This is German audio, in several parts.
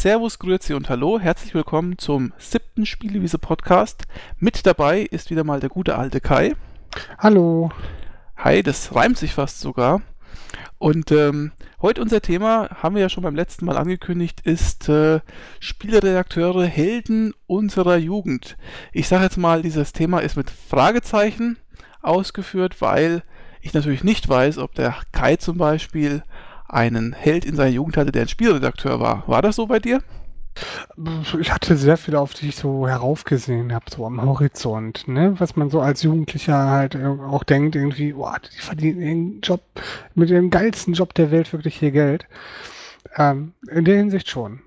Servus, Grüezi und Hallo, herzlich willkommen zum siebten Spielewiese Podcast. Mit dabei ist wieder mal der gute alte Kai. Hallo. Hi, das reimt sich fast sogar. Und ähm, heute unser Thema, haben wir ja schon beim letzten Mal angekündigt, ist äh, Spieleredakteure, Helden unserer Jugend. Ich sage jetzt mal, dieses Thema ist mit Fragezeichen ausgeführt, weil ich natürlich nicht weiß, ob der Kai zum Beispiel einen Held in seiner Jugend hatte, der ein Spielredakteur war. War das so bei dir? Ich hatte sehr viel, auf die ich so heraufgesehen habe, so am Horizont, ne? Was man so als Jugendlicher halt auch denkt, irgendwie, oh, die verdienen den Job, mit dem geilsten Job der Welt wirklich hier Geld. Ähm, in der Hinsicht schon.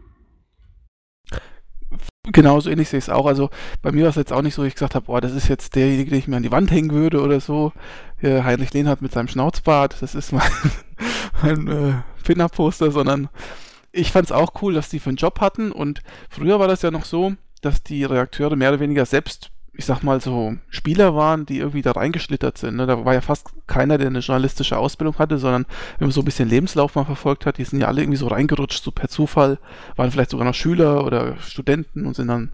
Genauso ähnlich sehe ich es auch. Also bei mir war es jetzt auch nicht so, ich gesagt habe, boah, das ist jetzt derjenige, den ich mir an die Wand hängen würde oder so. Heinrich Lehnhardt mit seinem Schnauzbart, das ist mein, mein äh, Pin-Up-Poster, sondern ich fand es auch cool, dass die für einen Job hatten und früher war das ja noch so, dass die Redakteure mehr oder weniger selbst, ich sag mal so, Spieler waren, die irgendwie da reingeschlittert sind. Ne? Da war ja fast keiner, der eine journalistische Ausbildung hatte, sondern wenn man so ein bisschen Lebenslauf mal verfolgt hat, die sind ja alle irgendwie so reingerutscht, so per Zufall, waren vielleicht sogar noch Schüler oder Studenten und sind dann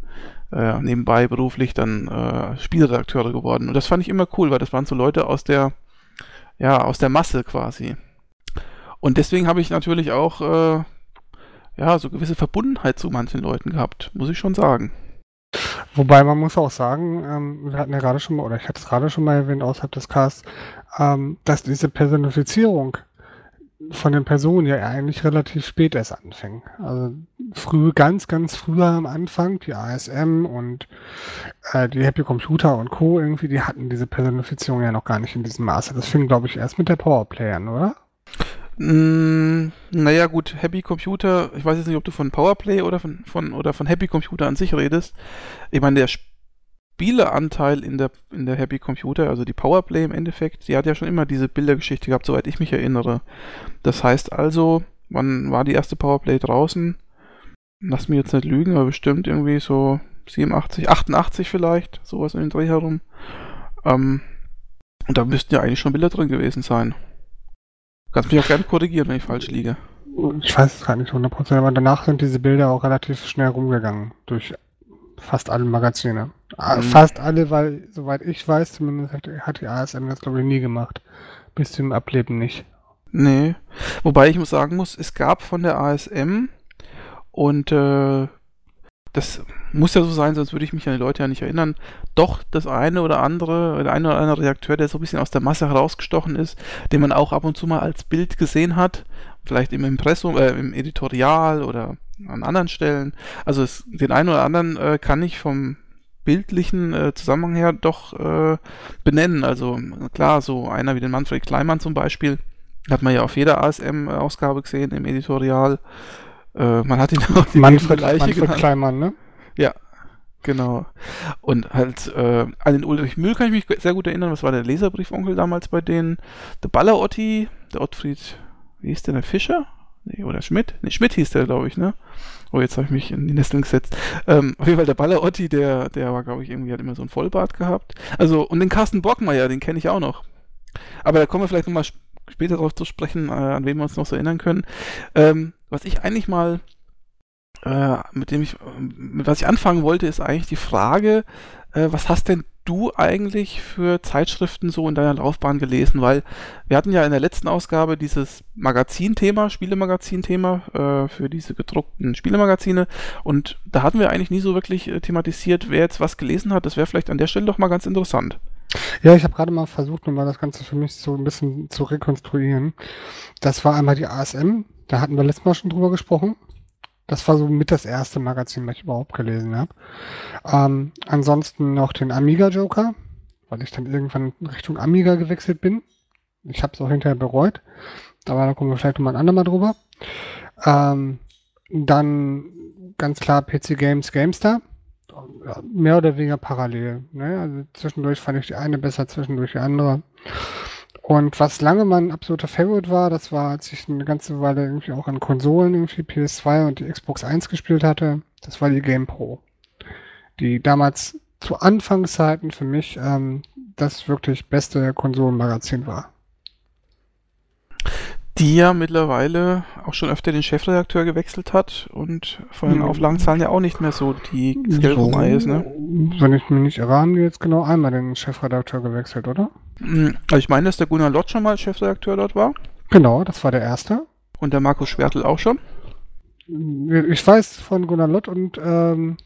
äh, nebenbei beruflich dann äh, Spielredakteure geworden. Und das fand ich immer cool, weil das waren so Leute aus der, ja, aus der Masse quasi. Und deswegen habe ich natürlich auch äh, ja, so gewisse Verbundenheit zu manchen Leuten gehabt, muss ich schon sagen. Wobei man muss auch sagen, ähm, wir hatten ja gerade schon mal, oder ich hatte es gerade schon mal erwähnt außerhalb des Casts, ähm, dass diese Personifizierung von den Personen ja eigentlich relativ spät erst anfing. Also früh, ganz, ganz früher am Anfang, die ASM und äh, die Happy Computer und Co. irgendwie, die hatten diese Personifizierung ja noch gar nicht in diesem Maße. Das fing, glaube ich, erst mit der Powerplay an, oder? Mm, naja, gut, Happy Computer, ich weiß jetzt nicht, ob du von Powerplay oder von, von, oder von Happy Computer an sich redest. Ich meine, der Spieleanteil in der, in der Happy Computer, also die Powerplay im Endeffekt, die hat ja schon immer diese Bildergeschichte gehabt, soweit ich mich erinnere. Das heißt also, wann war die erste Powerplay draußen? Lass mich jetzt nicht lügen, aber bestimmt irgendwie so 87, 88 vielleicht, sowas in den Dreh herum. Ähm, und da müssten ja eigentlich schon Bilder drin gewesen sein. Kannst mich auch gerne korrigieren, wenn ich falsch liege. Ich weiß es gar nicht 100%, aber danach sind diese Bilder auch relativ schnell rumgegangen. Durch fast alle Magazine. Mhm. Fast alle, weil, soweit ich weiß, zumindest hat, hat die ASM das, glaube ich, nie gemacht. Bis zum Ableben nicht. Nee. Wobei ich muss sagen muss, es gab von der ASM und äh, das muss ja so sein, sonst würde ich mich an die Leute ja nicht erinnern, doch das eine oder andere, der eine oder andere Reakteur, der so ein bisschen aus der Masse herausgestochen ist, den man auch ab und zu mal als Bild gesehen hat, vielleicht im Impressum, äh, im Editorial oder an anderen Stellen. Also es, den einen oder anderen äh, kann ich vom bildlichen äh, Zusammenhang her doch äh, benennen. Also klar, so einer wie den Manfred Kleimann zum Beispiel, hat man ja auf jeder ASM-Ausgabe gesehen im Editorial. Äh, man hat ihn auch die Manfred, Manfred Kleimann, ne? Ja, genau. Und halt äh, an den Ulrich Mühl kann ich mich sehr gut erinnern. Was war der Leserbriefonkel damals bei denen? Der Baller Otti, der Ottfried, wie hieß der, der Fischer? Nee, oder Schmidt? Nee, Schmidt hieß der, glaube ich, ne? Oh, jetzt habe ich mich in die Nesseln gesetzt. Ähm, auf jeden Fall der Baller Otti, der, der war, glaube ich, irgendwie hat immer so ein Vollbart gehabt. Also, und den Carsten Bockmeier, den kenne ich auch noch. Aber da kommen wir vielleicht nochmal später darauf zu sprechen, äh, an wen wir uns noch so erinnern können. Ähm, was ich eigentlich mal, äh, mit dem ich, mit was ich anfangen wollte, ist eigentlich die Frage, äh, was hast denn du eigentlich für Zeitschriften so in deiner Laufbahn gelesen? Weil wir hatten ja in der letzten Ausgabe dieses Magazinthema, Spielemagazinthema äh, für diese gedruckten Spielemagazine und da hatten wir eigentlich nie so wirklich äh, thematisiert, wer jetzt was gelesen hat. Das wäre vielleicht an der Stelle doch mal ganz interessant. Ja, ich habe gerade mal versucht, nochmal das Ganze für mich so ein bisschen zu rekonstruieren. Das war einmal die ASM, da hatten wir letztes Mal schon drüber gesprochen. Das war so mit das erste Magazin, was ich überhaupt gelesen habe. Ähm, ansonsten noch den Amiga Joker, weil ich dann irgendwann Richtung Amiga gewechselt bin. Ich habe es auch hinterher bereut. Aber da kommen wir vielleicht nochmal ein andermal drüber. Ähm, dann ganz klar PC Games GameStar. Mehr oder weniger parallel. Ne? Also zwischendurch fand ich die eine besser, zwischendurch die andere. Und was lange mein absoluter Favorite war, das war, als ich eine ganze Weile irgendwie auch an Konsolen, irgendwie PS2 und die Xbox 1 gespielt hatte, das war die Game Pro. Die damals zu Anfangszeiten für mich ähm, das wirklich beste Konsolenmagazin war. Die ja mittlerweile auch schon öfter den Chefredakteur gewechselt hat und von den Mhm. Auflagenzahlen ja auch nicht mehr so die das Gelbe vom Ei ist, ne? Wenn ich mich nicht irre, haben die jetzt genau einmal den Chefredakteur gewechselt, oder? Also ich meine, dass der Gunnar Lott schon mal Chefredakteur dort war Genau, das war der erste. und der Markus Schwertl auch schon. Ich weiß von Gunnar Lott und ähm,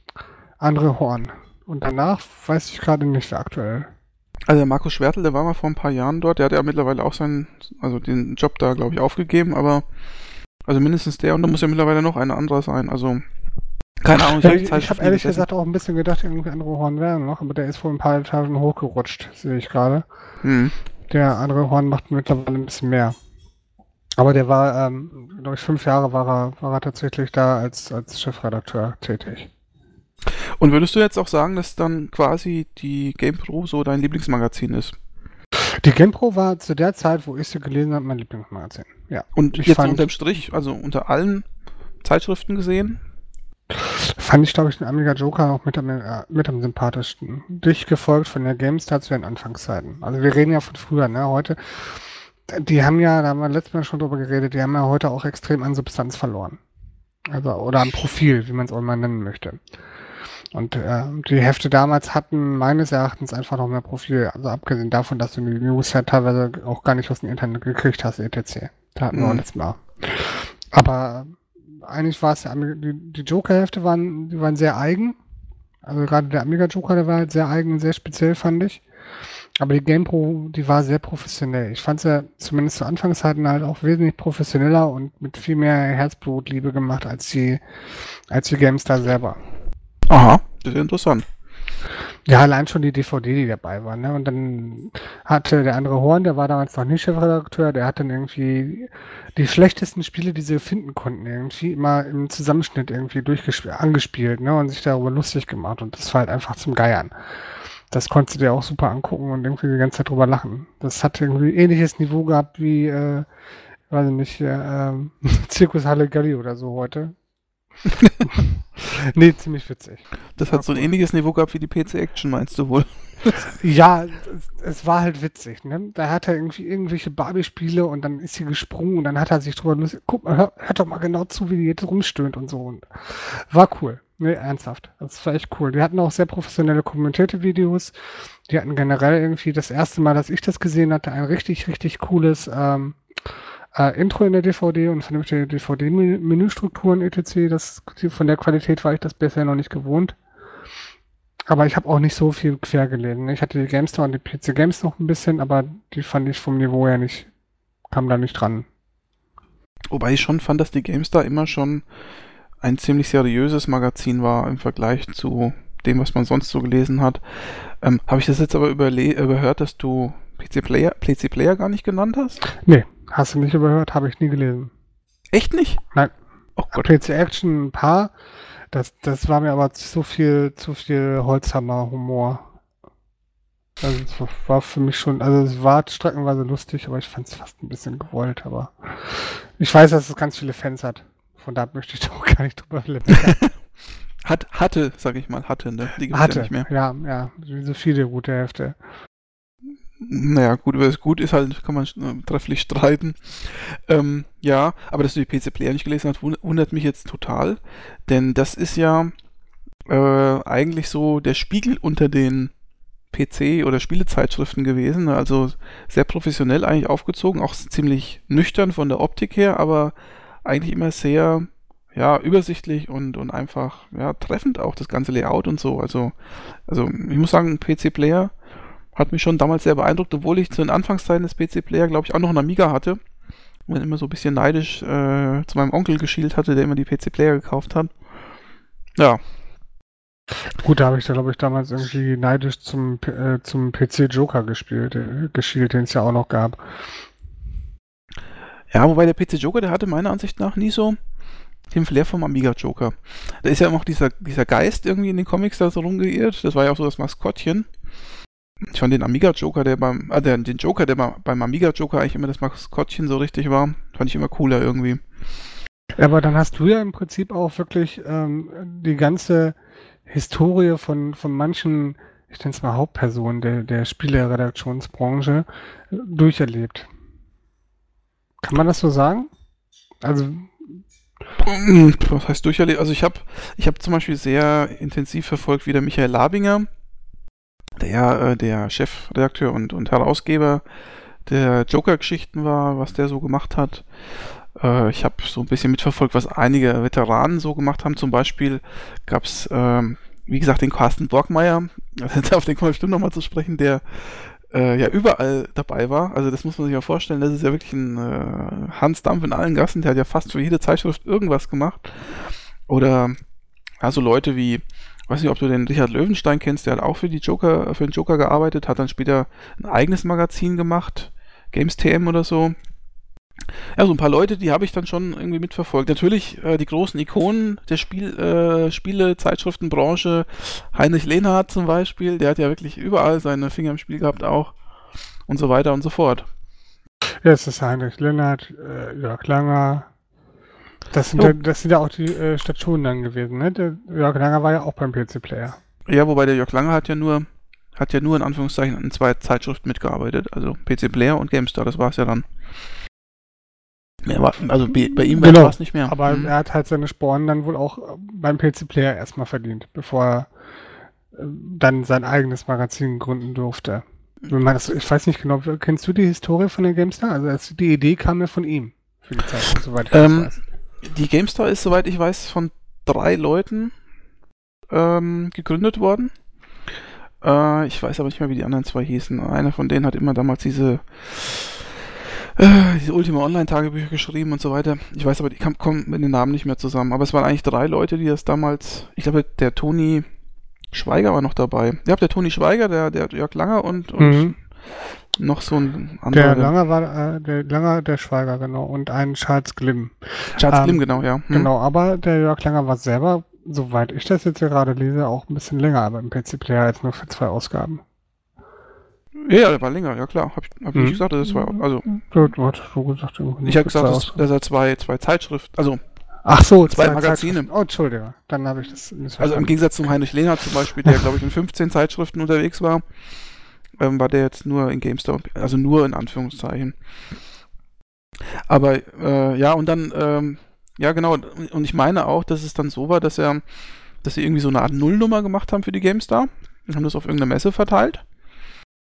André Horn. Und danach weiß ich gerade nicht, aktuell. Also der Markus Schwertl, der war mal vor ein paar Jahren dort, der hat ja mittlerweile auch seinen, also den Job da, glaube ich, aufgegeben, aber also mindestens der und da muss ja mittlerweile noch einer anderer sein. Also keine Ahnung, ich Zeit ich habe ehrlich gesagt auch ein bisschen gedacht, irgendwie André Horn wäre noch, aber der ist wohl ein paar Etagen hochgerutscht, sehe ich gerade. Hm. Der andere Horn macht mittlerweile ein bisschen mehr. Aber der war, ähm, glaube ich, fünf Jahre war er, war er tatsächlich da als, als Chefredakteur tätig. Und würdest du jetzt auch sagen, dass dann quasi die GamePro so dein Lieblingsmagazin ist? Die GamePro war zu der Zeit, wo ich sie gelesen habe, mein Lieblingsmagazin. Ja. Und Ich jetzt fand- unterm Strich, also unter allen Zeitschriften gesehen? Fand ich, glaube ich, den Amiga Joker auch mit am, äh, mit am sympathischsten. Dich gefolgt von der GameStar zu den Anfangszeiten. Also wir reden ja von früher, ne? Heute, die haben ja, da haben wir letztes Mal schon drüber geredet, die haben ja heute auch extrem an Substanz verloren. Also, oder an Profil, wie man es auch mal nennen möchte. Und äh, die Hefte damals hatten meines Erachtens einfach noch mehr Profil. Also abgesehen davon, dass du die News ja teilweise auch gar nicht aus dem Internet gekriegt hast, etc. Da hatten wir auch Mhm. letztes Mal. Aber eigentlich war es die, die Joker-Hefte waren, die waren sehr eigen. Also gerade der Amiga Joker, der war halt sehr eigen und sehr speziell, fand ich. Aber die GamePro, die war sehr professionell. Ich fand sie ja zumindest zu Anfangszeiten halt auch wesentlich professioneller und mit viel mehr Herzblutliebe gemacht als die, als die GameStar selber. Aha, das ist interessant. Ja, allein schon die DVD, die dabei war, ne? Und dann hatte der andere Horn, der war damals noch nicht Chefredakteur, der hat dann irgendwie die schlechtesten Spiele, die sie finden konnten, irgendwie immer im Zusammenschnitt irgendwie angespielt, ne? Und sich darüber lustig gemacht. Und das war halt einfach zum Geiern. Das konntest du dir auch super angucken und irgendwie die ganze Zeit drüber lachen. Das hat irgendwie ähnliches Niveau gehabt wie, äh, weiß ich nicht, äh, ähm, Zirkus Halle Galli oder so heute. nee, ziemlich witzig. Das hat so ein ähnliches Niveau gehabt wie die PC Action, meinst du wohl? Ja, es, es war halt witzig, ne? Da hat er irgendwie irgendwelche Barbie-Spiele und dann ist sie gesprungen und dann hat er sich drüber lustig. Guck mal, hör, hört doch mal genau zu, wie die jetzt rumstöhnt und so. Und war cool. Ne, ernsthaft. Das war echt cool. Die hatten auch sehr professionelle kommentierte Videos. Die hatten generell irgendwie das erste Mal, dass ich das gesehen hatte, ein richtig, richtig cooles ähm, äh, Intro in der DVD und vernünftige DVD-Menüstrukturen etc. Das, von der Qualität war ich das bisher noch nicht gewohnt. Aber ich habe auch nicht so viel quer gelesen. Ich hatte die GameStar und die PC Games noch ein bisschen, aber die fand ich vom Niveau her nicht, kam da nicht dran. Wobei ich schon fand, dass die GameStar immer schon ein ziemlich seriöses Magazin war im Vergleich zu dem, was man sonst so gelesen hat. Ähm, Habe ich das jetzt aber überle überhört, dass du PC Player, PC Player gar nicht genannt hast? Nee, hast du nicht überhört, habe ich nie gelesen. Echt nicht? Nein. Oh Gott. PC Action ein paar, das, das war mir aber zu viel, zu viel Holzhammer-Humor. Also es war für mich schon, also es war streckenweise lustig, aber ich fand es fast ein bisschen gewollt, aber ich weiß, dass es ganz viele Fans hat. Von da möchte ich doch gar nicht drüber meckern. Hat, hatte, sag ich mal, hatte, ne? Die gibt's Hatte, ja nicht mehr. ja, ja, wie so viele gute Hefte. Naja, gut, wer es gut ist, halt, kann man äh, trefflich streiten. Ähm, ja, aber dass du die PC Player nicht gelesen hast, wund- wundert mich jetzt total. Denn das ist ja äh, eigentlich so der Spiegel unter den PC- oder Spielezeitschriften gewesen. Also sehr professionell eigentlich aufgezogen, auch ziemlich nüchtern von der Optik her, aber eigentlich immer sehr ja, übersichtlich und, und einfach ja, treffend auch das ganze Layout und so. Also, also ich muss sagen, PC Player hat mich schon damals sehr beeindruckt, obwohl ich zu den Anfangszeiten des PC Player, glaube ich, auch noch einen Amiga hatte. Und dann immer so ein bisschen neidisch äh, zu meinem Onkel geschielt hatte, der immer die PC Player gekauft hat. Ja, Gut, da habe ich da, glaube ich, damals irgendwie neidisch zum, äh, zum PC Joker gespielt, äh, geschielt, den es ja auch noch gab. Ja, wobei der PC Joker, der hatte meiner Ansicht nach nie so den Flair vom Amiga Joker. Da ist ja immer noch dieser, dieser Geist irgendwie in den Comics da so rumgeirrt. Das war ja auch so das Maskottchen. Ich fand den Amiga Joker, der beim, äh, der, den Joker, der beim Amiga Joker eigentlich immer das Maskottchen so richtig war, fand ich immer cooler irgendwie. Ja, aber dann hast du ja im Prinzip auch wirklich ähm, die ganze Historie von, von manchen, ich nenne es mal Hauptpersonen der, der Spieleredaktionsbranche durcherlebt. Kann man das so sagen? Also. Hm, was heißt durcherlebt? Also ich habe ich hab zum Beispiel sehr intensiv verfolgt, wie der Michael Labinger, der, äh, der Chefredakteur und, und Herausgeber der Joker-Geschichten war, was der so gemacht hat. Äh, ich habe so ein bisschen mitverfolgt, was einige Veteranen so gemacht haben. Zum Beispiel gab es, ähm, wie gesagt, den Carsten Borgmeier, auf den kommen wir bestimmt nochmal zu sprechen, der äh, ja überall dabei war. Also das muss man sich ja vorstellen, das ist ja wirklich ein Hans Dampf in allen Gassen, der hat ja fast für jede Zeitschrift irgendwas gemacht. Oder also Leute wie, weiß nicht, ob du den Richard Löwenstein kennst, der hat auch für die Joker, für den Joker gearbeitet, hat dann später ein eigenes Magazin gemacht, Games TM oder so. Ja, so ein paar Leute, die habe ich dann schon irgendwie mitverfolgt. Natürlich äh, die großen Ikonen der Spiel, äh, Spiele, Zeitschriftenbranche, Heinrich Lehnhardt zum Beispiel, der hat ja wirklich überall seine Finger im Spiel gehabt auch und so weiter und so fort. Ja, es ist Heinrich Lehnhardt, äh, Jörg Langer. Das sind, ja, das sind ja auch die äh, Stationen dann gewesen, ne? Der Jörg Langer war ja auch beim PC Player. Ja, wobei der Jörg Langer hat ja nur, hat ja nur in Anführungszeichen in zwei Zeitschriften mitgearbeitet, also PC Player und GameStar, das war es ja dann. War, also bei ihm genau, war es nicht mehr. Aber mhm. er hat halt seine Sporen dann wohl auch beim PC Player erstmal verdient, bevor er äh, dann sein eigenes Magazin gründen durfte. Das, ich weiß nicht genau, kennst du die Historie von der GameStar? Also die Idee kam ja von ihm für die Zeit, soweit ich ähm, weiß. Die GameStar ist, soweit ich weiß, von drei Leuten ähm, gegründet worden. Äh, ich weiß aber nicht mehr, wie die anderen zwei hießen. Einer von denen hat immer damals diese äh, diese Ultima Online-Tagebücher geschrieben und so weiter. Ich weiß aber, ich komme mit den Namen nicht mehr zusammen. Aber es waren eigentlich drei Leute, die das damals, ich glaube, der Toni Schweiger war noch dabei. Ja, der Toni Schweiger, der, der Jörg Langer und, und mhm. Noch so ein anderer. Der Langer war, äh, der Langer, der Schweiger, genau. Und ein Charles Glimm. Charles ähm, Glimm, genau, ja. Hm. Genau, aber der Jörg Langer war selber, soweit ich das jetzt hier gerade lese, auch ein bisschen länger aber im PC-Player als nur für zwei Ausgaben. Ja, der war länger, ja klar. Hab ich, hab ich nicht gesagt, dass es zwei, also. Du, du hattest so gesagt, ich habe gesagt, dass, dass, er zwei, zwei Zeitschriften, also. Ach so, zwei, zwei Magazine. Oh, Entschuldige, dann habe ich das Also im Gegensatz zum Heinrich Lehnhardt zum Beispiel, der, glaube ich, in 15 Zeitschriften unterwegs war, ähm, war der jetzt nur in GameStar, also nur in Anführungszeichen. Aber, äh, ja, und dann, ähm, ja, genau, und ich meine auch, dass es dann so war, dass er, dass sie irgendwie so eine Art Nullnummer gemacht haben für die GameStar und haben das auf irgendeiner Messe verteilt.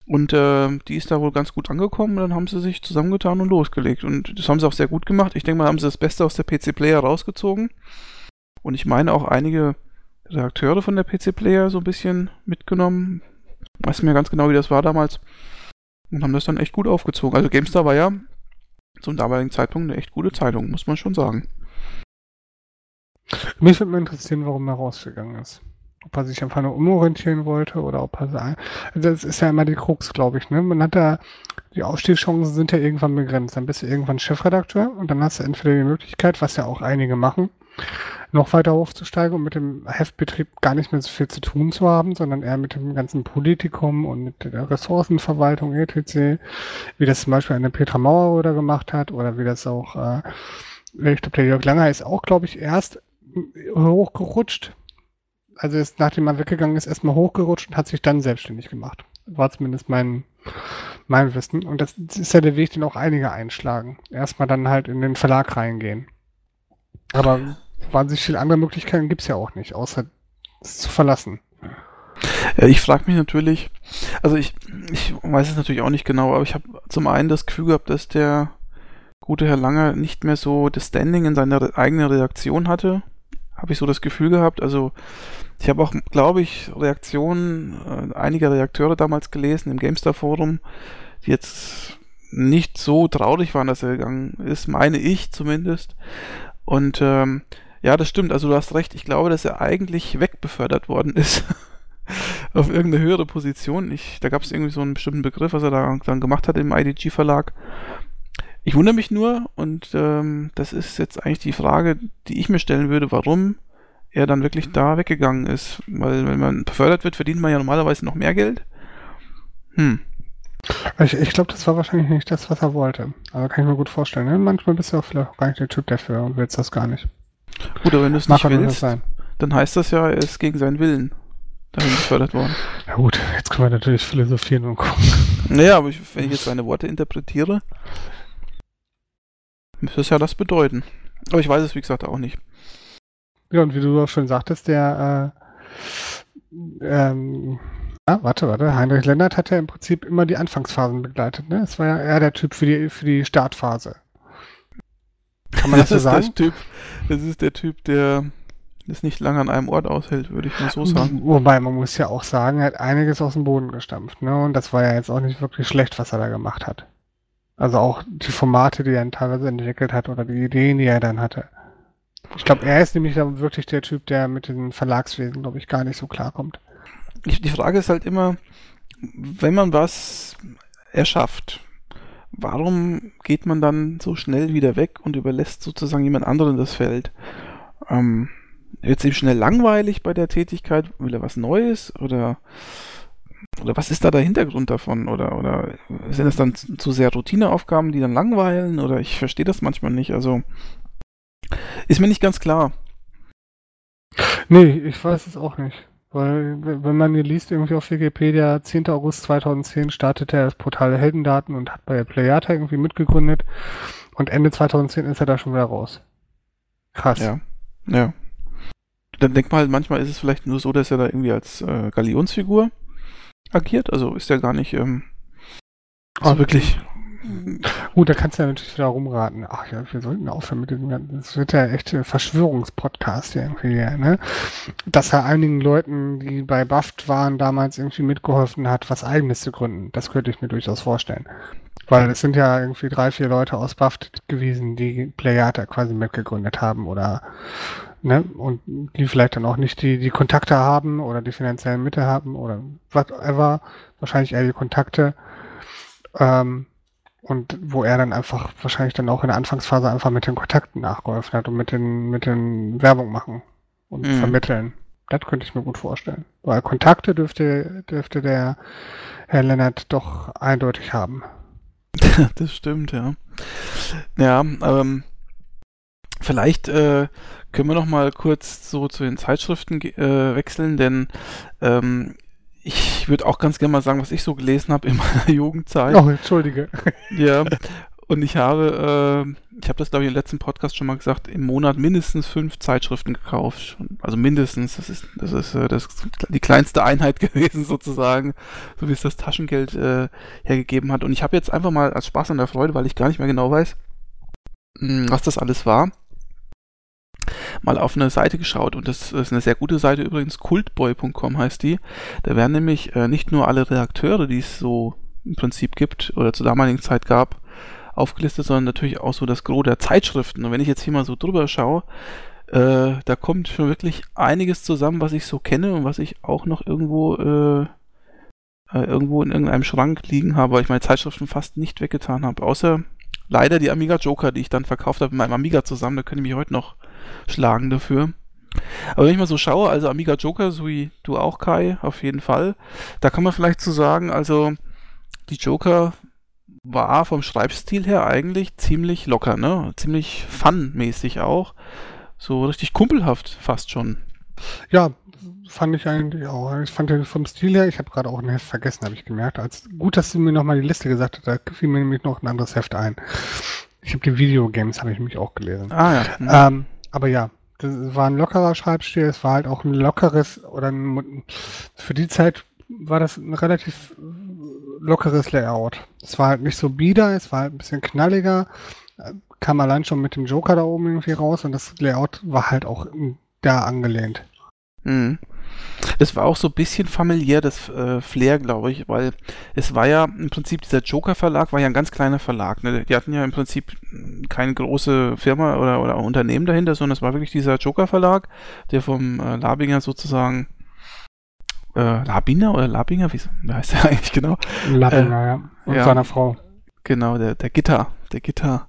Und äh, die ist da wohl ganz gut angekommen. Und dann haben sie sich zusammengetan und losgelegt. Und das haben sie auch sehr gut gemacht. Ich denke mal, haben sie das Beste aus der PC Player rausgezogen. Und ich meine auch einige Redakteure von der PC Player so ein bisschen mitgenommen. Weiß mehr ganz genau, wie das war damals. Und haben das dann echt gut aufgezogen. Also GameStar war ja zum damaligen Zeitpunkt eine echt gute Zeitung, muss man schon sagen. Mich würde mal interessieren, warum er rausgegangen ist ob er sich einfach nur umorientieren wollte oder ob er also das ist ja immer die Krux, glaube ich. Ne? Man hat da die Aufstiegschancen sind ja irgendwann begrenzt. Dann bist du irgendwann Chefredakteur und dann hast du entweder die Möglichkeit, was ja auch einige machen, noch weiter hochzusteigen und mit dem Heftbetrieb gar nicht mehr so viel zu tun zu haben, sondern eher mit dem ganzen Politikum und mit der Ressourcenverwaltung etc., wie das zum Beispiel eine Petra Mauer oder gemacht hat oder wie das auch, äh, ich glaube, der Jörg Langer ist auch, glaube ich, erst hochgerutscht also ist, nachdem er weggegangen ist, erstmal hochgerutscht und hat sich dann selbstständig gemacht. War zumindest mein, mein Wissen. Und das ist ja der Weg, den auch einige einschlagen. Erstmal dann halt in den Verlag reingehen. Aber wahnsinnig viele andere Möglichkeiten gibt es ja auch nicht, außer es zu verlassen. Ja, ich frage mich natürlich, also ich, ich weiß es natürlich auch nicht genau, aber ich habe zum einen das Gefühl gehabt, dass der gute Herr Langer nicht mehr so das Standing in seiner eigenen Redaktion hatte. Habe ich so das Gefühl gehabt. Also ich habe auch, glaube ich, Reaktionen äh, einiger Redakteure damals gelesen im GameStar-Forum, die jetzt nicht so traurig waren, dass er gegangen ist, meine ich zumindest. Und ähm, ja, das stimmt. Also du hast recht. Ich glaube, dass er eigentlich wegbefördert worden ist auf irgendeine höhere Position. Ich, da gab es irgendwie so einen bestimmten Begriff, was er da dann gemacht hat im IDG-Verlag. Ich wundere mich nur, und ähm, das ist jetzt eigentlich die Frage, die ich mir stellen würde, warum er dann wirklich da weggegangen ist. Weil wenn man befördert wird, verdient man ja normalerweise noch mehr Geld. Hm. Ich, ich glaube, das war wahrscheinlich nicht das, was er wollte. Also kann ich mir gut vorstellen. Ne? Manchmal bist du auch vielleicht auch gar nicht der Typ dafür und willst das gar nicht. Gut, aber wenn du es nicht willst, dann heißt das ja, er ist gegen seinen Willen dahin befördert worden. Ja gut, jetzt können wir natürlich philosophieren und gucken. Naja, aber ich, wenn ich jetzt seine Worte interpretiere, müsste es ja das bedeuten. Aber ich weiß es, wie gesagt, auch nicht. Ja, und wie du auch schon sagtest, der, äh, ähm, ja, warte, warte, Heinrich Lennart hat ja im Prinzip immer die Anfangsphasen begleitet, ne? Es war ja eher der Typ für die, für die Startphase. Kann man das, das so sagen? Das, typ, das ist der Typ, der es nicht lange an einem Ort aushält, würde ich mal so sagen. Wobei, man muss ja auch sagen, er hat einiges aus dem Boden gestampft, ne? Und das war ja jetzt auch nicht wirklich schlecht, was er da gemacht hat. Also auch die Formate, die er dann teilweise entwickelt hat oder die Ideen, die er dann hatte. Ich glaube, er ist nämlich dann wirklich der Typ, der mit dem Verlagswesen, glaube ich, gar nicht so klarkommt. Die Frage ist halt immer, wenn man was erschafft, warum geht man dann so schnell wieder weg und überlässt sozusagen jemand anderen das Feld? Ähm, wird es ihm schnell langweilig bei der Tätigkeit? Will er was Neues? Oder, oder was ist da der Hintergrund davon? Oder, oder sind es dann zu sehr Routineaufgaben, die dann langweilen? Oder ich verstehe das manchmal nicht. Also ist mir nicht ganz klar. Nee, ich weiß es auch nicht. Weil, wenn man hier liest, irgendwie auf Wikipedia, 10. August 2010 startete er das Portal Heldendaten und hat bei der Playata irgendwie mitgegründet. Und Ende 2010 ist er da schon wieder raus. Krass. Ja. Ja. Dann denk mal, manchmal ist es vielleicht nur so, dass er da irgendwie als äh, Galionsfigur agiert. Also ist er gar nicht ähm, so okay. wirklich Gut, da kannst du ja natürlich wieder rumraten. Ach ja, wir sollten aufhören mit dem ganzen. Das wird ja echt ein Verschwörungspodcast irgendwie, ne? Dass er einigen Leuten, die bei Buffed waren, damals irgendwie mitgeholfen hat, was Eigenes zu gründen. Das könnte ich mir durchaus vorstellen. Weil es sind ja irgendwie drei, vier Leute aus Buffed gewesen, die Playata quasi mitgegründet haben oder ne, und die vielleicht dann auch nicht die, die Kontakte haben oder die finanziellen Mittel haben oder whatever, wahrscheinlich eher die Kontakte. Ähm, und wo er dann einfach wahrscheinlich dann auch in der Anfangsphase einfach mit den Kontakten nachgeholfen hat und mit den, mit den Werbung machen und mhm. vermitteln. Das könnte ich mir gut vorstellen. Weil Kontakte dürfte, dürfte der Herr Lennart doch eindeutig haben. das stimmt, ja. Ja, ähm, vielleicht äh, können wir noch mal kurz so zu den Zeitschriften äh, wechseln, denn ähm, ich würde auch ganz gerne mal sagen, was ich so gelesen habe in meiner Jugendzeit. Oh, entschuldige. Ja. Und ich habe, äh, ich habe das glaube ich im letzten Podcast schon mal gesagt, im Monat mindestens fünf Zeitschriften gekauft. Also mindestens, das ist, das ist, äh, das ist die kleinste Einheit gewesen sozusagen, so wie es das Taschengeld äh, hergegeben hat. Und ich habe jetzt einfach mal als Spaß an der Freude, weil ich gar nicht mehr genau weiß, mh, hm, was das alles war, mal auf eine Seite geschaut und das ist eine sehr gute Seite übrigens, kultboy.com heißt die. Da werden nämlich äh, nicht nur alle Redakteure, die es so im Prinzip gibt oder zur damaligen Zeit gab, aufgelistet, sondern natürlich auch so das Gros der Zeitschriften. Und wenn ich jetzt hier mal so drüber schaue, äh, da kommt schon wirklich einiges zusammen, was ich so kenne und was ich auch noch irgendwo äh, äh irgendwo in irgendeinem Schrank liegen habe, weil ich meine Zeitschriften fast nicht weggetan habe. Außer leider die Amiga Joker, die ich dann verkauft habe mit meinem Amiga zusammen. Da könnte ich mich heute noch schlagen dafür. Aber wenn ich mal so schaue, also Amiga Joker, so wie du auch, Kai, auf jeden Fall, da kann man vielleicht so sagen, also die Joker war vom Schreibstil her eigentlich ziemlich locker, ne? Ziemlich fun-mäßig auch. So richtig kumpelhaft fast schon. Ja, fand ich eigentlich auch. Ich fand den vom Stil her, ich habe gerade auch ein Heft vergessen, habe ich gemerkt. Als, gut, dass du mir nochmal die Liste gesagt hast, da fiel mir nämlich noch ein anderes Heft ein. Ich habe die Videogames, habe ich mich auch gelesen. Ah ja. Mhm. Ähm, aber ja, das war ein lockerer Schreibstil, es war halt auch ein lockeres, oder ein, für die Zeit war das ein relativ lockeres Layout. Es war halt nicht so bieder, es war halt ein bisschen knalliger, kam allein schon mit dem Joker da oben irgendwie raus und das Layout war halt auch da angelehnt. Mhm. Es war auch so ein bisschen familiär, das äh, Flair, glaube ich, weil es war ja im Prinzip, dieser Joker-Verlag war ja ein ganz kleiner Verlag. Ne? Die hatten ja im Prinzip keine große Firma oder, oder Unternehmen dahinter, sondern es war wirklich dieser Joker-Verlag, der vom äh, Labinger sozusagen äh, Labiner oder Labinger, wie, wie heißt der eigentlich genau? Labinger, äh, ja. Und ja, seiner Frau. Genau, der, der Gitter, der Gitter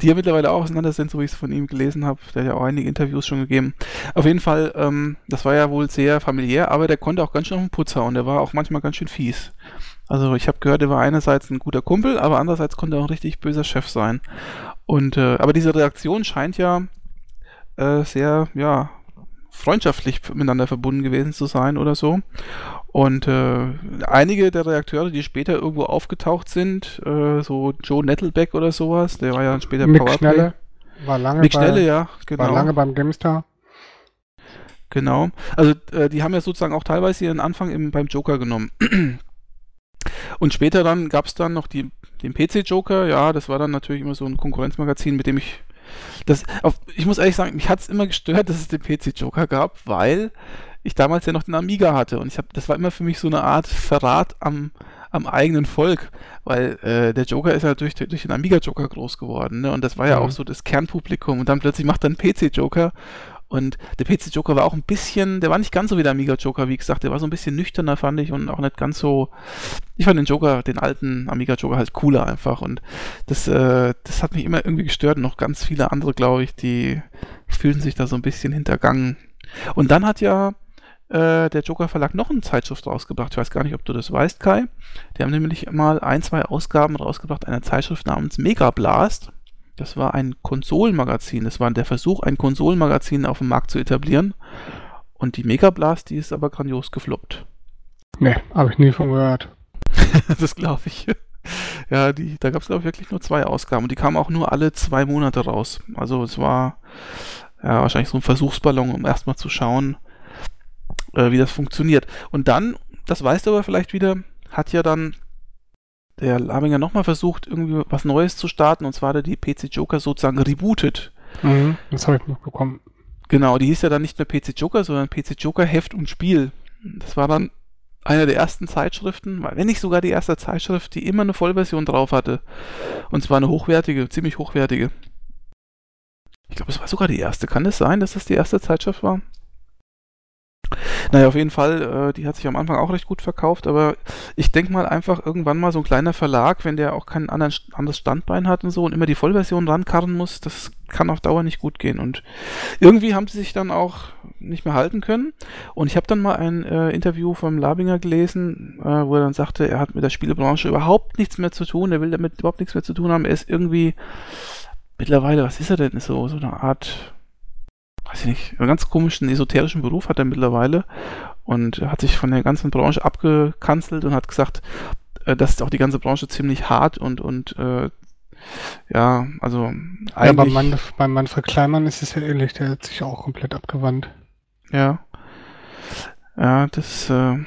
die ja mittlerweile auch auseinander sind, so wie ich es von ihm gelesen habe. Der hat ja auch einige Interviews schon gegeben. Auf jeden Fall, ähm, das war ja wohl sehr familiär, aber der konnte auch ganz schön auf den Putz hauen. Der war auch manchmal ganz schön fies. Also ich habe gehört, er war einerseits ein guter Kumpel, aber andererseits konnte er auch ein richtig böser Chef sein. Und äh, aber diese Reaktion scheint ja äh, sehr, ja, freundschaftlich miteinander verbunden gewesen zu sein oder so. Und äh, einige der Redakteure, die später irgendwo aufgetaucht sind, äh, so Joe Nettlebeck oder sowas, der war ja dann später Mick Schnelle war lange, Mick bei, Schnelle, ja, genau. war lange beim GameStar. Genau. Also äh, die haben ja sozusagen auch teilweise ihren Anfang im, beim Joker genommen. Und später dann gab es dann noch die, den PC-Joker, ja, das war dann natürlich immer so ein Konkurrenzmagazin, mit dem ich das, auf, ich muss ehrlich sagen, mich hat es immer gestört, dass es den PC-Joker gab, weil ich damals ja noch den Amiga hatte und ich habe, das war immer für mich so eine Art Verrat am, am eigenen Volk, weil äh, der Joker ist ja durch, durch den Amiga-Joker groß geworden, ne? Und das war ja Mhm. auch so das Kernpublikum und dann plötzlich macht er einen PC-Joker und der PC-Joker war auch ein bisschen, der war nicht ganz so wie der Amiga-Joker, wie gesagt, der war so ein bisschen nüchterner, fand ich, und auch nicht ganz so. Ich fand den Joker, den alten Amiga-Joker halt cooler einfach. Und das, äh, das hat mich immer irgendwie gestört. Und noch ganz viele andere, glaube ich, die fühlen sich da so ein bisschen hintergangen. Und dann hat ja äh, der Joker Verlag noch eine Zeitschrift rausgebracht. Ich weiß gar nicht, ob du das weißt, Kai. Die haben nämlich mal ein, zwei Ausgaben rausgebracht einer Zeitschrift namens Mega Blast. Das war ein Konsolenmagazin. Das war der Versuch, ein Konsolenmagazin auf dem Markt zu etablieren. Und die Mega Blast, die ist aber grandios gefloppt. Nee, habe ich nie von gehört. das glaube ich. Ja, die, da gab es, glaube ich, wirklich nur zwei Ausgaben. Und die kamen auch nur alle zwei Monate raus. Also es war ja wahrscheinlich so ein Versuchsballon, um erstmal zu schauen, äh, wie das funktioniert. Und dann, das weißt du aber vielleicht wieder, hat ja dann der Labinger nochmal versucht, irgendwie was Neues zu starten. Und zwar hat er die PC Joker sozusagen rebootet. Mhm, das habe ich mitbekommen. Genau, die hieß ja dann nicht mehr PC Joker, sondern PC Joker Heft und Spiel. Das war dann einer der ersten Zeitschriften, wenn nicht sogar die erste Zeitschrift, die immer eine Vollversion drauf hatte. Und zwar eine hochwertige, ziemlich hochwertige. Ich glaube, es war sogar die erste. Kann es sein, dass das die erste Zeitschrift war? Naja, auf jeden Fall, äh, die hat sich am Anfang auch recht gut verkauft, aber ich denke mal einfach irgendwann mal so ein kleiner Verlag, wenn der auch kein anderen, anderes Standbein hat und so und immer die Vollversion rankarren muss, das kann auf Dauer nicht gut gehen. Und irgendwie haben sie sich dann auch nicht mehr halten können. Und ich habe dann mal ein äh, Interview vom Labinger gelesen, äh, wo er dann sagte, er hat mit der Spielebranche überhaupt nichts mehr zu tun, er will damit überhaupt nichts mehr zu tun haben. Er ist irgendwie mittlerweile, was ist er denn? So, so eine Art, weiß ich nicht, einen ganz komischen esoterischen Beruf hat er mittlerweile und hat sich von der ganzen Branche abgekanzelt und hat gesagt, äh, dass ist auch die ganze Branche ziemlich hart und, und äh, ja, also eigentlich. Ja, bei, Mann, bei Manfred Kleinmann ist es ja ähnlich, der hat sich auch komplett abgewandt. Ja. Ja, das, äh,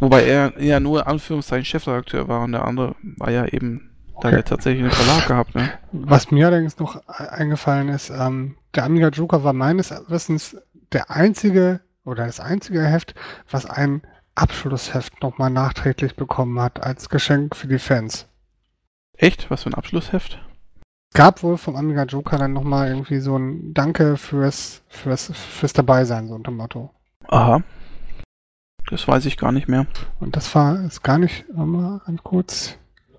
wobei er ja nur Anführungszeichen Chefredakteur war und der andere war ja eben, da hat er tatsächlich einen Verlag gehabt, ne? Was mir allerdings noch eingefallen ist, ähm, der Amiga Joker war meines Wissens der einzige oder das einzige Heft, was ein Abschlussheft nochmal nachträglich bekommen hat als Geschenk für die Fans. Echt? Was für ein Abschlussheft? Gab wohl vom Amiga Joker dann nochmal irgendwie so ein Danke fürs, fürs, fürs Dabeisein, so unter dem Motto. Aha. Das weiß ich gar nicht mehr. Und das war ist gar nicht, mal ganz kurz.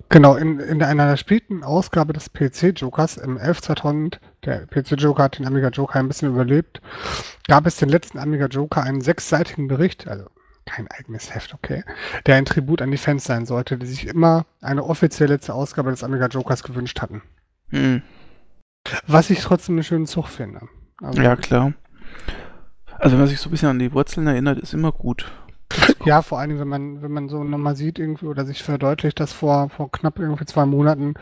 Genau, in, in einer der späten Ausgabe des PC-Jokers im 11 2000, der PC-Joker hat den Amiga Joker ein bisschen überlebt, gab es den letzten Amiga Joker einen sechsseitigen Bericht, also kein eigenes Heft, okay, der ein Tribut an die Fans sein sollte, die sich immer eine offizielle letzte Ausgabe des Amiga Jokers gewünscht hatten. Hm. Was ich trotzdem einen schönen Zug finde. Also, Ja, klar. Also wenn man sich so ein bisschen an die Wurzeln erinnert, ist immer gut. Ja, vor allen Dingen, wenn man, wenn man so nochmal sieht irgendwie oder sich verdeutlicht, dass vor, vor knapp irgendwie zwei Monaten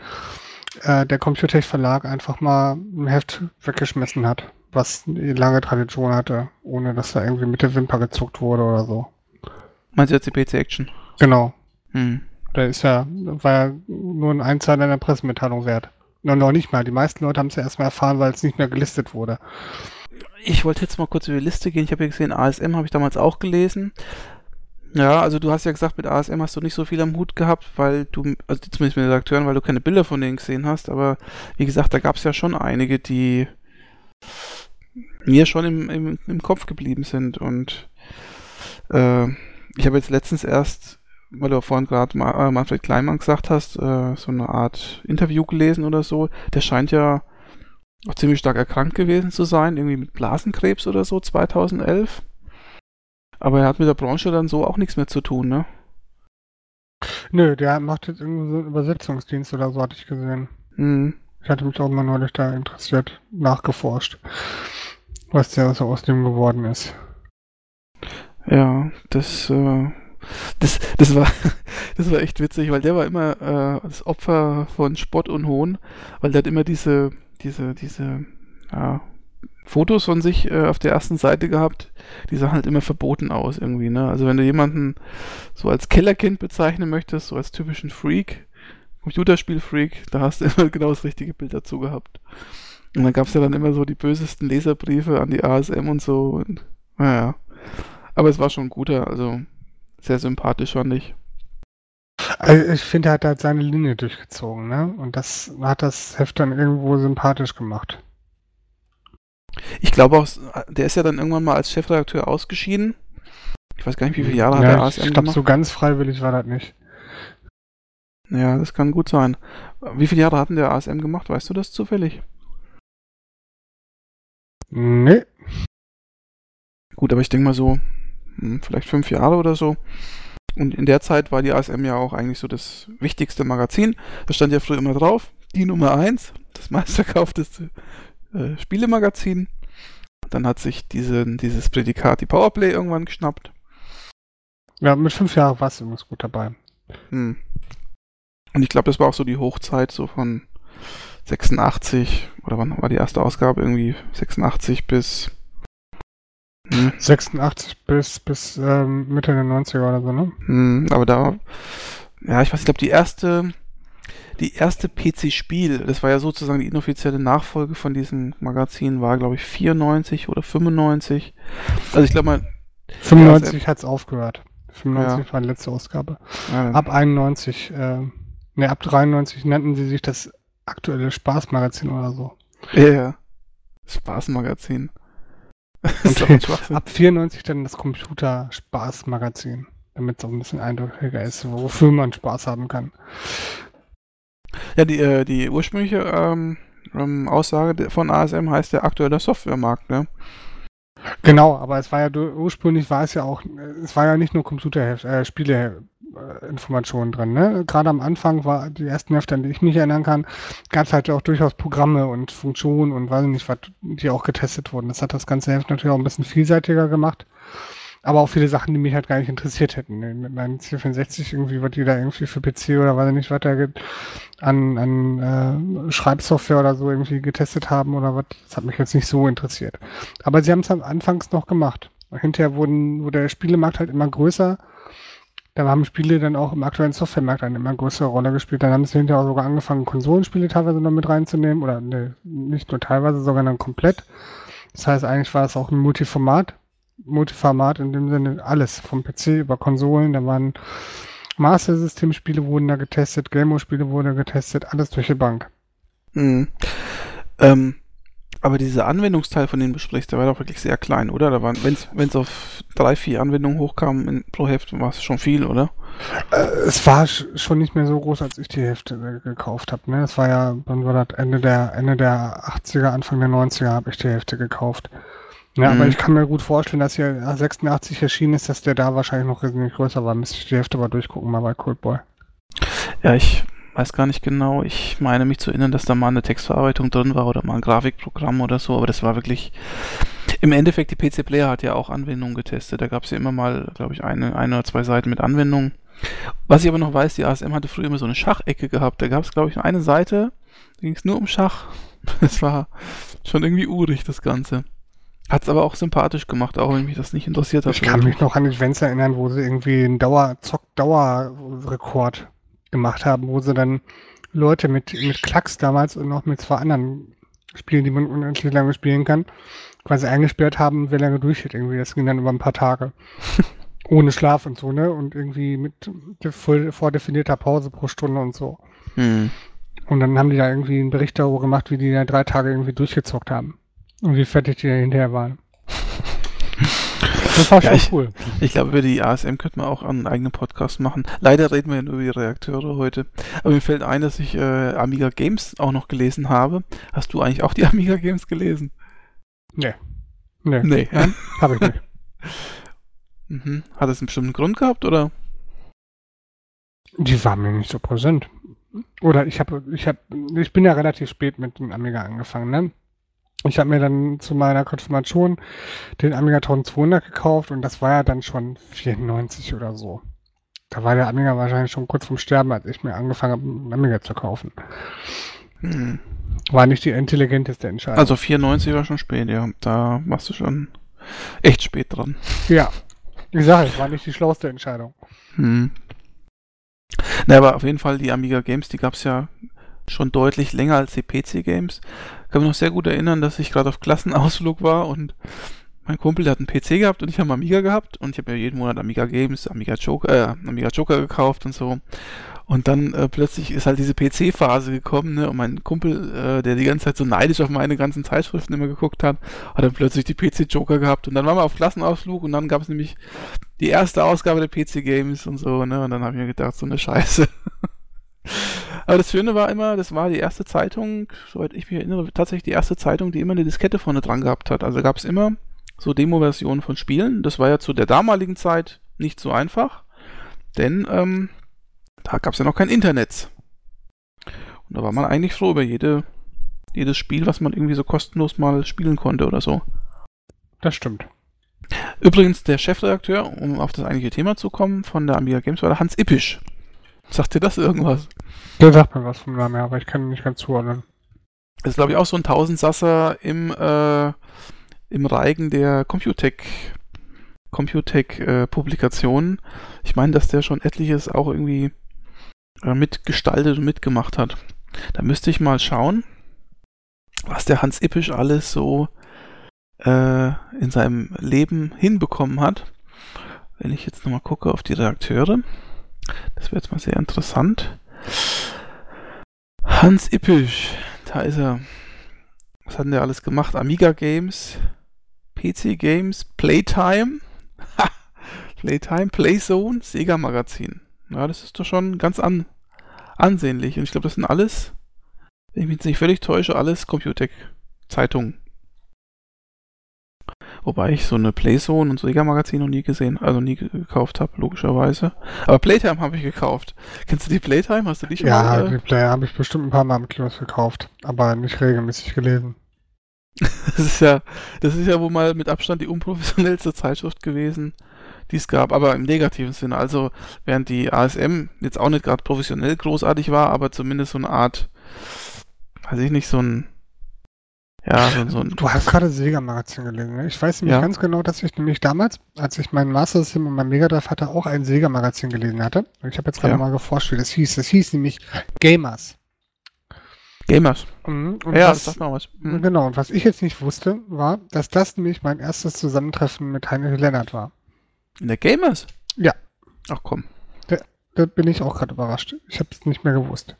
äh, der Computech Verlag einfach mal ein Heft weggeschmissen hat, was eine lange Tradition hatte, ohne dass da irgendwie mit der Wimper gezuckt wurde oder so. Meinst du jetzt die PC Action? Genau. Hm. Da ist ja, war ja nur ein Einzahler einer Pressemitteilung wert. No, noch nicht mal. Die meisten Leute haben es ja erstmal erfahren, weil es nicht mehr gelistet wurde. Ich wollte jetzt mal kurz über die Liste gehen. Ich habe ja gesehen, ASM habe ich damals auch gelesen. Ja, also du hast ja gesagt, mit ASM hast du nicht so viel am Hut gehabt, weil du, also zumindest mit den Redakteuren, weil du keine Bilder von denen gesehen hast. Aber wie gesagt, da gab es ja schon einige, die mir schon im, im, im Kopf geblieben sind. Und äh, ich habe jetzt letztens erst, weil du vorhin gerade Ma äh, Manfred Kleinmann gesagt hast, äh, so eine Art Interview gelesen oder so. Der scheint ja auch ziemlich stark erkrankt gewesen zu sein, irgendwie mit Blasenkrebs oder so 2011. Aber er hat mit der Branche dann so auch nichts mehr zu tun, ne? Nö, der macht jetzt irgendwie so einen Übersetzungsdienst oder so, hatte ich gesehen. Hm. Ich hatte mich auch mal neulich da interessiert, nachgeforscht, was der so aus dem geworden ist. Ja, das, äh, Das, das, war, das war echt witzig, weil der war immer äh, das Opfer von Spott und Hohn, weil der hat immer diese, diese, diese ja, Fotos von sich äh, auf der ersten Seite gehabt, die sahen halt immer verboten aus irgendwie, ne? Also wenn du jemanden so als Kellerkind bezeichnen möchtest, so als typischen Freak, Computerspiel-Freak, da hast du immer genau das richtige Bild dazu gehabt. Und dann gab es ja dann immer so die bösesten Leserbriefe an die ASM und so. Und, naja. Aber es war schon ein guter, also sehr sympathisch fand ich. Also ich finde, er hat halt seine Linie durchgezogen, ne? Und das hat das Heft dann irgendwo sympathisch gemacht. Ich glaube auch, der ist ja dann irgendwann mal als Chefredakteur ausgeschieden. Ich weiß gar nicht, wie viele Jahre ja, hat der ASM Ich glaube, so ganz freiwillig war das nicht. Ja, das kann gut sein. Wie viele Jahre hat denn der ASM gemacht? Weißt du das zufällig? Nee. Gut, aber ich denke mal so, hm, vielleicht fünf Jahre oder so. Und in der Zeit war die ASM ja auch eigentlich so das wichtigste Magazin. Da stand ja früher immer drauf, die Nummer eins, das meistverkaufteste äh, Spielemagazin. Dann hat sich diese, dieses Prädikat, die Powerplay, irgendwann geschnappt. Ja, mit fünf Jahren war es übrigens gut dabei. Hm. Und ich glaube, das war auch so die Hochzeit so von 86, oder wann war die erste Ausgabe? Irgendwie 86 bis hm. 86 bis, bis ähm, Mitte der 90er oder so, ne? Hm, aber da, ja, ich weiß, ich glaube, die erste, die erste PC-Spiel, das war ja sozusagen die inoffizielle Nachfolge von diesem Magazin, war, glaube ich, 94 oder 95. Also ich glaube mal. 95 hat es aufgehört. 95 ja. war die letzte Ausgabe. Ja, ab 91, äh, ne, ab 93 nannten sie sich das aktuelle Spaßmagazin oder so. Ja, ja. Spaßmagazin. Ab 94 dann das Computer-Spaß-Magazin, damit es auch ein bisschen eindeutiger ist, wofür man Spaß haben kann. Ja, die, äh, die ursprüngliche ähm, ähm Aussage von ASM heißt der aktuelle Softwaremarkt, ne? Genau, aber es war ja ursprünglich war es ja auch, es war ja nicht nur Computer, äh, drin. Ne? Gerade am Anfang war die ersten Hefte, an die ich mich erinnern kann, gab es halt auch durchaus Programme und Funktionen und weiß nicht, was, die auch getestet wurden. Das hat das ganze Heft natürlich auch ein bisschen vielseitiger gemacht. Aber auch viele Sachen, die mich halt gar nicht interessiert hätten. Ne? Mit meinem C64 irgendwie, was die da irgendwie für PC oder weiß ich nicht, was da an, an äh, Schreibsoftware oder so irgendwie getestet haben oder was, das hat mich jetzt nicht so interessiert. Aber sie haben es anfangs noch gemacht. Hinterher wurden, wurde der Spielemarkt halt immer größer da haben Spiele dann auch im aktuellen Softwaremarkt eine immer größere Rolle gespielt. Dann haben sie hinterher auch sogar angefangen, Konsolenspiele teilweise noch mit reinzunehmen. Oder ne, nicht nur teilweise, sogar dann komplett. Das heißt, eigentlich war es auch ein Multiformat. Multiformat in dem Sinne alles. Vom PC über Konsolen. Da waren Master System Spiele wurden da getestet, Game Spiele wurden getestet, alles durch die Bank. Mhm. Ähm, aber dieser Anwendungsteil, von dem du sprichst, der war doch wirklich sehr klein, oder? Da waren, wenn es auf drei, vier Anwendungen hochkam in, pro Heft, war es schon viel, oder? Äh, es war schon nicht mehr so groß, als ich die Hefte äh, gekauft habe. Ne? Es war ja, wann war das? Ende der, Ende der 80er, Anfang der 90er habe ich die Hefte gekauft. Ja, mhm. aber ich kann mir gut vorstellen, dass hier 86 erschienen ist, dass der da wahrscheinlich noch wesentlich größer war. Müsste ich die Hefte mal durchgucken, mal bei Coldboy. Ja, ich weiß gar nicht genau. Ich meine mich zu erinnern, dass da mal eine Textverarbeitung drin war oder mal ein Grafikprogramm oder so, aber das war wirklich. Im Endeffekt, die PC Player hat ja auch Anwendungen getestet. Da gab es ja immer mal, glaube ich, eine, eine oder zwei Seiten mit Anwendungen. Was ich aber noch weiß, die ASM hatte früher immer so eine Schachecke gehabt. Da gab es, glaube ich, eine Seite, da ging es nur um Schach. Das war schon irgendwie urig, das Ganze. Hat es aber auch sympathisch gemacht, auch wenn mich das nicht interessiert hat. Ich kann mich noch an Events erinnern, wo sie irgendwie einen Dauer Zock-Dauer-Rekord gemacht haben, wo sie dann Leute mit, mit Klacks damals und noch mit zwei anderen Spielen, die man unendlich lange spielen kann, quasi eingesperrt haben, wer lange durchhält irgendwie. Das ging dann über ein paar Tage. Ohne Schlaf und so, ne? Und irgendwie mit voll vordefinierter Pause pro Stunde und so. Mhm. Und dann haben die da irgendwie einen Bericht darüber gemacht, wie die da drei Tage irgendwie durchgezockt haben. Und wie fertig die da hinterher waren. Das war schon ja, ich, cool. Ich glaube, über die ASM könnte man auch einen eigenen Podcast machen. Leider reden wir ja nur über die Reakteure heute. Aber mir fällt ein, dass ich äh, Amiga Games auch noch gelesen habe. Hast du eigentlich auch die Amiga Games gelesen? Nee. Nee. Nee. Ja? Habe ich nicht. mhm. Hat es einen bestimmten Grund gehabt, oder? Die waren mir nicht so präsent. Oder ich habe, ich habe, ich bin ja relativ spät mit dem Amiga angefangen, ne? Ich habe mir dann zu meiner Konfirmation den Amiga 1200 gekauft und das war ja dann schon 94 oder so. Da war der Amiga wahrscheinlich schon kurz vorm Sterben, als ich mir angefangen habe, einen Amiga zu kaufen. Hm. War nicht die intelligenteste Entscheidung. Also 94 war schon spät, ja. Da warst du schon echt spät dran. ja. Ich sage, es war nicht die schlauste Entscheidung. Hm. Na, aber auf jeden Fall die Amiga Games, die gab es ja schon deutlich länger als die PC Games. Kann mich noch sehr gut erinnern, dass ich gerade auf Klassenausflug war und mein Kumpel, der hat einen PC gehabt und ich habe Amiga gehabt und ich habe mir jeden Monat Amiga Games, Amiga Joker, äh, Amiga Joker gekauft und so. Und dann äh, plötzlich ist halt diese PC-Phase gekommen, ne? Und mein Kumpel, äh, der die ganze Zeit so neidisch auf meine ganzen Zeitschriften immer geguckt hat, hat dann plötzlich die PC-Joker gehabt. Und dann waren wir auf Klassenausflug und dann gab es nämlich die erste Ausgabe der PC-Games und so, ne? Und dann habe ich mir gedacht, so eine Scheiße. Aber das Schöne war immer, das war die erste Zeitung, soweit ich mich erinnere, tatsächlich die erste Zeitung, die immer eine Diskette vorne dran gehabt hat. Also gab es immer so Demo-Versionen von Spielen. Das war ja zu der damaligen Zeit nicht so einfach, denn ähm, da gab es ja noch kein Internet. Und da war man eigentlich froh über jede, jedes Spiel, was man irgendwie so kostenlos mal spielen konnte oder so. Das stimmt. Übrigens, der Chefredakteur, um auf das eigentliche Thema zu kommen, von der Amiga Games war der Hans Ippisch. Sagt dir das irgendwas? Der sagt mir was vom Namen her, aber ich kann ihn nicht ganz zuordnen. Das ist, glaube ich, auch so ein Tausendsasser im, äh, im Reigen der Computec Computec-Publikationen. Äh, ich meine, dass der schon etliches auch irgendwie äh, mitgestaltet und mitgemacht hat. Da müsste ich mal schauen, was der Hans Ippisch alles so äh, in seinem Leben hinbekommen hat. Wenn ich jetzt nochmal gucke auf die Redakteure. Das wäre jetzt mal sehr interessant. Hans Ippisch, da ist er. Was hat denn der alles gemacht? Amiga Games, PC Games, Playtime, Playtime, Playzone, Sega Magazin. Ja, das ist doch schon ganz an, ansehnlich. Und ich glaube, das sind alles, wenn ich mich nicht völlig täusche, alles Computec-Zeitungen. Wobei ich so eine Playzone und Sega Magazin noch nie gesehen, also nie gekauft habe, logischerweise. Aber Playtime habe ich gekauft. Kennst du die Playtime? Hast du die schon Ja, mal? die Player habe ich bestimmt ein paar Mal im Kiosk gekauft, aber nicht regelmäßig gelesen. Das ist ja, das ist ja wohl mal mit Abstand die unprofessionellste Zeitschrift gewesen, die es gab, aber im negativen Sinne. Also, während die ASM jetzt auch nicht gerade professionell großartig war, aber zumindest so eine Art, weiß ich nicht, so ein, ja, so, so ein, Du hast gerade Sega Magazin gelesen, ne? Ich weiß nämlich Ja. ganz genau, dass ich nämlich damals, als ich mein Master System und mein Mega Drive hatte, auch ein Sega Magazin gelesen hatte. Und ich habe jetzt gerade Ja. mal geforscht, wie das hieß. Das hieß nämlich Gamers. Gamers. Mhm. Und ja, was, das sagt mal was. Hm. Genau, und was ich jetzt nicht wusste, war, dass das nämlich mein erstes Zusammentreffen mit Heinrich Lennart war. In der Gamers? Ja. Ach komm, Da bin ich auch gerade überrascht. Ich habe es nicht mehr gewusst.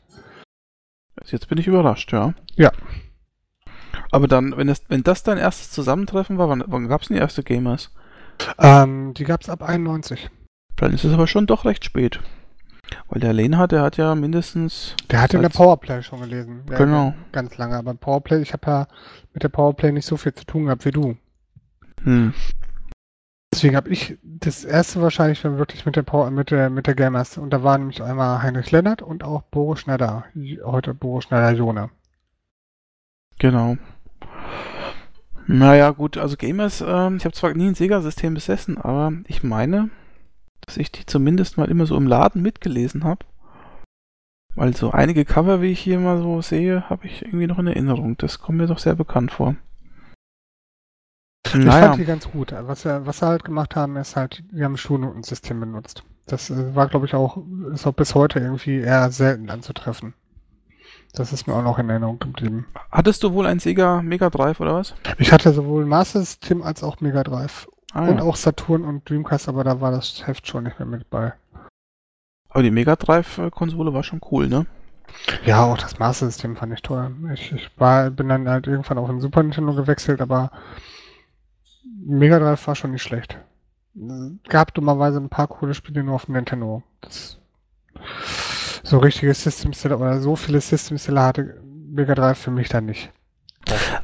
jetzt bin ich überrascht, ja. Ja. Aber dann, wenn das, wenn das dein erstes Zusammentreffen war, wann, wann gab es denn die erste Gamers? Ähm, die gab es ab 91. Dann ist es aber schon doch recht spät. Weil der Lenhardt, der hat ja mindestens. Der hatte in der Powerplay schon gelesen. Ja, Genau. Ganz lange. Aber Powerplay, ich habe ja mit der Powerplay nicht so viel zu tun gehabt wie du. Hm. Deswegen habe ich das erste wahrscheinlich dann wirklich mit der Power, mit der mit der Gamers. Und da war nämlich einmal Heinrich Lennart und auch Boris Schneider. Heute Boris Schneider Jone. Genau. Naja, gut, also Gamers, ähm, ich habe zwar nie ein Sega-System besessen, aber ich meine, dass ich die zumindest mal immer so im Laden mitgelesen habe. Weil so einige Cover, wie ich hier mal so sehe, habe ich irgendwie noch in Erinnerung. Das kommt mir doch sehr bekannt vor. Ich Naja, fand die ganz gut. Was sie, was sie halt gemacht haben, ist halt, die haben ein Schulnotensystem benutzt. Das äh, war, glaube ich, auch, ist auch bis heute irgendwie eher selten anzutreffen. Das ist mir auch noch in Erinnerung geblieben. hattest du wohl ein Sega Mega Drive oder was? Ich hatte sowohl Master System als auch Mega Drive. Ah, Und ja. auch Saturn und Dreamcast, aber da war das Heft schon nicht mehr mit bei. Aber die Mega Drive-Konsole war schon cool, ne? Ja, auch das Master System fand ich toll. Ich, ich war, bin dann halt irgendwann auf den Super Nintendo gewechselt, aber Mega Drive war schon nicht schlecht. Gab dummerweise ein paar coole Spiele nur auf dem Nintendo. Das, so richtige System Seller oder so viele System Seller hatte Mega Drive für mich dann nicht.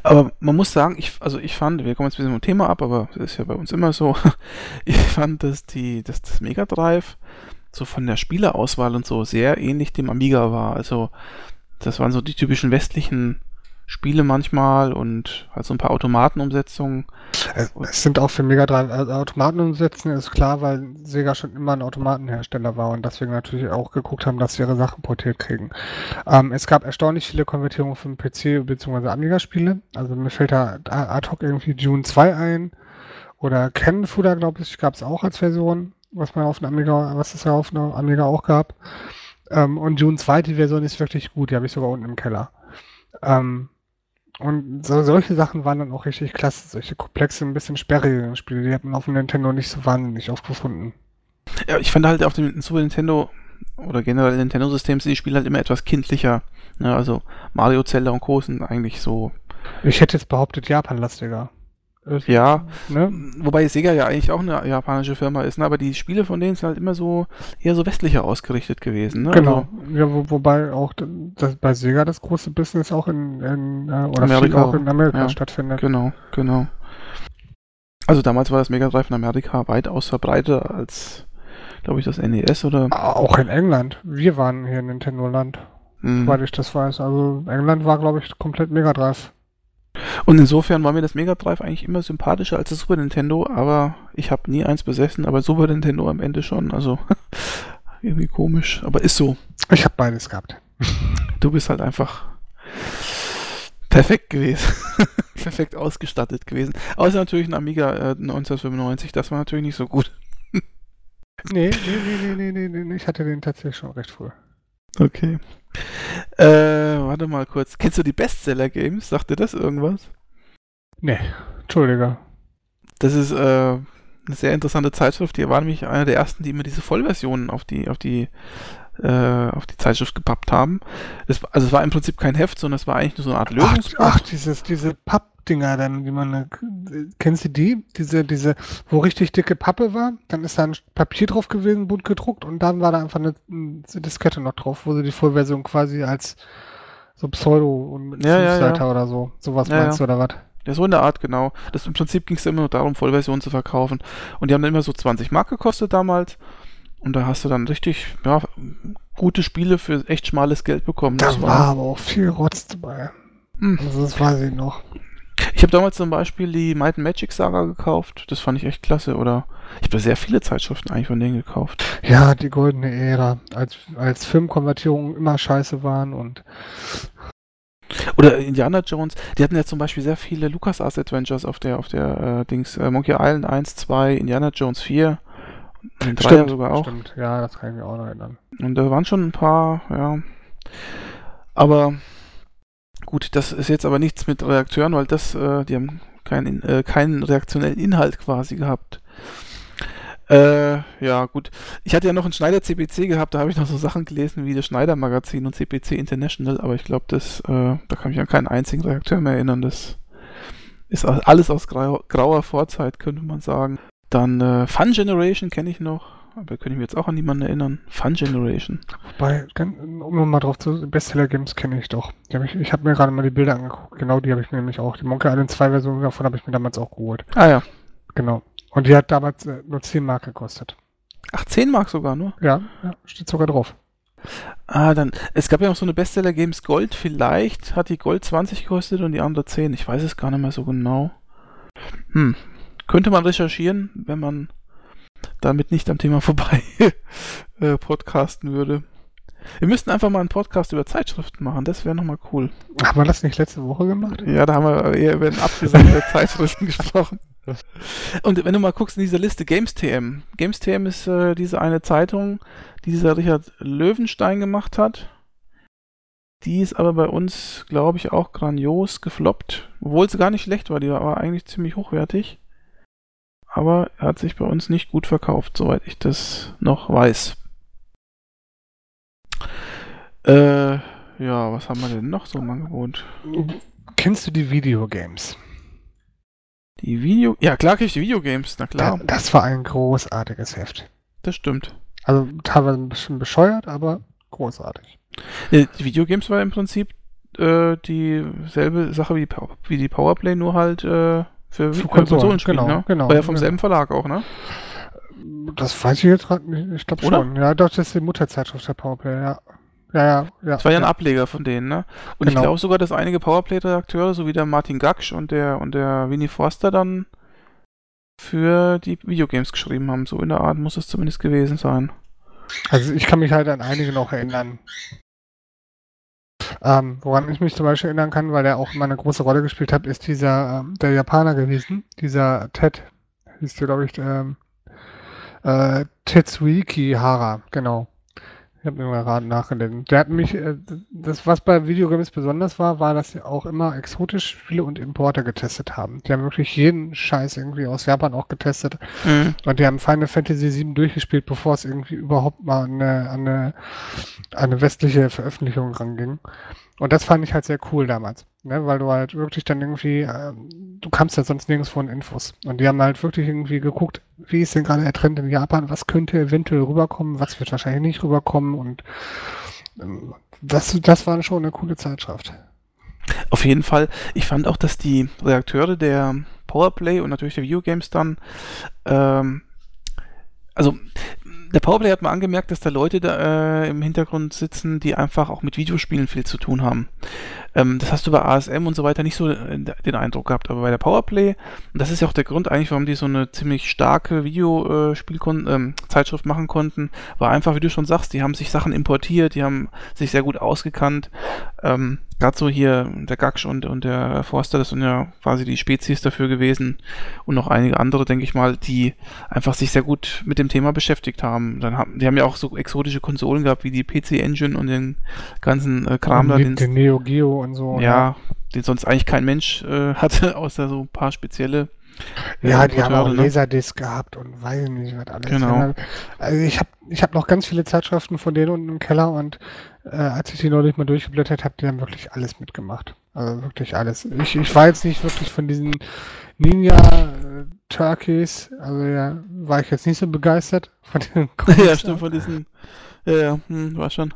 Aber man muss sagen, ich, also ich fand, wir kommen jetzt ein bisschen vom Thema ab, aber das ist ja bei uns immer so. Ich fand, dass die, dass das Mega Drive so von der Spielerauswahl und so sehr ähnlich dem Amiga war. Also, das waren so die typischen westlichen Spiele manchmal und halt so ein paar Automatenumsetzungen. Es, es sind auch für Mega Drive also Automatenumsetzungen, ist klar, weil Sega schon immer ein Automatenhersteller war und deswegen natürlich auch geguckt haben, dass sie ihre Sachen portiert kriegen. Ähm, es gab erstaunlich viele Konvertierungen für PC bzw. Amiga-Spiele. Also mir fällt da ad hoc irgendwie Dune 2 ein oder Kenfuda, glaube ich, gab es auch als Version, was man auf dem Amiga, was es ja auf einem Amiga auch gab. Ähm, und Dune 2, die Version ist wirklich gut, die habe ich sogar unten im Keller. Ähm, und so, solche Sachen waren dann auch richtig klasse. Solche komplexe, ein bisschen sperrige Spiele, die hat man auf dem Nintendo nicht so wahnsinnig oft gefunden. Ja, ich fand halt auf dem Super Nintendo oder generell Nintendo-System sind die Spiele halt immer etwas kindlicher. Ne? Also Mario, Zelda und Co. sind eigentlich so. Ich hätte jetzt behauptet, Japan-lastiger. Ja, ne? wobei Sega ja eigentlich auch eine japanische Firma ist, ne? aber die Spiele von denen sind halt immer so eher so westlicher ausgerichtet gewesen. Ne? Genau, also, ja, wo, wobei auch das, bei Sega das große Business auch in, in äh, oder Amerika, auch in Amerika ja, stattfindet. Genau, genau. Also damals war das Mega Drive in Amerika weitaus verbreiteter als, glaube ich, das NES oder. Auch in England. Wir waren hier in Nintendo-Land, mhm. weil ich das weiß. Also England war, glaube ich, komplett Mega Drive. Und insofern war mir das Mega Drive eigentlich immer sympathischer als das Super Nintendo, aber ich habe nie eins besessen, aber Super Nintendo am Ende schon, also irgendwie komisch, aber ist so. Ich habe beides gehabt. Du bist halt einfach perfekt gewesen. perfekt ausgestattet gewesen. Außer natürlich ein Amiga äh, 1995, das war natürlich nicht so gut. nee, nee, nee, nee, nee, nee, nee, ich hatte den tatsächlich schon recht früh. Okay. Äh, warte mal kurz. Kennst du die Bestseller-Games? Sagt dir das irgendwas? Nee, Entschuldige. Das ist äh, eine sehr interessante Zeitschrift. Die war nämlich einer der ersten, die immer diese Vollversionen auf die, auf die, äh, auf die Zeitschrift gepappt haben. Das, also es war im Prinzip kein Heft, sondern es war eigentlich nur so eine Art Lösungsbuch. Ach, ach dieses, diese Papp Dinger dann, wie man, kennst du die? Diese, diese, wo richtig dicke Pappe war, dann ist da ein Papier drauf gewesen, bunt gedruckt und dann war da einfach eine, eine Diskette noch drauf, wo sie die Vollversion quasi als so Pseudo und mit ja, ja, ja. oder so, sowas ja, meinst du oder was? Ja, so in der Art, genau. Das im Prinzip ging es immer nur darum, Vollversionen zu verkaufen. Und die haben dann immer so 20 Mark gekostet damals. Und da hast du dann richtig, ja, gute Spiele für echt schmales Geld bekommen. Da war, war aber auch viel Rotz dabei. Hm. Also das weiß ich noch. Ich habe damals zum Beispiel die Might and Magic Saga gekauft. Das fand ich echt klasse. Oder ich habe da sehr viele Zeitschriften eigentlich von denen gekauft. Ja, die goldene Ära. Als, als Filmkonvertierungen immer scheiße waren und. Oder Indiana Jones, die hatten ja zum Beispiel sehr viele LucasArts Adventures auf der, auf der äh, Dings, äh, Monkey Island 1, 2, Indiana Jones 4, den 3 sogar auch. Stimmt, ja, das kann ich mir auch noch erinnern. Und da waren schon ein paar, ja. Aber Gut, das ist jetzt aber nichts mit Reakteuren, weil das, äh, die haben keinen, äh, keinen reaktionellen Inhalt quasi gehabt. Äh, ja, gut. Ich hatte ja noch ein Schneider CPC gehabt, da habe ich noch so Sachen gelesen wie das Schneider Magazin und CPC International, aber ich glaube, das, äh, da kann ich an keinen einzigen Reakteur mehr erinnern. Das ist alles aus grau grauer Vorzeit, könnte man sagen. Dann äh, Fun Generation kenne ich noch. Aber könnte ich mir jetzt auch an niemanden erinnern. Fun Generation. Wobei, um nochmal drauf zu, Bestseller Games kenne ich doch. Hab ich ich habe mir gerade mal die Bilder angeguckt. Genau die habe ich mir nämlich auch. Die Monkey Island 2 Version davon habe ich mir damals auch geholt. Ah ja. Genau. Und die hat damals äh, nur 10 Mark gekostet. Ach, 10 Mark sogar nur? Ja, ja, steht sogar drauf. Ah, dann, es gab ja noch so eine Bestseller Games Gold, vielleicht hat die Gold 20 gekostet und die andere 10. Ich weiß es gar nicht mehr so genau. Hm. Könnte man recherchieren, wenn man damit nicht am Thema vorbei äh, podcasten würde. Wir müssten einfach mal einen Podcast über Zeitschriften machen, das wäre nochmal cool. Haben wir das nicht letzte Woche gemacht? Ja, da haben wir eher über abgesagte Zeitschriften gesprochen. Und wenn du mal guckst in dieser Liste GamesTM. GamesTM ist äh, diese eine Zeitung, die dieser Richard Löwenstein gemacht hat. Die ist aber bei uns, glaube ich, auch grandios gefloppt. Obwohl sie gar nicht schlecht war, die war eigentlich ziemlich hochwertig aber er hat sich bei uns nicht gut verkauft, soweit ich das noch weiß. Äh, ja, was haben wir denn noch so im Angebot? Kennst du die Videogames? Die Video... Ja, klar kenne ich die Videogames, na klar. Da, das war ein großartiges Heft. Das stimmt. Also teilweise ein bisschen bescheuert, aber großartig. Die Videogames war im Prinzip äh, dieselbe Sache wie, wie die Powerplay, nur halt äh, für, für Konsolenspiele, genau, ne? genau. War ja vom genau. selben Verlag auch, ne? Das weiß ich jetzt gerade nicht. Ich glaube schon. Ja, doch, das ist die Mutterzeitschrift der Powerplay, ja. Ja, ja, ja. Das war ja ein ja. Ableger von denen, ne? Und ich Genau. glaube sogar, dass einige Powerplay-Redakteure, so wie der Martin Gaksch und der und der Winnie Forster dann für die Videogames geschrieben haben. So in der Art muss es zumindest gewesen sein. Also ich kann mich halt an einige noch erinnern. Ähm, woran ich mich zum Beispiel erinnern kann, weil er auch immer eine große Rolle gespielt hat, ist dieser ähm, der Japaner gewesen, dieser Ted, hieß der, glaube ich, ähm, äh, Tetsuiki Hara, genau. Ich habe mir mal gerade nachgelesen. Der hat mich, äh, das, was bei Videogames besonders war, war, dass sie auch immer exotische Spiele und Importe getestet haben. Die haben wirklich jeden Scheiß irgendwie aus Japan auch getestet. Mhm. Und die haben Final Fantasy VII durchgespielt, bevor es irgendwie überhaupt mal an eine, an eine, an eine westliche Veröffentlichung ranging. Und das fand ich halt sehr cool damals, ne? weil du halt wirklich dann irgendwie, ähm, du kamst ja sonst nirgendwo in Infos. Und die haben halt wirklich irgendwie geguckt, wie ist denn gerade der Trend in Japan, was könnte eventuell rüberkommen, was wird wahrscheinlich nicht rüberkommen und ähm, das, das war schon eine coole Zeitschrift. Auf jeden Fall. Ich fand auch, dass die Redakteure der Powerplay und natürlich der Videogames dann, ähm, also der Powerplay hat mal angemerkt, dass da Leute da, äh, im Hintergrund sitzen, die einfach auch mit Videospielen viel zu tun haben. Ähm, das hast du bei ASM und so weiter nicht so äh, den Eindruck gehabt, aber bei der Powerplay, und das ist ja auch der Grund eigentlich, warum die so eine ziemlich starke Videospielzeitschrift ähm, Zeitschrift machen konnten, war einfach, wie du schon sagst, die haben sich Sachen importiert, die haben sich sehr gut ausgekannt. Ähm, Gerade so hier der Gaksch und, und der Forster, das sind ja quasi die Spezies dafür gewesen und noch einige andere, denke ich mal, die einfach sich sehr gut mit dem Thema beschäftigt haben. Dann haben die haben ja auch so exotische Konsolen gehabt wie die PC Engine und den ganzen äh, Kram da, den, den Neo Geo und so. ja, den sonst eigentlich kein Mensch äh, hatte, außer so ein paar spezielle. äh, Ja, die haben auch ne? Laserdisc gehabt und weiß nicht, was alles. Genau. Also ich habe ich hab noch ganz viele Zeitschriften von denen unten im Keller und äh, als ich die neulich mal durchgeblättert habe, die haben wirklich alles mitgemacht. Also wirklich alles. Ich, ich war jetzt nicht wirklich von diesen Ninja äh, Turkeys, also ja, war ich jetzt nicht so begeistert von den ja, stimmt, von diesen. Ja, ja, hm, war schon.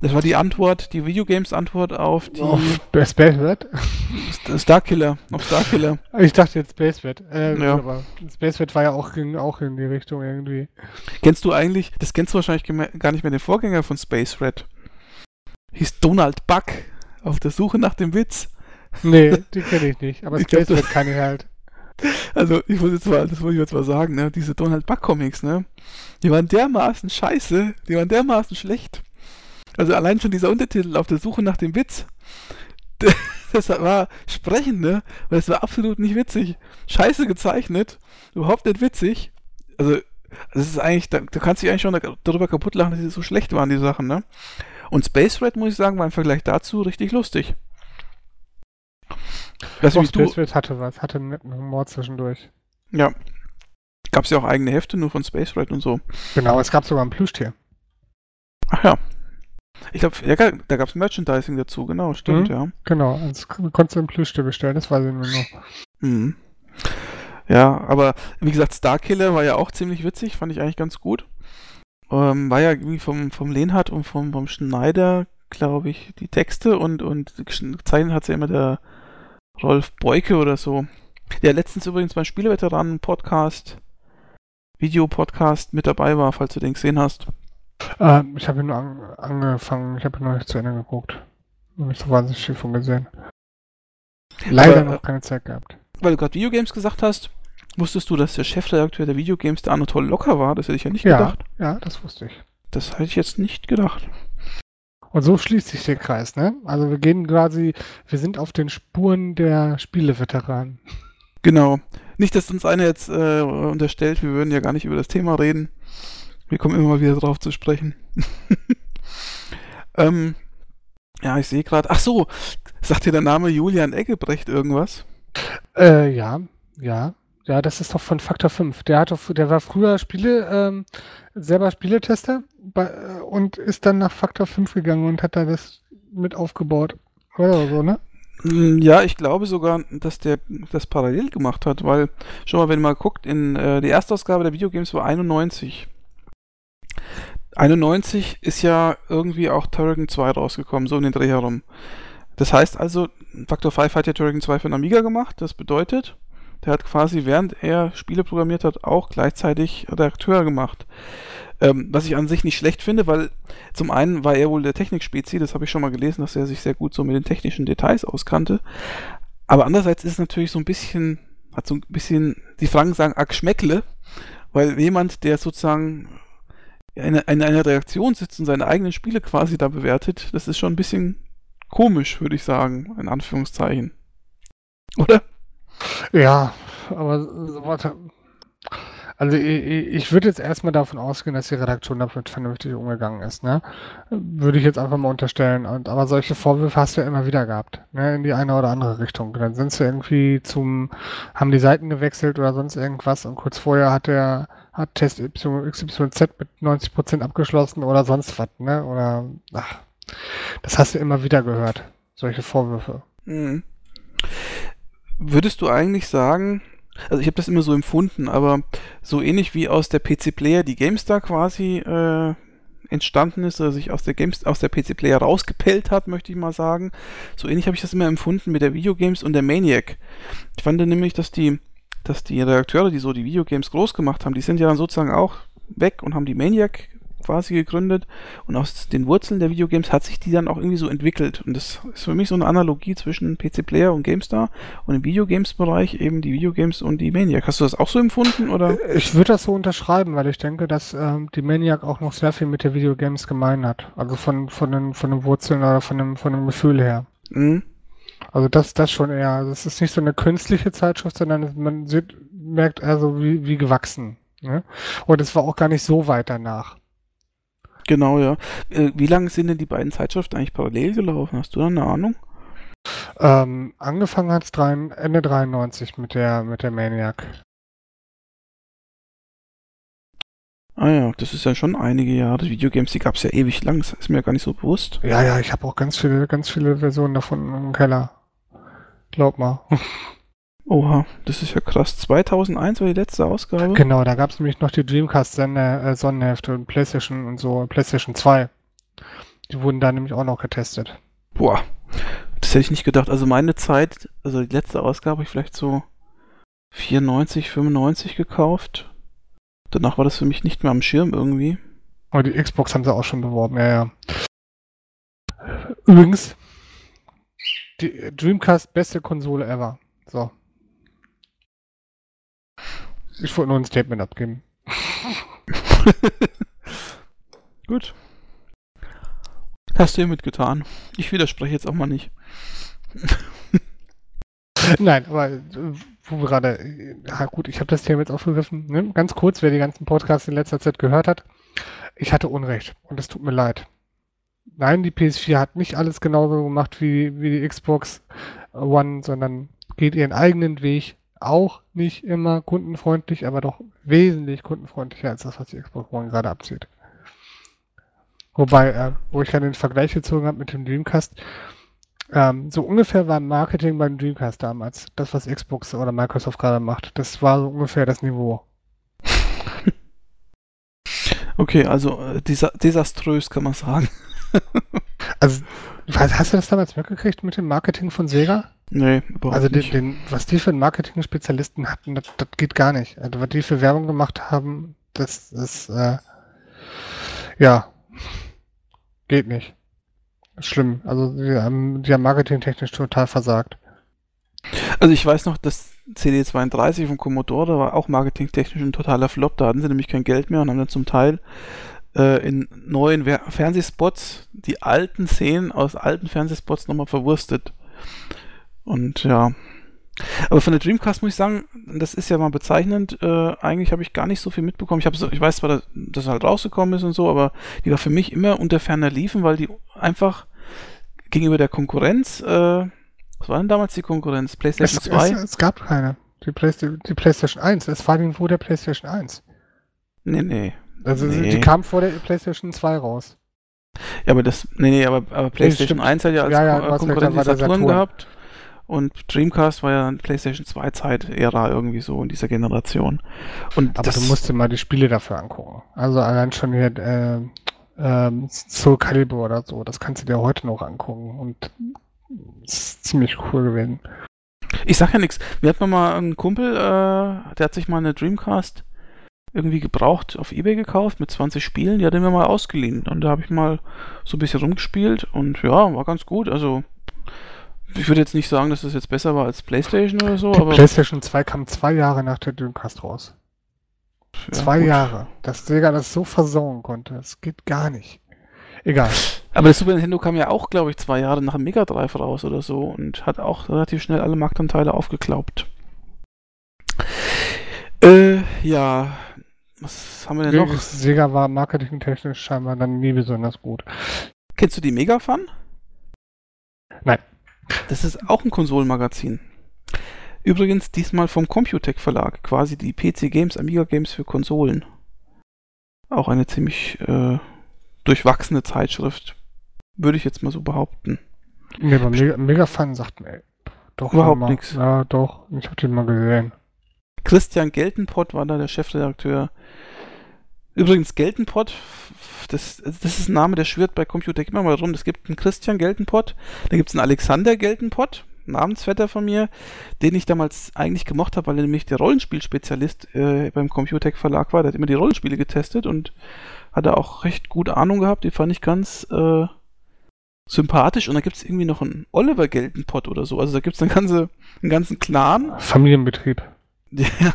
Das war die Antwort, die Videogames-Antwort auf die Auf Space? St- Starkiller, auf Starkiller. Ich dachte jetzt Space Vet. Äh, Ja. aber Space Vet war ja auch, ging auch in die Richtung irgendwie. Kennst du eigentlich, das kennst du wahrscheinlich gar nicht mehr, den Vorgänger von Space Red. Hieß Donald Buck auf der Suche nach dem Witz. Nee, die kenne ich nicht. Aber Space Vet kann ich halt. Also, ich muss jetzt mal, das muss ich jetzt mal sagen, ne, diese Donald Buck Comics, ne, die waren dermaßen scheiße, die waren dermaßen schlecht. Also allein schon dieser Untertitel auf der Suche nach dem Witz, das war sprechend, ne, weil es war absolut nicht witzig. Scheiße gezeichnet, überhaupt nicht witzig. Also, das ist eigentlich, da, du kannst dich eigentlich schon da- darüber kaputt lachen, dass sie so schlecht waren, die Sachen, ne. Und Space Red, muss ich sagen, war im Vergleich dazu richtig lustig. Wie du, Space Vet hatte was, hatte einen netten Humor zwischendurch. Ja. Gab es ja auch eigene Hefte nur von Space Ride und so. Genau, es gab sogar ein Plüschtier. Ach ja. Ich glaube, ja, da gab es Merchandising dazu, genau, stimmt, Mhm. ja. Genau, das kon- konntest du ein Plüschtier bestellen, das weiß ich nur noch. Mhm. Ja, aber wie gesagt, Starkiller war ja auch ziemlich witzig, fand ich eigentlich ganz gut. Ähm, war ja irgendwie vom, vom Lehnhardt und vom, vom Schneider, glaube ich, die Texte und, und gezeichnet hat ja immer der Rolf Beuke oder so. Der letztens übrigens beim Spieleveteranen-Podcast, Videopodcast mit dabei war, falls du den gesehen hast. Ähm, ich habe ihn nur an, angefangen, ich habe ihn noch nicht zu Ende geguckt. Noch nicht so wahnsinnig viel von gesehen. Leider Aber, noch keine Zeit gehabt. Weil du gerade Videogames gesagt hast, wusstest du, dass der Chefredakteur der Videogames der Anatol Locker war? Das hätte ich ja nicht Ja, gedacht. ja, das wusste ich. Das hätte ich jetzt nicht gedacht. Und so schließt sich der Kreis, ne? Also wir gehen quasi, wir sind auf den Spuren der Spieleveteranen. Genau. Nicht, dass uns einer jetzt äh, unterstellt, wir würden ja gar nicht über das Thema reden. Wir kommen immer mal wieder drauf zu sprechen. ähm, ja, ich sehe gerade. Ach so, sagt dir der Name Julian Eggebrecht irgendwas? Äh, ja, ja. Ja, das ist doch von Faktor 5. Der hat doch, der war früher Spiele, ähm, selber Spieletester bei, äh, und ist dann nach Faktor 5 gegangen und hat da das mit aufgebaut. Oder so, ne? Mm, Ja, ich glaube sogar, dass der das parallel gemacht hat, weil, schau mal, wenn man guckt, in äh, die Erstausgabe der Videogames war 91. 91 ist ja irgendwie auch Turrican 2 rausgekommen, so in den Dreh herum. Das heißt also, Factor 5 hat ja Turrican 2 für den Amiga gemacht, das bedeutet, Der hat quasi, während er Spiele programmiert hat, auch gleichzeitig Redakteur gemacht. Ähm, was ich an sich nicht schlecht finde, weil zum einen war er wohl der Technikspezi, das habe ich schon mal gelesen, dass er sich sehr gut so mit den technischen Details auskannte. Aber andererseits ist es natürlich so ein bisschen, hat so ein bisschen, die Franken sagen, Ackschmeckle, weil jemand, der sozusagen in, in einer Reaktion sitzt und seine eigenen Spiele quasi da bewertet, das ist schon ein bisschen komisch, würde ich sagen, in Anführungszeichen. Oder? Ja, aber warte. Also ich, ich würde jetzt erstmal davon ausgehen, dass die Redaktion damit vernünftig umgegangen ist, ne? Würde ich jetzt einfach mal unterstellen. Und, aber solche Vorwürfe hast du ja immer wieder gehabt, ne? In die eine oder andere Richtung. Dann sind sie irgendwie zum, haben die Seiten gewechselt oder sonst irgendwas und kurz vorher hat der, hat Test XYZ mit 90% abgeschlossen oder sonst was, ne? Oder, ach, das hast du immer wieder gehört, solche Vorwürfe. Mhm. Würdest du eigentlich sagen, also ich habe das immer so empfunden, aber so ähnlich wie aus der PC Player die GameStar quasi äh, entstanden ist, oder sich aus der Games aus der PC Player rausgepellt hat, möchte ich mal sagen. So ähnlich habe ich das immer empfunden mit der Videogames und der Maniac. Ich fand nämlich, dass die dass die Redakteure, die so die Videogames groß gemacht haben, die sind ja dann sozusagen auch weg und haben die Maniac quasi gegründet und aus den Wurzeln der Videogames hat sich die dann auch irgendwie so entwickelt und das ist für mich so eine Analogie zwischen PC Player und GameStar und im Videogames-Bereich eben die Videogames und die Maniac. Hast du das auch so empfunden oder? Ich würde das so unterschreiben, weil ich denke, dass ähm, die Maniac auch noch sehr viel mit der Videogames gemein hat. Also von, von, den, von den Wurzeln oder von dem, von dem Gefühl her. Mhm. Also das, das schon eher. Also es ist nicht so eine künstliche Zeitschrift, sondern man sieht, merkt also wie, wie gewachsen. Ne? Und es war auch gar nicht so weit danach. Genau, ja. Äh, wie lange sind denn die beiden Zeitschriften eigentlich parallel gelaufen? Hast du da eine Ahnung? Ähm, angefangen hat es Ende 93 mit der, mit der Maniac. Ah ja, das ist ja schon einige Jahre. Die Videogames, die gab es ja ewig lang, das ist mir gar nicht so bewusst. Ja, ja, ich habe auch ganz viele, ganz viele Versionen davon im Keller. Glaub mal. Oha, das ist ja krass. 2001 war die letzte Ausgabe. Genau, da gab es nämlich noch die Dreamcast äh, und PlayStation und so, PlayStation 2. Die wurden da nämlich auch noch getestet. Boah, das hätte ich nicht gedacht. Also meine Zeit, also die letzte Ausgabe habe ich vielleicht so 94, 95 gekauft. Danach war das für mich nicht mehr am Schirm irgendwie. Aber die Xbox haben sie auch schon beworben, ja, ja. Übrigens, die Dreamcast beste Konsole ever. So. Ich wollte nur ein Statement abgeben. Gut. Hast du hiermit getan. Ich widerspreche jetzt auch mal nicht. Nein, aber äh, wo wir gerade, ja gut, ich habe das Thema jetzt aufgegriffen. Ne? Ganz kurz, wer die ganzen Podcasts in letzter Zeit gehört hat, ich hatte Unrecht und es tut mir leid. Nein, die PS4 hat nicht alles genauso gemacht wie, wie die Xbox One, sondern geht ihren eigenen Weg, auch nicht immer kundenfreundlich, aber doch wesentlich kundenfreundlicher als das, was die Xbox One gerade abzieht. Wobei, äh, wo ich dann den Vergleich gezogen habe mit dem Dreamcast, ähm, so ungefähr war Marketing beim Dreamcast damals. Das, was Xbox oder Microsoft gerade macht. Das war so ungefähr das Niveau. Okay, also äh, desaströs kann man sagen. also, hast du das damals mitgekriegt mit dem Marketing von Sega? Nee, überhaupt also den, nicht. Den, was die für einen Marketing-Spezialisten hatten, das, das, geht gar nicht. Also was die für Werbung gemacht haben, das ist äh, ja geht nicht. Schlimm. Also die haben, die haben marketingtechnisch total versagt. Also ich weiß noch, das CD32 von Commodore war auch marketingtechnisch ein totaler Flop. Da hatten sie nämlich kein Geld mehr und haben dann zum Teil äh, in neuen Fernsehspots die alten Szenen aus alten Fernsehspots nochmal verwurstet. Und ja. Aber von der Dreamcast muss ich sagen, das ist ja mal bezeichnend. Äh, eigentlich habe ich gar nicht so viel mitbekommen. Ich, so, ich weiß zwar, dass, dass halt rausgekommen ist und so, aber die war für mich immer unter ferner Liefen, weil die einfach gegenüber der Konkurrenz, äh, was war denn damals die Konkurrenz? PlayStation es, 2? Es, es, gab keine. Die, Playsta die PlayStation 1. Es war die Niveau der PlayStation 1. Nee, nee. Also nee. die kam vor der PlayStation 2 raus. Ja, aber das, nee, nee, aber, aber PlayStation nee, 1 hat ja als ja, ja, Konkurrenz Saturn, Saturn gehabt. Und Dreamcast war ja PlayStation 2 Zeit-Ära irgendwie so in dieser Generation. Und Aber du musst dir mal die Spiele dafür angucken. Also allein schon hier äh, äh, Soul Calibur oder so, das kannst du dir heute noch angucken und ist ziemlich cool gewesen. Ich sag ja nichts. Mir hat mal ein Kumpel, äh, der hat sich mal eine Dreamcast irgendwie gebraucht auf Ebay gekauft mit 20 Spielen. Die hat er mir mal ausgeliehen. Und da habe ich mal so ein bisschen rumgespielt und ja, war ganz gut. Also ich würde jetzt nicht sagen, dass das jetzt besser war als PlayStation oder so, Die aber PlayStation 2 kam zwei Jahre nach der Dreamcast raus. ja, zwei gut. Jahre. Dass Sega das so versauen konnte. Das geht gar nicht. Egal. Aber das Super Nintendo kam ja auch, glaube ich, zwei Jahre nach dem Mega Drive raus oder so und hat auch relativ schnell alle Marktanteile aufgeklaubt. Äh, ja. Was haben wir denn noch? Sega war marketingtechnisch scheinbar dann nie besonders gut. Kennst du die Mega Fun? Nein. Das ist auch ein Konsolenmagazin. Übrigens diesmal vom Computec Verlag, quasi die PC Games, Amiga Games für Konsolen. Auch eine ziemlich äh, durchwachsene Zeitschrift, würde ich jetzt mal so behaupten. Nee, aber Mega, Mega Fun sagt mir doch Überhaupt nix. Ja, doch. Ich habe den mal gesehen. Christian Geltenpott war da der Chefredakteur. Übrigens, Geltenpott, das, das ist ein Name, der schwirrt bei Computec immer mal rum. Es gibt einen Christian Geltenpott, dann gibt es einen Alexander Geltenpott, Namensvetter von mir, den ich damals eigentlich gemocht habe, weil er nämlich der Rollenspielspezialist äh, beim Computec Verlag war. Der hat immer die Rollenspiele getestet und hatte auch recht gut Ahnung gehabt. Die fand ich ganz äh, sympathisch. Und dann gibt es irgendwie noch einen Oliver Geltenpott oder so. Also da gibt es eine einen ganzen Clan. Familienbetrieb. Ja,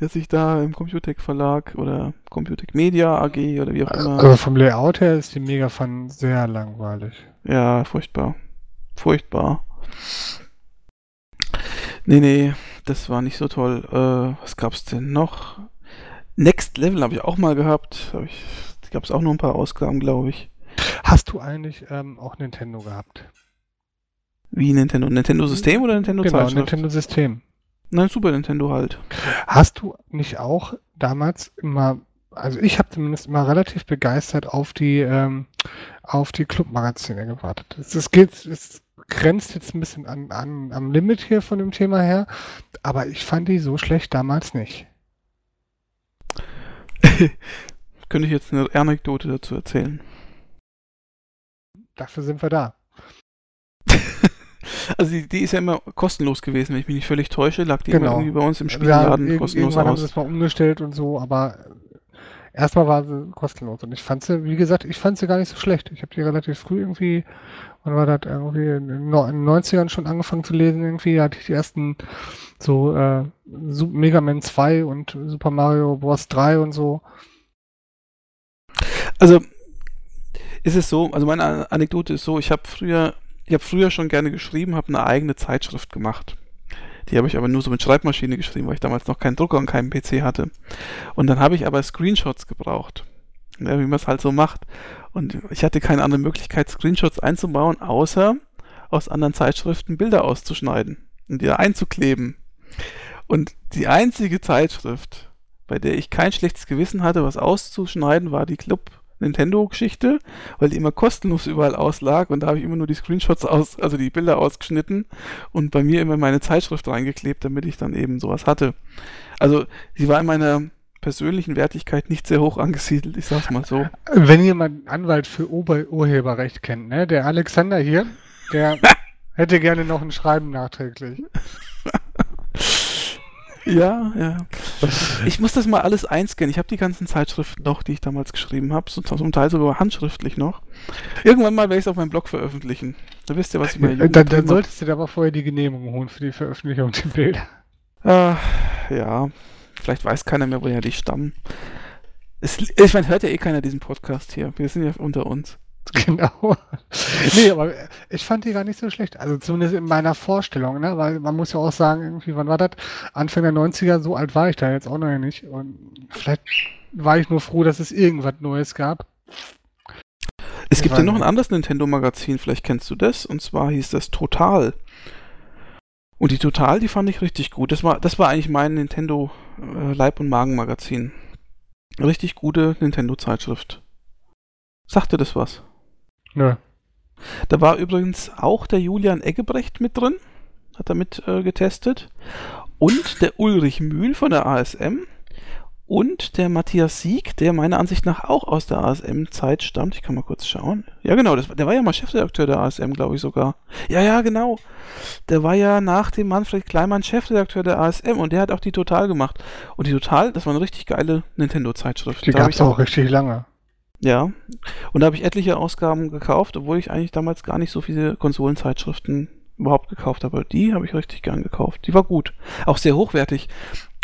der sich da im Computec Verlag oder Computec Media AG oder wie auch immer. Also vom Layout her ist die Mega Fun sehr langweilig. Ja, furchtbar. Furchtbar. Nee, nee, das war nicht so toll. Äh, was gab's denn noch? Next Level habe ich auch mal gehabt. Hab ich, da gab's auch noch ein paar Ausgaben, glaube ich. Hast du eigentlich ähm, auch Nintendo gehabt? Wie Nintendo? Nintendo System oder Nintendo genau, Zeitschrift? Nintendo System. Nein, Super Nintendo halt. Hast du nicht auch damals immer, also ich habe zumindest immer relativ begeistert auf die ähm, auf die Clubmagazine gewartet. Es, es geht, es grenzt jetzt ein bisschen an, an am Limit hier von dem Thema her, aber ich fand die so schlecht damals nicht. Könnte ich jetzt eine Anekdote dazu erzählen. Dafür sind wir da. Also die, die ist ja immer kostenlos gewesen, wenn ich mich nicht völlig täusche, lag die immer Genau. irgendwie bei uns im Ja, Spielladen irg- kostenlos irgendwann haben sie aus. es mal umgestellt und so, aber erstmal war sie kostenlos und ich fand sie, wie gesagt, ich fand sie gar nicht so schlecht. Ich habe die relativ früh irgendwie, wann war das, irgendwie in den Neu- in den 90ern schon angefangen zu lesen irgendwie, hatte ich die ersten so äh, Mega Man 2 und Super Mario Bros. 3 und so. Also ist es so, also meine An- Anekdote ist so, ich habe früher, ich habe früher schon gerne geschrieben, habe eine eigene Zeitschrift gemacht. Die habe ich aber nur so mit Schreibmaschine geschrieben, weil ich damals noch keinen Drucker und keinen PC hatte. Und dann habe ich aber Screenshots gebraucht. Ja, wie man es halt so macht. Und ich hatte keine andere Möglichkeit, Screenshots einzubauen, außer aus anderen Zeitschriften Bilder auszuschneiden und die da einzukleben. Und die einzige Zeitschrift, bei der ich kein schlechtes Gewissen hatte, was auszuschneiden, war die Club Nintendo-Geschichte, weil die immer kostenlos überall auslag und da habe ich immer nur die Screenshots aus, also die Bilder ausgeschnitten und bei mir immer meine Zeitschrift reingeklebt, damit ich dann eben sowas hatte. Also sie war in meiner persönlichen Wertigkeit nicht sehr hoch angesiedelt, ich sag's mal so. Wenn jemand einen Anwalt für Ober Urheberrecht kennt, ne, der Alexander hier, der hätte gerne noch ein Schreiben nachträglich. Ja, ja. Ich muss das mal alles einscannen. Ich habe die ganzen Zeitschriften noch, die ich damals geschrieben habe, zum Teil sogar handschriftlich noch. Irgendwann mal werde ich es auf meinem Blog veröffentlichen. Da wisst ihr, was ich meine. Dann, dann solltest du dir aber vorher die Genehmigung holen für die Veröffentlichung der Bilder. Ah, ja, vielleicht weiß keiner mehr, woher die stammen. Es, ich meine, hört ja eh keiner diesen Podcast hier. Wir sind ja unter uns. Genau. nee, aber ich fand die gar nicht so schlecht. Also zumindest in meiner Vorstellung, ne? Weil man muss ja auch sagen, irgendwie, wann war das? Anfang der 90er, so alt war ich da jetzt auch noch nicht. Und vielleicht war ich nur froh, dass es irgendwas Neues gab. Es gibt ja Weil- noch ein anderes Nintendo-Magazin, vielleicht kennst du das, und zwar hieß das Total. Und die Total, die fand ich richtig gut. Das war, das war eigentlich mein Nintendo äh, Leib- und Magen-Magazin. Richtig gute Nintendo-Zeitschrift. Sagte das was? Nö. Da war übrigens auch der Julian Eggebrecht mit drin, hat er mit äh, getestet. Und der Ulrich Mühl von der ASM. und der Matthias Sieg, der meiner Ansicht nach auch aus der ASM-Zeit stammt. Ich kann mal kurz schauen. Ja, genau, das, der war ja mal Chefredakteur der ASM, glaube ich sogar. Ja, ja, genau. Der war ja nach dem Manfred Kleimann Chefredakteur der ASM und der hat auch die Total gemacht. Und die Total, das war eine richtig geile Nintendo-Zeitschrift. Die gab es auch richtig lange. Ja, und da habe ich etliche Ausgaben gekauft, obwohl ich eigentlich damals gar nicht so viele Konsolenzeitschriften überhaupt gekauft habe. Die habe ich richtig gern gekauft. Die war gut. Auch sehr hochwertig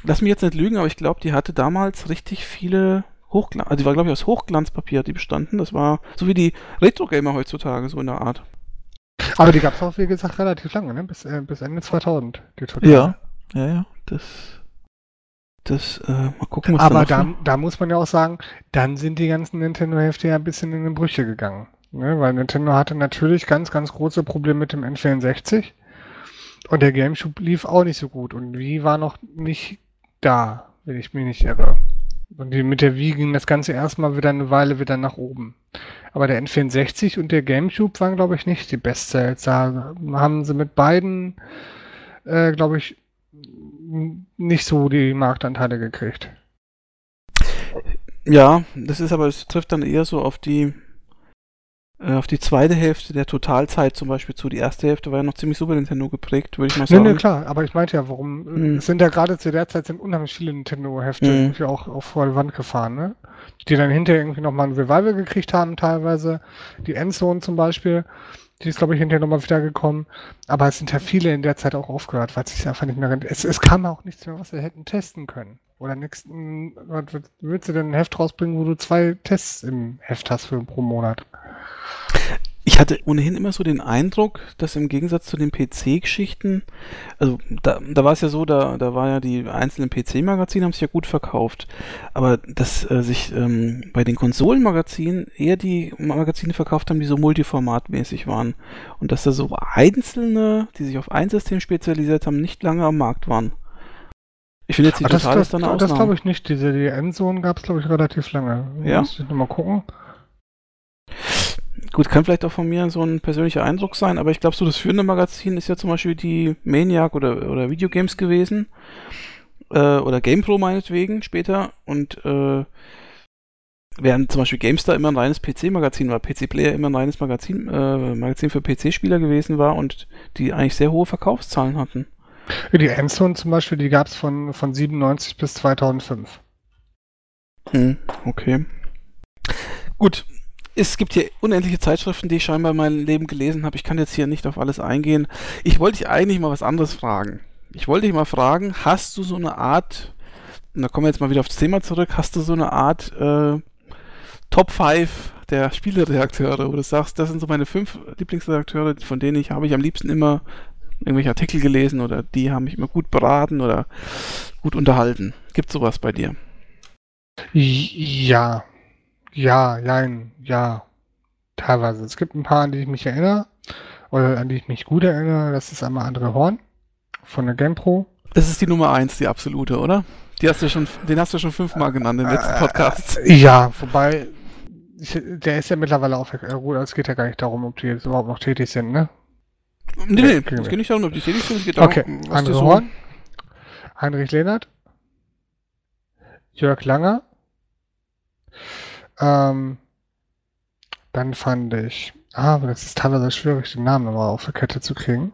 lass mich jetzt nicht lügen, aber ich glaube, die hatte damals richtig viele Hochglanz, also die war glaube ich aus Hochglanzpapier, die bestanden. Das war so wie die Retro-Gamer heutzutage, so in der Art. Aber die gab es auch, wie gesagt, relativ lange, ne? bis, äh, bis Ende 2000. ja, ja, ja, das, das, äh, mal gucken, was Aber da, da muss man ja auch sagen, dann sind die ganzen Nintendo-Hefte ja ein bisschen in den Brüche gegangen. Ne? Weil Nintendo hatte natürlich ganz, ganz große Probleme mit dem N64. Und der Gamecube lief auch nicht so gut. Und Wii war noch nicht da, wenn ich mich nicht irre. Und die, mit der Wii ging das Ganze erstmal wieder eine Weile wieder nach oben. Aber der N64 und der GameCube waren, glaube ich, nicht die Bestsellers. Da haben sie mit beiden, äh, glaube ich, nicht so die Marktanteile gekriegt. Ja, das ist aber, es trifft dann eher so auf die äh, auf die zweite Hälfte der Totalzeit zum Beispiel zu. Die erste Hälfte war ja noch ziemlich Super Nintendo geprägt, würde ich mal sagen. Nee, nee, klar, aber ich meinte ja, warum, mhm. es sind ja gerade zu der Zeit sind unheimlich viele Nintendo-Hefte mhm. irgendwie auch, auch vor die Wand gefahren, ne? Die dann hinterher irgendwie nochmal ein Revival gekriegt haben teilweise. Die Endzone zum Beispiel, die ist glaube ich hinterher nochmal wieder gekommen. Aber es sind ja viele in der Zeit auch aufgehört, weil es sich einfach nicht mehr rennt. Es, es kam auch nichts mehr, was wir hätten testen können. Oder nächsten, willst du denn ein Heft rausbringen, wo du zwei Tests im Heft hast für pro Monat? Ich hatte ohnehin immer so den Eindruck, dass im Gegensatz zu den PC-Geschichten, also da, da war es ja so, da, da war ja die einzelnen PC-Magazine haben sich ja gut verkauft, aber dass äh, sich ähm, bei den Konsolenmagazinen eher die Magazine verkauft haben, die so multiformatmäßig waren und dass da so einzelne, die sich auf ein System spezialisiert haben, nicht lange am Markt waren. Ich finde jetzt die Total das, das, ist dann Das glaube ich nicht. Diese die Endzone gab es glaube ich relativ lange. Ja. Muss ich nochmal gucken. Gut, kann vielleicht auch von mir so ein persönlicher Eindruck sein, aber ich glaube, so das führende Magazin ist ja zum Beispiel die Maniac oder, oder Videogames gewesen. Äh, oder GamePro meinetwegen später. Und äh, während zum Beispiel GameStar immer ein reines PC-Magazin war, PC Player immer ein reines Magazin, äh, Magazin für PC-Spieler gewesen war und die eigentlich sehr hohe Verkaufszahlen hatten. Die Endzone zum Beispiel, die gab es von, von 97 bis 2005. Hm, okay. Gut, es gibt hier unendliche Zeitschriften, die ich scheinbar in meinem Leben gelesen habe. Ich kann jetzt hier nicht auf alles eingehen. Ich wollte dich eigentlich mal was anderes fragen. Ich wollte dich mal fragen, hast du so eine Art, und da kommen wir jetzt mal wieder aufs Thema zurück, hast du so eine Art äh, Top 5 der Spieleredakteure, wo du sagst, das sind so meine fünf Lieblingsredakteure, von denen ich habe ich am liebsten immer irgendwelche Artikel gelesen oder die haben mich immer gut beraten oder gut unterhalten. Gibt sowas bei dir? Ja, ja, nein, ja. Teilweise. Es gibt ein paar, an die ich mich erinnere. Oder an die ich mich gut erinnere. Das ist einmal André Horn von der GamePro. Das ist die Nummer eins, die absolute, oder? Die hast du schon, den hast du schon fünfmal genannt im letzten Podcast. Äh, ja, wobei, der ist ja mittlerweile auch gut, es geht ja gar nicht darum, ob die jetzt überhaupt noch tätig sind, ne? Nee, nee, es geht nicht darum, ob die tätig sind, es geht darum, okay. was André Horn, Heinrich Lehnert, Jörg Langer, ähm, dann fand ich, ah, aber das ist teilweise schwierig, den Namen nochmal auf der Kette zu kriegen.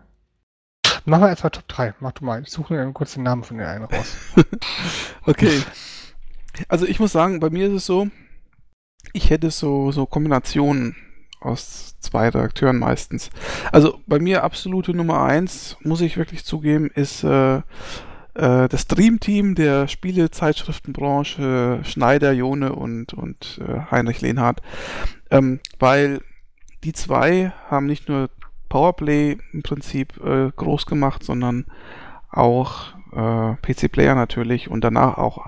Machen wir erstmal Top 3. Mach du mal. Ich suche mir kurz den Namen von der einen raus. okay. Also ich muss sagen, bei mir ist es so, ich hätte so, so Kombinationen aus zwei Redakteuren meistens. Also bei mir absolute Nummer eins, muss ich wirklich zugeben, ist äh, das Dreamteam der Spielezeitschriftenbranche, Schneider, Jone und, und äh, Heinrich Lehnhardt. Ähm, weil die zwei haben nicht nur Powerplay im Prinzip äh, groß gemacht, sondern auch äh, PC Player natürlich und danach auch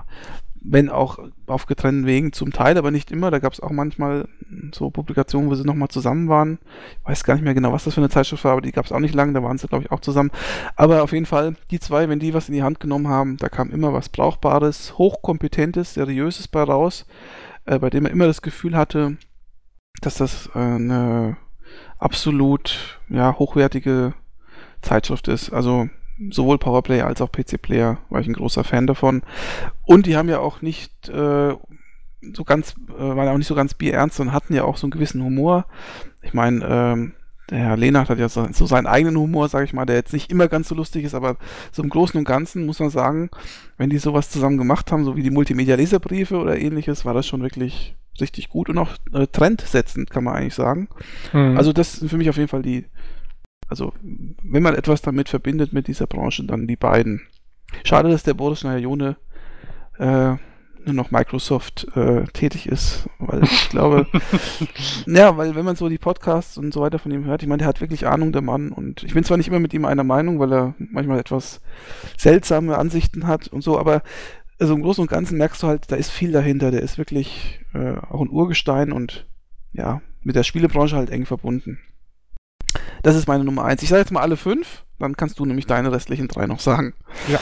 wenn auch auf getrennten Wegen zum Teil, aber nicht immer. Da gab es auch manchmal so Publikationen, wo sie nochmal zusammen waren. Ich weiß gar nicht mehr genau, was das für eine Zeitschrift war, aber die gab es auch nicht lange, da waren sie, glaube ich, auch zusammen. Aber auf jeden Fall, die zwei, wenn die was in die Hand genommen haben, da kam immer was Brauchbares, Hochkompetentes, Seriöses bei raus, äh, bei dem man immer das Gefühl hatte, dass das äh, eine absolut ja, hochwertige Zeitschrift ist. Also sowohl Powerplay als auch PC-Player war ich ein großer Fan davon. Und die haben ja auch nicht äh, so ganz, äh, waren auch nicht so ganz bierernst und hatten ja auch so einen gewissen Humor. Ich meine, ähm, der Herr Lehnert hat ja so, so seinen eigenen Humor, sage ich mal, der jetzt nicht immer ganz so lustig ist, aber so im Großen und Ganzen muss man sagen, wenn die sowas zusammen gemacht haben, so wie die Multimedia-Leserbriefe oder ähnliches, war das schon wirklich richtig gut und auch äh, trendsetzend, kann man eigentlich sagen. Mhm. Also das sind für mich auf jeden Fall die, also wenn man etwas damit verbindet mit dieser Branche, dann die beiden. Schade, dass der Boris Najone äh, nur noch Microsoft äh, tätig ist, weil ich glaube, ja, weil wenn man so die Podcasts und so weiter von ihm hört, ich meine, der hat wirklich Ahnung, der Mann, und ich bin zwar nicht immer mit ihm einer Meinung, weil er manchmal etwas seltsame Ansichten hat und so, aber also im Großen und Ganzen merkst du halt, da ist viel dahinter, der ist wirklich äh, auch ein Urgestein und ja, mit der Spielebranche halt eng verbunden. Das ist meine Nummer eins. Ich sage jetzt mal alle fünf, dann kannst du nämlich deine restlichen drei noch sagen. Ja.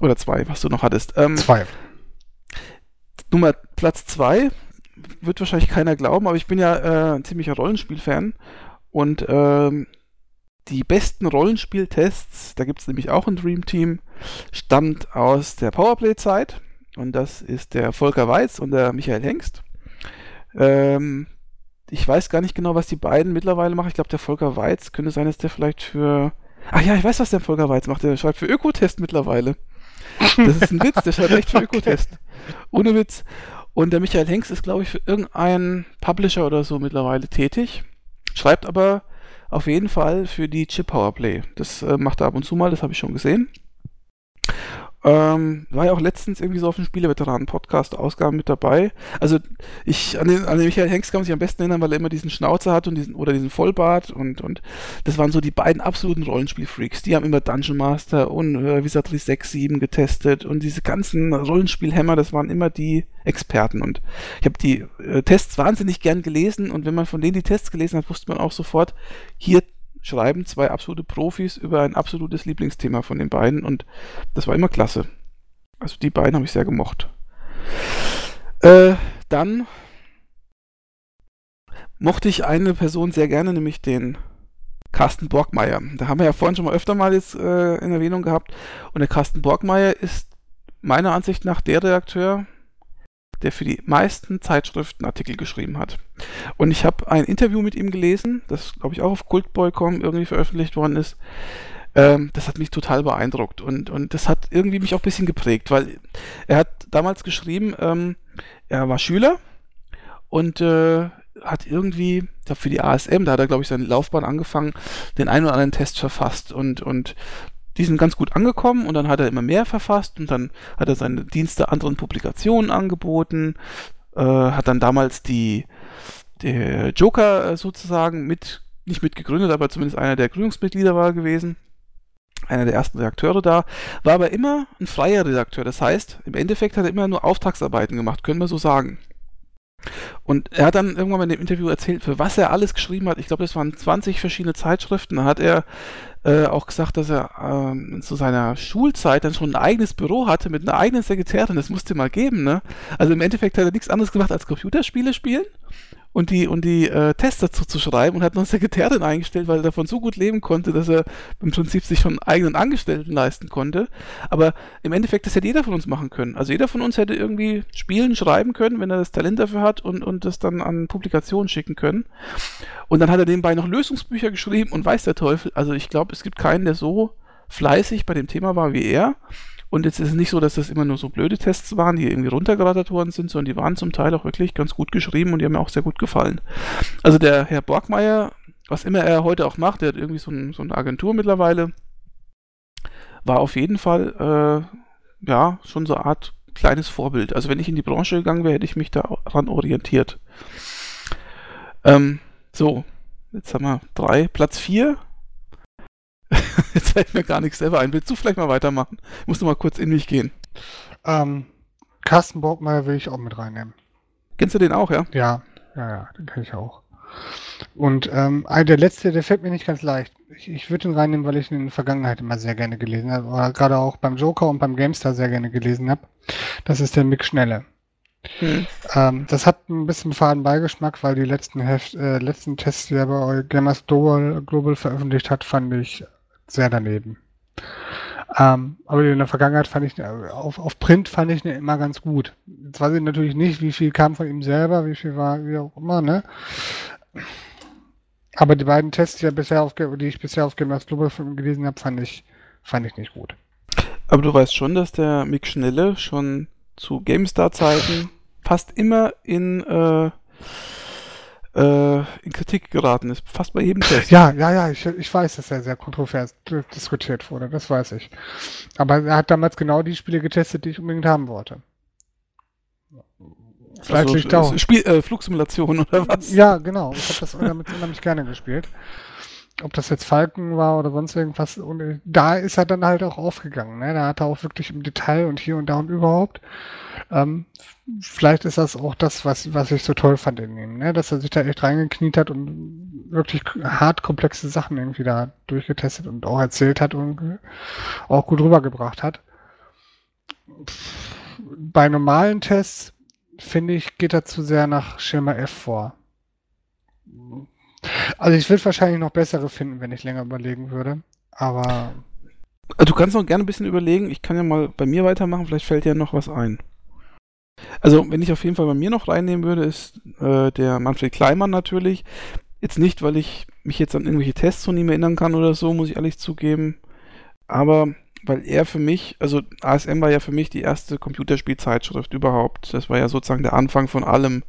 Oder zwei, was du noch hattest. Ähm, zwei. Nummer Platz 2 wird wahrscheinlich keiner glauben, aber ich bin ja äh, ein ziemlicher Rollenspiel-Fan und ähm, die besten Rollenspieltests, da gibt es nämlich auch ein Dream Team, stammt aus der Powerplay-Zeit und das ist der Volker Weiz und der Michael Hengst. Ähm, ich weiß gar nicht genau, was die beiden mittlerweile machen. Ich glaube, der Volker Weiz könnte sein, dass der vielleicht für. Ach ja, ich weiß, was der Volker Weiz macht. Der schreibt für Ökotest mittlerweile. Das ist ein Witz, der schreibt echt für Ökotest. Ohne Witz. Und der Michael Hengst ist, glaube ich, für irgendeinen Publisher oder so mittlerweile tätig. Schreibt aber auf jeden Fall für die Chip Powerplay. Das äh, macht er ab und zu mal, das habe ich schon gesehen. Ähm, war ja auch letztens irgendwie so auf dem Spieleveteranen-Podcast-Ausgaben mit dabei. Also ich, an den, an den Michael Hengst kann man sich am besten erinnern, weil er immer diesen Schnauzer hat und diesen, oder diesen Vollbart und, und das waren so die beiden absoluten Rollenspiel-Freaks. Die haben immer Dungeon Master und äh, Wizardry 6, 7 getestet und diese ganzen Rollenspielhämmer, das waren immer die Experten und ich habe die äh, Tests wahnsinnig gern gelesen und wenn man von denen die Tests gelesen hat, wusste man auch sofort, hier schreiben zwei absolute Profis über ein absolutes Lieblingsthema von den beiden und das war immer klasse. Also die beiden habe ich sehr gemocht. Äh, dann mochte ich eine Person sehr gerne, nämlich den Carsten Borgmeier. Da haben wir ja vorhin schon mal öfter mal jetzt äh, in Erwähnung gehabt. Und der Carsten Borgmeier ist meiner Ansicht nach der Redakteur, der für die meisten Zeitschriften Artikel geschrieben hat. Und ich habe ein Interview mit ihm gelesen, das glaube ich auch auf Cultboy.com irgendwie veröffentlicht worden ist. Ähm, das hat mich total beeindruckt und, und das hat irgendwie mich auch ein bisschen geprägt, weil er hat damals geschrieben, ähm, er war Schüler und äh, hat irgendwie, für die ASM, da hat er, glaube ich, seine Laufbahn angefangen, den einen oder anderen Test verfasst und, und die sind ganz gut angekommen und dann hat er immer mehr verfasst und dann hat er seine Dienste anderen Publikationen angeboten, äh, hat dann damals die der Joker äh, sozusagen mit, nicht mitgegründet, aber zumindest einer der Gründungsmitglieder war gewesen. Einer der ersten Redakteure da, war aber immer ein freier Redakteur. Das heißt, im Endeffekt hat er immer nur Auftragsarbeiten gemacht, können wir so sagen. Und er hat dann irgendwann mal in dem Interview erzählt, für was er alles geschrieben hat. Ich glaube, das waren 20 verschiedene Zeitschriften. Da hat er äh, auch gesagt, dass er ähm, zu seiner Schulzeit dann schon ein eigenes Büro hatte mit einer eigenen Sekretärin. Das musste mal geben, ne? Also im Endeffekt hat er nichts anderes gemacht als Computerspiele spielen und die, und die äh, Tests dazu zu schreiben und hat noch eine Sekretärin eingestellt, weil er davon so gut leben konnte, dass er im Prinzip sich schon eigenen Angestellten leisten konnte. Aber im Endeffekt, das hätte jeder von uns machen können. Also jeder von uns hätte irgendwie spielen, schreiben können, wenn er das Talent dafür hat und, und das dann an Publikationen schicken können. Und dann hat er nebenbei noch Lösungsbücher geschrieben und weiß der Teufel. Also ich glaube, es gibt keinen, der so fleißig bei dem Thema war wie er. Und jetzt ist es nicht so, dass das immer nur so blöde Tests waren, die irgendwie runtergerattert worden sind, sondern die waren zum Teil auch wirklich ganz gut geschrieben und die haben mir auch sehr gut gefallen. Also der Herr Borgmeier, was immer er heute auch macht, der hat irgendwie so, ein, so eine Agentur mittlerweile, war auf jeden Fall, äh, ja, schon so eine Art kleines Vorbild. Also wenn ich in die Branche gegangen wäre, hätte ich mich daran orientiert. Ähm, so, jetzt haben wir drei. Platz vier Jetzt fällt mir gar nichts selber ein. Willst du vielleicht mal weitermachen? Ich muss noch mal kurz in mich gehen. Ähm, Carsten Borgmeier will ich auch mit reinnehmen. Kennst du den auch, ja? Ja, ja, ja, den kenne ich auch. Und ähm, der letzte, der fällt mir nicht ganz leicht. Ich, ich würde ihn reinnehmen, weil ich ihn in der Vergangenheit immer sehr gerne gelesen habe. Oder gerade auch beim Joker und beim GameStar sehr gerne gelesen habe. Das ist der Mick Schnelle. Hm. Ähm, das hat ein bisschen faden Beigeschmack, weil die letzten, Heft, äh, letzten Tests, die er bei Gamers Global, Global veröffentlicht hat, fand ich sehr daneben. Ähm, aber in der Vergangenheit fand ich, auf, auf Print fand ich ihn immer ganz gut. Jetzt weiß ich natürlich nicht, wie viel kam von ihm selber, wie viel war, wie auch immer, ne? Aber die beiden Tests, die, bisher aufge die ich bisher auf Game Global gelesen habe, fand ich, fand ich nicht gut. Aber du weißt schon, dass der Mick Schnelle schon zu GameStar-Zeiten fast immer in, äh, äh, in Kritik geraten ist, fast bei jedem Test. Ja, ja, ja, ich, ich weiß, dass er sehr kontrovers diskutiert wurde, das weiß ich. Aber er hat damals genau die Spiele getestet, die ich unbedingt haben wollte. Vielleicht also, liegt auch. Spiel, äh, Flugsimulation oder was? Ja, genau. Ich habe das damit unheimlich gerne gespielt ob das jetzt Falken war oder sonst irgendwas. Und da ist er dann halt auch aufgegangen. Ne? Da hat er auch wirklich im Detail und hier und da und überhaupt. Ähm, vielleicht ist das auch das, was, was ich so toll fand in ihm, ne? dass er sich da echt reingekniet hat und wirklich hart komplexe Sachen irgendwie da durchgetestet und auch erzählt hat und auch gut rübergebracht hat. Bei normalen Tests, finde ich, geht er zu sehr nach Schema F vor also ich würde wahrscheinlich noch bessere finden, wenn ich länger überlegen würde. Aber. Also du kannst noch gerne ein bisschen überlegen. Ich kann ja mal bei mir weitermachen. Vielleicht fällt dir noch was ein. Also, wenn ich auf jeden Fall bei mir noch reinnehmen würde, ist äh, der Manfred Kleimann natürlich. Jetzt nicht, weil ich mich jetzt an irgendwelche Tests von ihm erinnern kann oder so, muss ich ehrlich zugeben. Aber weil er für mich, also ASM war ja für mich die erste Computerspielzeitschrift überhaupt. Das war ja sozusagen der Anfang von allem.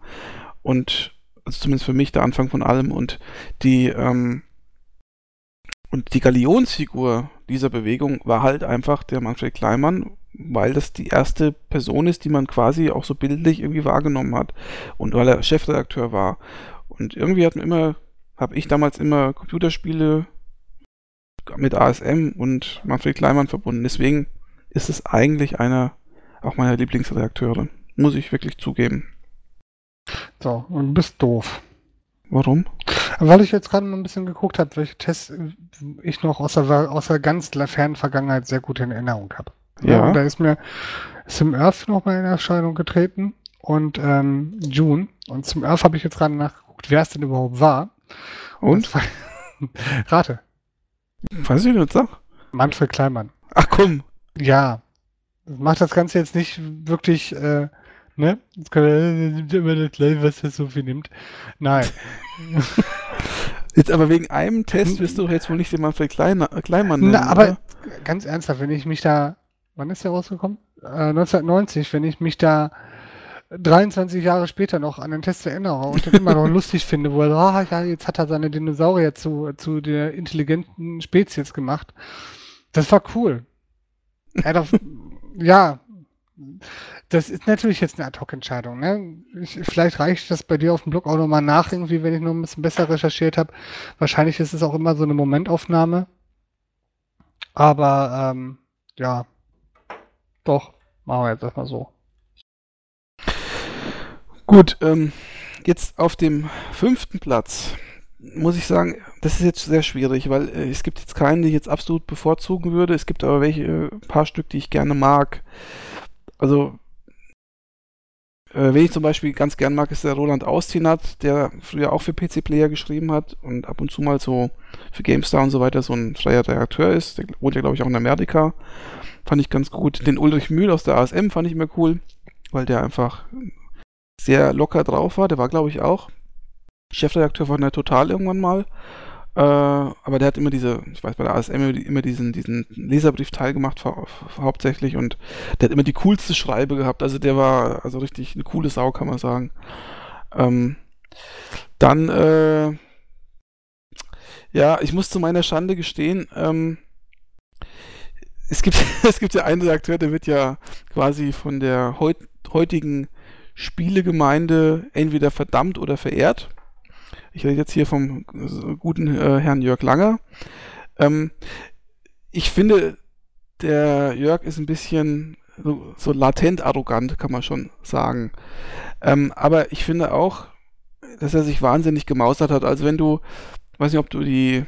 Und also zumindest für mich der Anfang von allem und die ähm, und die Galionsfigur dieser Bewegung war halt einfach der Manfred Kleimann, weil das die erste Person ist, die man quasi auch so bildlich irgendwie wahrgenommen hat und weil er Chefredakteur war. Und irgendwie hat man immer, habe ich damals immer Computerspiele mit ASM und Manfred Kleimann verbunden. Deswegen ist es eigentlich einer auch meiner Lieblingsredakteure. Muss ich wirklich zugeben. So, und du bist doof. Warum? Weil ich jetzt gerade mal ein bisschen geguckt habe, welche Tests ich noch aus der, aus der ganz fernen Vergangenheit sehr gut in Erinnerung habe. Ja. Und da ist mir Sim Earth noch mal in Erscheinung getreten und ähm, June. Und Sim Earth habe ich jetzt gerade nachgeguckt, wer es denn überhaupt war. Und? War, rate. Weiß ich nicht, sag. Manfred Kleimann. Ach komm. Ja. Macht das Ganze jetzt nicht wirklich äh, Ne? Jetzt kann er nimmt immer das gleich, was er so viel nimmt. Nein. Jetzt aber wegen einem Test wirst du jetzt wohl nicht den Manfred Kleiner, Kleinmann nennen. Na, aber oder? ganz ernsthaft, wenn ich mich da, wann ist der rausgekommen? Äh, 1990, wenn ich mich da 23 Jahre später noch an den Test erinnere und den immer noch lustig finde, wo er, ah, ja, jetzt hat er seine Dinosaurier zu, zu der intelligenten Spezies gemacht. Das war cool. Er hat auf, ja, das ist natürlich jetzt eine Ad-Hoc-Entscheidung. Ne? Ich, vielleicht reicht das bei dir auf dem Blog auch nochmal nach, irgendwie, wenn ich noch ein bisschen besser recherchiert habe. Wahrscheinlich ist es auch immer so eine Momentaufnahme. Aber ähm, ja, doch, machen wir jetzt erstmal so. Gut, ähm, jetzt auf dem fünften Platz muss ich sagen, das ist jetzt sehr schwierig, weil äh, es gibt jetzt keinen, den ich jetzt absolut bevorzugen würde. Es gibt aber welche, äh, ein paar Stück, die ich gerne mag. Also äh, wen ich zum Beispiel ganz gern mag, ist der Roland Austinat, der früher auch für PC-Player geschrieben hat und ab und zu mal so für GameStar und so weiter so ein freier Redakteur ist. Der wohnt ja, glaube ich, auch in Amerika. Fand ich ganz gut. Den Ulrich Mühl aus der ASM fand ich immer cool, weil der einfach sehr locker drauf war. Der war, glaube ich, auch Chefredakteur von der Total irgendwann mal. Äh, aber der hat immer diese, ich weiß bei der ASM immer diesen, diesen Leserbrief-Teil gemacht, hauptsächlich, und der hat immer die coolste Schreibe gehabt. Also der war also richtig eine coole Sau, kann man sagen. Ähm, dann, äh, ja, ich muss zu meiner Schande gestehen, ähm, es gibt, es gibt ja einen Redakteur, der wird ja quasi von der heut, heutigen Spielegemeinde entweder verdammt oder verehrt. Ich rede jetzt hier vom äh, guten äh, Herrn Jörg Langer. Ähm, ich finde, der Jörg ist ein bisschen so, so latent arrogant, kann man schon sagen. Ähm, aber ich finde auch, dass er sich wahnsinnig gemausert hat. Also wenn du, weiß nicht, ob du die,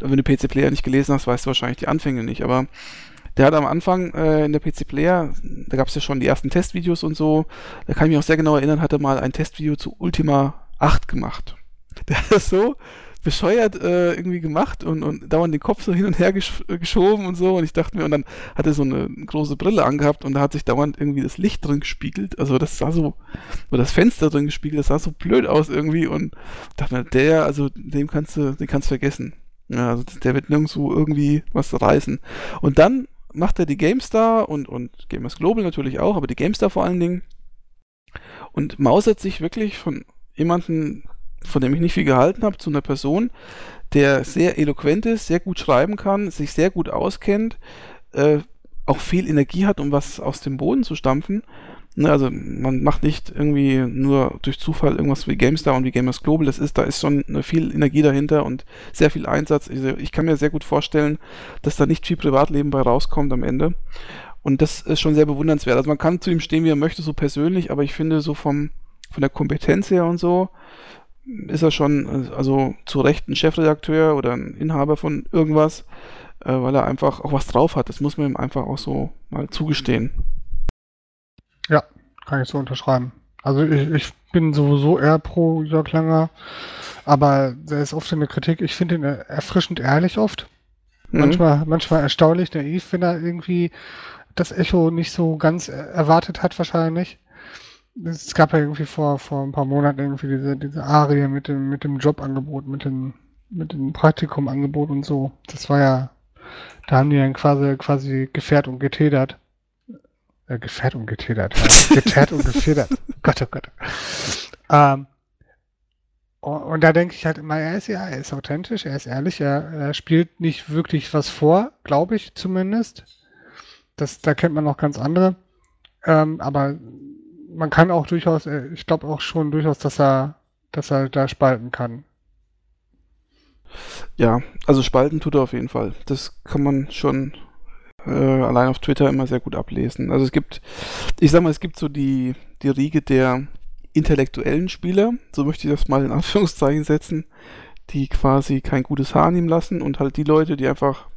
wenn du PC Player nicht gelesen hast, weißt du wahrscheinlich die Anfänge nicht, aber der hat am Anfang äh, in der PC Player, da gab es ja schon die ersten Testvideos und so, da kann ich mich auch sehr genau erinnern, hatte mal ein Testvideo zu Ultima 8 gemacht. Der hat so bescheuert äh, irgendwie gemacht und, und dauernd den Kopf so hin und her gesch geschoben und so. Und ich dachte mir, und dann hat er so eine große Brille angehabt und da hat sich dauernd irgendwie das Licht drin gespiegelt. Also das sah so, oder das Fenster drin gespiegelt, das sah so blöd aus irgendwie. Und dachte mir, der, also dem kannst du, den kannst du vergessen. Ja, also der wird nirgendwo irgendwie was reißen. Und dann macht er die GameStar und, und Gamers Global natürlich auch, aber die GameStar vor allen Dingen und mausert sich wirklich von jemandem, von dem ich nicht viel gehalten habe, zu einer Person, der sehr eloquent ist, sehr gut schreiben kann, sich sehr gut auskennt, äh, auch viel Energie hat, um was aus dem Boden zu stampfen. Ne, also man macht nicht irgendwie nur durch Zufall irgendwas wie GameStar und wie Gamers Global. Das ist, da ist schon viel Energie dahinter und sehr viel Einsatz. Also ich kann mir sehr gut vorstellen, dass da nicht viel Privatleben bei rauskommt am Ende. Und das ist schon sehr bewundernswert. Also man kann zu ihm stehen, wie er möchte, so persönlich, aber ich finde so vom, von der Kompetenz her und so, ist er schon, also zu Recht ein Chefredakteur oder ein Inhaber von irgendwas, äh, weil er einfach auch was drauf hat. Das muss man ihm einfach auch so mal zugestehen. Ja, kann ich so unterschreiben. Also ich, ich bin sowieso eher pro Jörg Langer, aber der ist oft in der Kritik. Ich finde ihn erfrischend ehrlich oft. Mhm. Manchmal, manchmal erstaunlich naiv, wenn er irgendwie das Echo nicht so ganz erwartet hat wahrscheinlich es gab ja irgendwie vor, vor ein paar Monaten irgendwie diese, diese Arie mit dem, mit dem Jobangebot, mit dem, mit dem Praktikumangebot und so. Das war ja, da haben die dann quasi, quasi gefährt und getädert. Äh, gefährt und getädert, ja. Getärt und gefedert. Gott, oh Gott. Ähm, und da denke ich halt immer, er ist ja, er ist authentisch, er ist ehrlich, er, er spielt nicht wirklich was vor, glaube ich zumindest. Das, da kennt man noch ganz andere. Ähm, aber man kann auch durchaus, äh, ich glaube auch schon durchaus, dass er, dass er da spalten kann. Ja, also spalten tut er auf jeden Fall. Das kann man schon äh, allein auf Twitter immer sehr gut ablesen. Also es gibt, ich sag mal, es gibt so die, die Riege der intellektuellen Spieler, so möchte ich das mal in Anführungszeichen setzen, die quasi kein gutes Haar nehmen lassen und halt die Leute, die einfach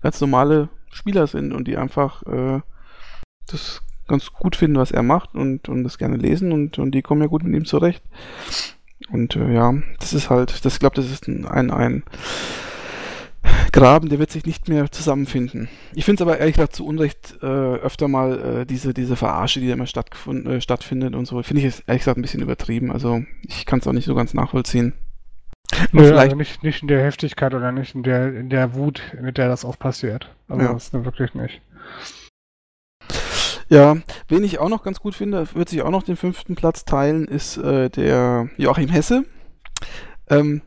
ganz normale Spieler sind und die einfach äh, das ganz gut finden, was er macht und, und das gerne lesen und, und die kommen ja gut mit ihm zurecht. Und äh, ja, das ist halt, das glaube, das ist ein, ein, Graben, der wird sich nicht mehr zusammenfinden. Ich finde es aber ehrlich gesagt zu Unrecht äh, öfter mal äh, diese, diese Verarsche, die da immer äh, stattfindet und so, finde ich ehrlich gesagt ein bisschen übertrieben. Also ich kann es auch nicht so ganz nachvollziehen. Nö, vielleicht also nicht, nicht in der Heftigkeit oder nicht in der, in der Wut, mit der das auch passiert. Also ja. das ist wirklich nicht. Ja, wen ich auch noch ganz gut finde, wird sich auch noch den fünften Platz teilen, ist äh, der Joachim Hesse. Ähm,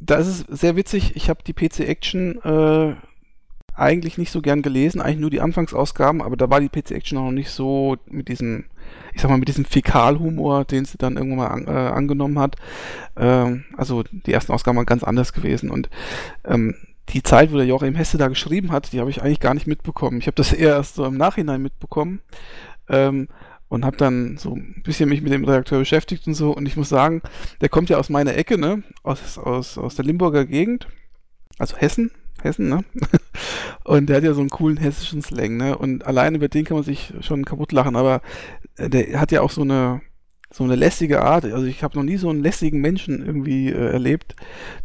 da ist es sehr witzig, ich habe die PC Action äh, eigentlich nicht so gern gelesen, eigentlich nur die Anfangsausgaben, aber da war die PC Action noch nicht so mit diesem, ich sag mal, mit diesem Fäkalhumor, den sie dann irgendwann mal an, äh, angenommen hat. Ähm, also die ersten Ausgaben waren ganz anders gewesen und ähm, die Zeit, wo der Joachim Hesse da geschrieben hat, die habe ich eigentlich gar nicht mitbekommen. Ich habe das eher erst so im Nachhinein mitbekommen ähm, und habe dann so ein bisschen mich mit dem Redakteur beschäftigt und so. Und ich muss sagen, der kommt ja aus meiner Ecke, ne? Aus, aus, aus der Limburger Gegend. Also Hessen. Hessen, ne? und der hat ja so einen coolen hessischen Slang, ne? Und alleine über den kann man sich schon kaputt lachen, aber der hat ja auch so eine so eine lässige Art. Also ich habe noch nie so einen lässigen Menschen irgendwie äh, erlebt.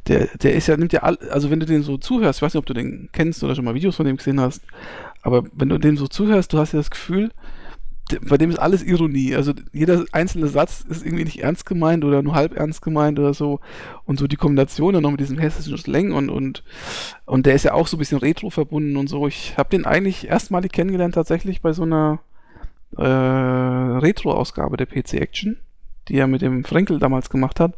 Der, der ist ja, nimmt ja all, also wenn du den so zuhörst, ich weiß nicht, ob du den kennst oder schon mal Videos von dem gesehen hast, aber wenn du dem so zuhörst, du hast ja das Gefühl, bei dem ist alles Ironie. Also jeder einzelne Satz ist irgendwie nicht ernst gemeint oder nur halb ernst gemeint oder so. Und so die Kombination dann noch mit diesem hessischen Slang und, und, und der ist ja auch so ein bisschen retro verbunden und so. Ich habe den eigentlich erstmalig kennengelernt tatsächlich bei so einer äh, Retro-Ausgabe der PC Action, die er mit dem Frenkel damals gemacht hat.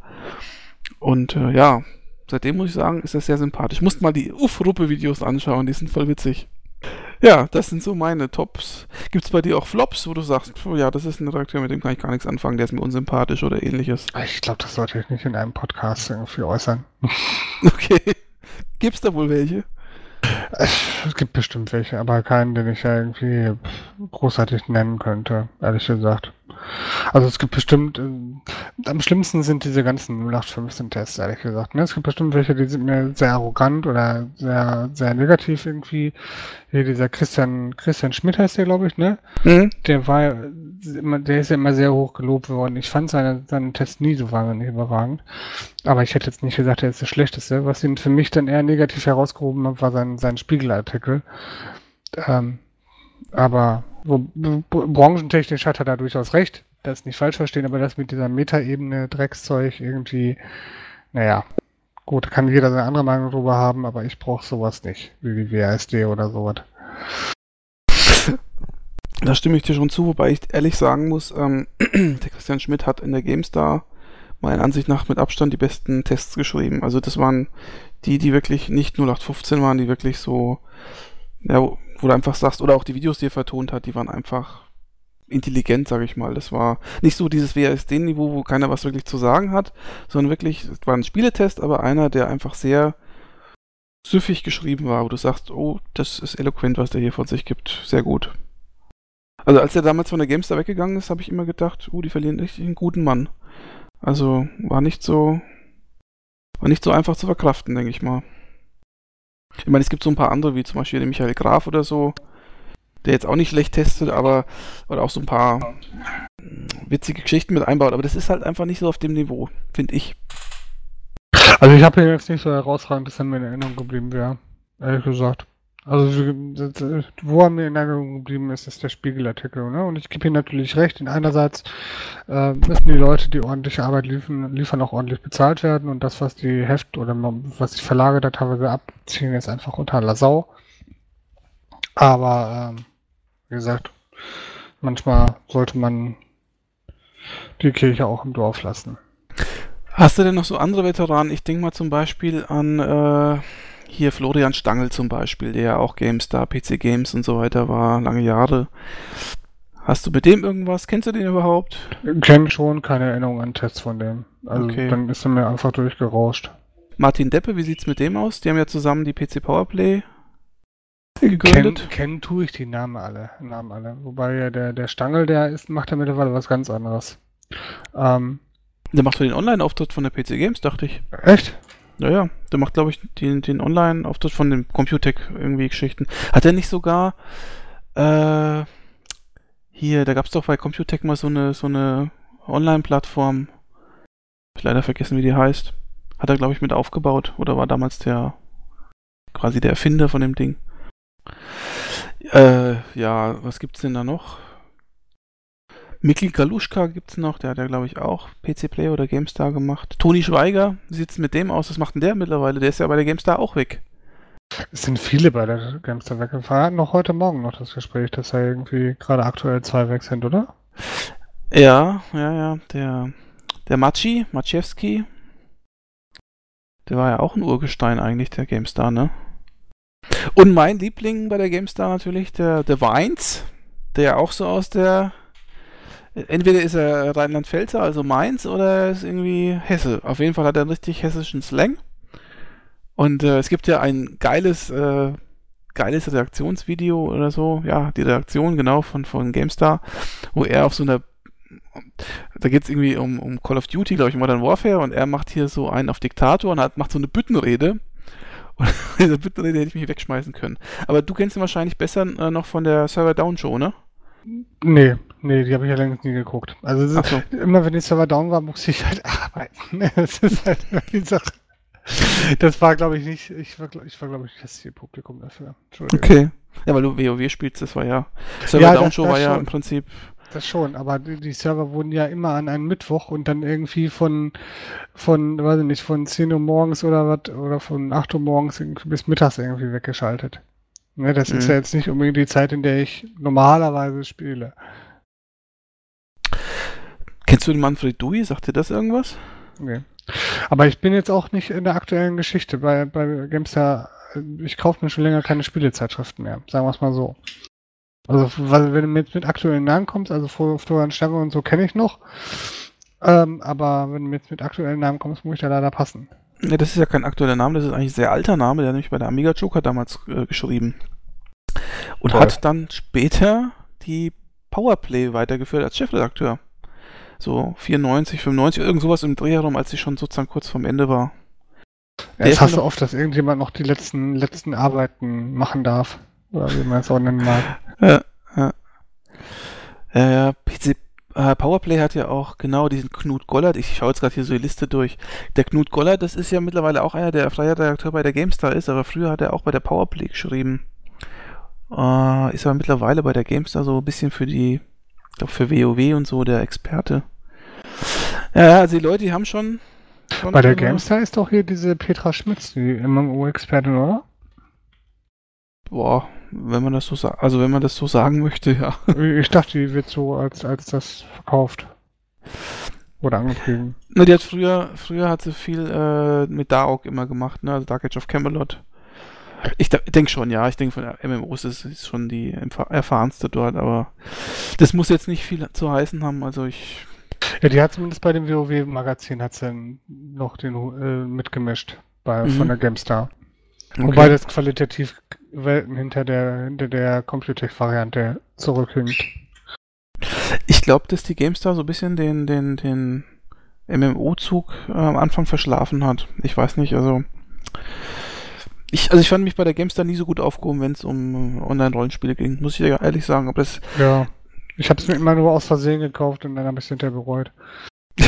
Und äh, ja, seitdem muss ich sagen, ist er sehr sympathisch. Ich musste mal die Uff-Ruppe-Videos anschauen, die sind voll witzig. Ja, das sind so meine Tops. Gibt es bei dir auch Flops, wo du sagst, oh ja, das ist ein Redakteur, mit dem kann ich gar nichts anfangen, der ist mir unsympathisch oder ähnliches? Ich glaube, das sollte ich nicht in einem Podcast irgendwie äußern. Okay. Gibt es da wohl welche? Es gibt bestimmt welche, aber keinen, den ich ja irgendwie großartig nennen könnte, ehrlich gesagt. Also es gibt bestimmt, äh, am schlimmsten sind diese ganzen 0815-Tests, ehrlich gesagt. Ne? Es gibt bestimmt welche, die sind mir sehr arrogant oder sehr, sehr negativ irgendwie. Hier dieser Christian, Christian Schmidt heißt der, glaube ich, ne? Mhm. Der war immer, der ist ja immer sehr hoch gelobt worden. Ich fand seine, seinen Test nie so wahnsinnig überragend. Aber ich hätte jetzt nicht gesagt, er ist der schlechteste. Was ihn für mich dann eher negativ herausgehoben hat, war sein, sein Spiegelartikel. Ähm, aber so, branchentechnisch hat er da durchaus recht. Das nicht falsch verstehen, aber das mit dieser Metaebene Dreckszeug irgendwie, naja, gut, kann jeder seine andere Meinung drüber haben, aber ich brauche sowas nicht, wie die WASD oder sowas. Da stimme ich dir schon zu, wobei ich ehrlich sagen muss, ähm, der Christian Schmidt hat in der GameStar meiner Ansicht nach mit Abstand die besten Tests geschrieben. Also das waren die, die wirklich nicht 0815 waren, die wirklich so, ja, wo du einfach sagst, oder auch die Videos, die er vertont hat, die waren einfach intelligent, sage ich mal. Das war nicht so dieses WASD-Niveau, wo keiner was wirklich zu sagen hat, sondern wirklich, es war ein Spieletest, aber einer, der einfach sehr süffig geschrieben war, wo du sagst, oh, das ist eloquent, was der hier von sich gibt. Sehr gut. Also als er damals von der Gamestar weggegangen ist, habe ich immer gedacht, oh, die verlieren richtig einen guten Mann. Also war nicht so, war nicht so einfach zu verkraften, denke ich mal. Ich meine, es gibt so ein paar andere, wie zum Beispiel den Michael Graf oder so, der jetzt auch nicht schlecht testet, aber oder auch so ein paar witzige Geschichten mit einbaut, aber das ist halt einfach nicht so auf dem Niveau, finde ich. Also ich habe hier jetzt nicht so herausragend, er mir in Erinnerung geblieben wäre, ehrlich gesagt. Also wo er mir in Erinnerung geblieben ist, ist der Spiegelartikel. Ne? Und ich gebe ihm natürlich recht. In einerseits äh, müssen die Leute, die ordentliche Arbeit liefern, liefern, auch ordentlich bezahlt werden. Und das, was die Heft oder was die Verlage da teilweise abziehen, ist einfach unter la Sau. Aber ähm, wie gesagt, manchmal sollte man die Kirche auch im Dorf lassen. Hast du denn noch so andere Veteranen? Ich denke mal zum Beispiel an äh, hier Florian Stangl zum Beispiel, der ja auch GameStar, PC Games und so weiter war, lange Jahre. Hast du mit dem irgendwas? Kennst du den überhaupt? Kenn schon, keine Erinnerung an Tests von dem. Also okay. dann ist er mir einfach durchgerauscht. Martin Deppe, wie sieht's mit dem aus? Die haben ja zusammen die PC Powerplay gegründet. Kennen, kennen tue ich die Namen alle, Namen alle. Wobei ja der, der Stangl, der ist, macht ja mittlerweile was ganz anderes. Ähm, der macht doch den Online-Auftritt von der PC Games, dachte ich. Echt? Naja, der macht, glaube ich, den, den Online-Auftritt von den Computec irgendwie Geschichten. Hat er nicht sogar äh, hier, da gab es doch bei Computec mal so eine, so eine Online-Plattform. Ich leider vergessen, wie die heißt. Hat er, glaube ich, mit aufgebaut oder war damals der quasi der Erfinder von dem Ding. Äh, ja, was gibt's denn da noch? Mikli Galuschka gibt's noch, der hat ja, glaube ich, auch PC Play oder GameStar gemacht. Toni Schweiger, wie sieht's mit dem aus? Was macht denn der mittlerweile? Der ist ja bei der GameStar auch weg. Es sind viele bei der GameStar weg. Wir hatten noch heute Morgen noch das Gespräch, dass da irgendwie gerade aktuell zwei weg sind, oder? Ja, ja, ja. Der, der Maci, Maciewski, der war ja auch ein Urgestein eigentlich, der GameStar, ne? Und mein Liebling bei der GameStar natürlich, der, der Weins, der auch so aus der entweder ist er Rheinland-Pfälzer, also Mainz, oder er ist irgendwie Hesse. Auf jeden Fall hat er einen richtig hessischen Slang. Und äh, es gibt ja ein geiles, äh, geiles Reaktionsvideo oder so, ja, die Reaktion genau von, von GameStar, wo er auf so einer, da geht es irgendwie um, um Call of Duty, glaube ich, Modern Warfare, und er macht hier so einen auf Diktator und hat, macht so eine Büttenrede. Und diese Büttenrede hätte ich mich wegschmeißen können. Aber du kennst ihn wahrscheinlich besser äh, noch von der Server Down Show, ne? Nee, nee, die habe ich ja längst nie geguckt. Also so. immer wenn die Server down war, musste ich halt arbeiten. das ist halt die Sache. Das war, glaube ich, nicht, ich war, ich war glaube ich, das Publikum dafür. Okay. Ja, weil du WoW spielst, das war ja. Server ja, Down Show war ja im Prinzip. Das schon, aber die, die, Server wurden ja immer an einem Mittwoch und dann irgendwie von, von, weiß ich nicht, von 10 Uhr morgens oder was, oder von 8 Uhr morgens bis mittags irgendwie weggeschaltet. Ne, das mhm. ist ja jetzt nicht unbedingt die Zeit, in der ich normalerweise spiele. Kennst du den Manfred Dewey? Sagt dir das irgendwas? Nee. Aber ich bin jetzt auch nicht in der aktuellen Geschichte. Bei, bei GameStar, ich kaufe mir schon länger keine Spielezeitschriften mehr. Sagen wir es mal so. Also, weil, wenn du jetzt mit aktuellen Namen kommst, also Florian Stange und so kenne ich noch. Ähm, aber wenn du jetzt mit aktuellen Namen kommst, muss ich da leider passen. Ne, das ist ja kein aktueller Name, das ist eigentlich ein sehr alter Name, der hat nämlich bei der Amiga Joker damals äh, geschrieben. Und Toll. hat dann später die Powerplay weitergeführt als Chefredakteur. So 94, 95, irgend sowas im Dreh herum, als sie schon sozusagen kurz vorm Ende war. Ja, es hast du oft, dass irgendjemand noch die letzten, letzten Arbeiten machen darf. Oder wie man es auch nennen mag. Ja, ja. Äh, PC, äh, Powerplay hat ja auch genau diesen Knut Gollert. Ich schaue jetzt gerade hier so die Liste durch. Der Knut Gollert, das ist ja mittlerweile auch einer, der freier Redakteur bei der GameStar ist, aber früher hat er auch bei der Powerplay geschrieben. Äh, ist aber mittlerweile bei der GameStar so ein bisschen für die, ich glaube für WoW und so der Experte. Ja, also die Leute, die haben schon. schon bei der GameStar ist doch hier diese Petra Schmitz, die MMO-Expertin, oder? Boah, wenn man das so sagt, also wenn man das so sagen möchte, ja. Ich dachte, die wird so als, als das verkauft. Oder angetrieben. Na, die hat früher, früher hat sie viel äh, mit Dark immer gemacht, ne? Also Dark Age of Camelot. Ich denke schon, ja. Ich denke von der MMOs ist, ist schon die erfahrenste dort, aber das muss jetzt nicht viel zu heißen haben. Also ich. Ja, die hat zumindest bei dem WoW-Magazin hat sie noch den äh, mitgemischt bei, mhm. von der GameStar. Okay. Wobei das qualitativ Welten hinter der, hinter der Computech-Variante zurückhinkt. Ich glaube, dass die GameStar so ein bisschen den, den, den MMO-Zug äh, am Anfang verschlafen hat. Ich weiß nicht, also. Ich, also ich fand mich bei der GameStar nie so gut aufgehoben, wenn es um Online-Rollenspiele ging, muss ich ja ehrlich sagen. Aber das ja. Ich habe es mir immer nur aus Versehen gekauft und dann habe ich es hinterher bereut.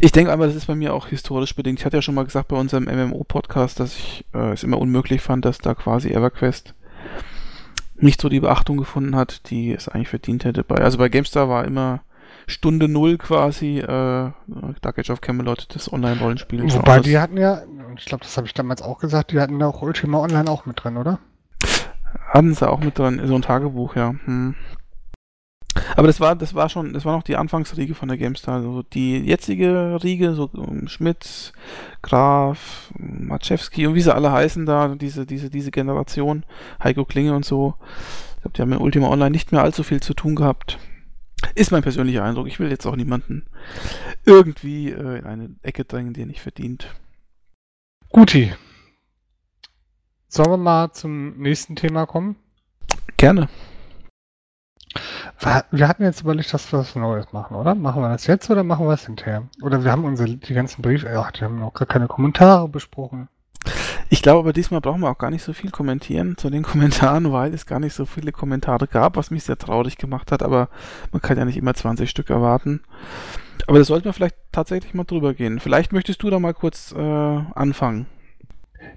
Ich denke aber, das ist bei mir auch historisch bedingt. Ich hatte ja schon mal gesagt bei unserem MMO-Podcast, dass ich äh, es immer unmöglich fand, dass da quasi EverQuest nicht so die Beachtung gefunden hat, die es eigentlich verdient hätte. Bei, also bei GameStar war immer Stunde Null quasi äh, Dark Age of Camelot, das Online-Rollenspiel. Wobei die hatten ja, ich glaube, das habe ich damals auch gesagt, die hatten ja auch Ultima Online auch mit drin, oder? Hatten sie auch mit drin, so ein Tagebuch, ja. Hm. Aber das war, das war schon, das war noch die Anfangsriege von der GameStar. Also die jetzige Riege, so um, Schmidt, Graf, Maczewski und wie sie alle heißen da, diese, diese, diese Generation, Heiko Klinge und so. Ich glaube, die haben mit Ultima Online nicht mehr allzu viel zu tun gehabt. Ist mein persönlicher Eindruck. Ich will jetzt auch niemanden irgendwie äh, in eine Ecke drängen, die er nicht verdient. Guti. Sollen wir mal zum nächsten Thema kommen? Gerne. Wir hatten jetzt überlegt, dass wir was Neues machen, oder? Machen wir das jetzt oder machen wir es hinterher? Oder wir haben unsere, die ganzen Briefe, ach, die haben noch gar keine Kommentare besprochen. Ich glaube aber diesmal brauchen wir auch gar nicht so viel kommentieren zu den Kommentaren, weil es gar nicht so viele Kommentare gab, was mich sehr traurig gemacht hat, aber man kann ja nicht immer 20 Stück erwarten. Aber das sollten wir vielleicht tatsächlich mal drüber gehen. Vielleicht möchtest du da mal kurz äh, anfangen.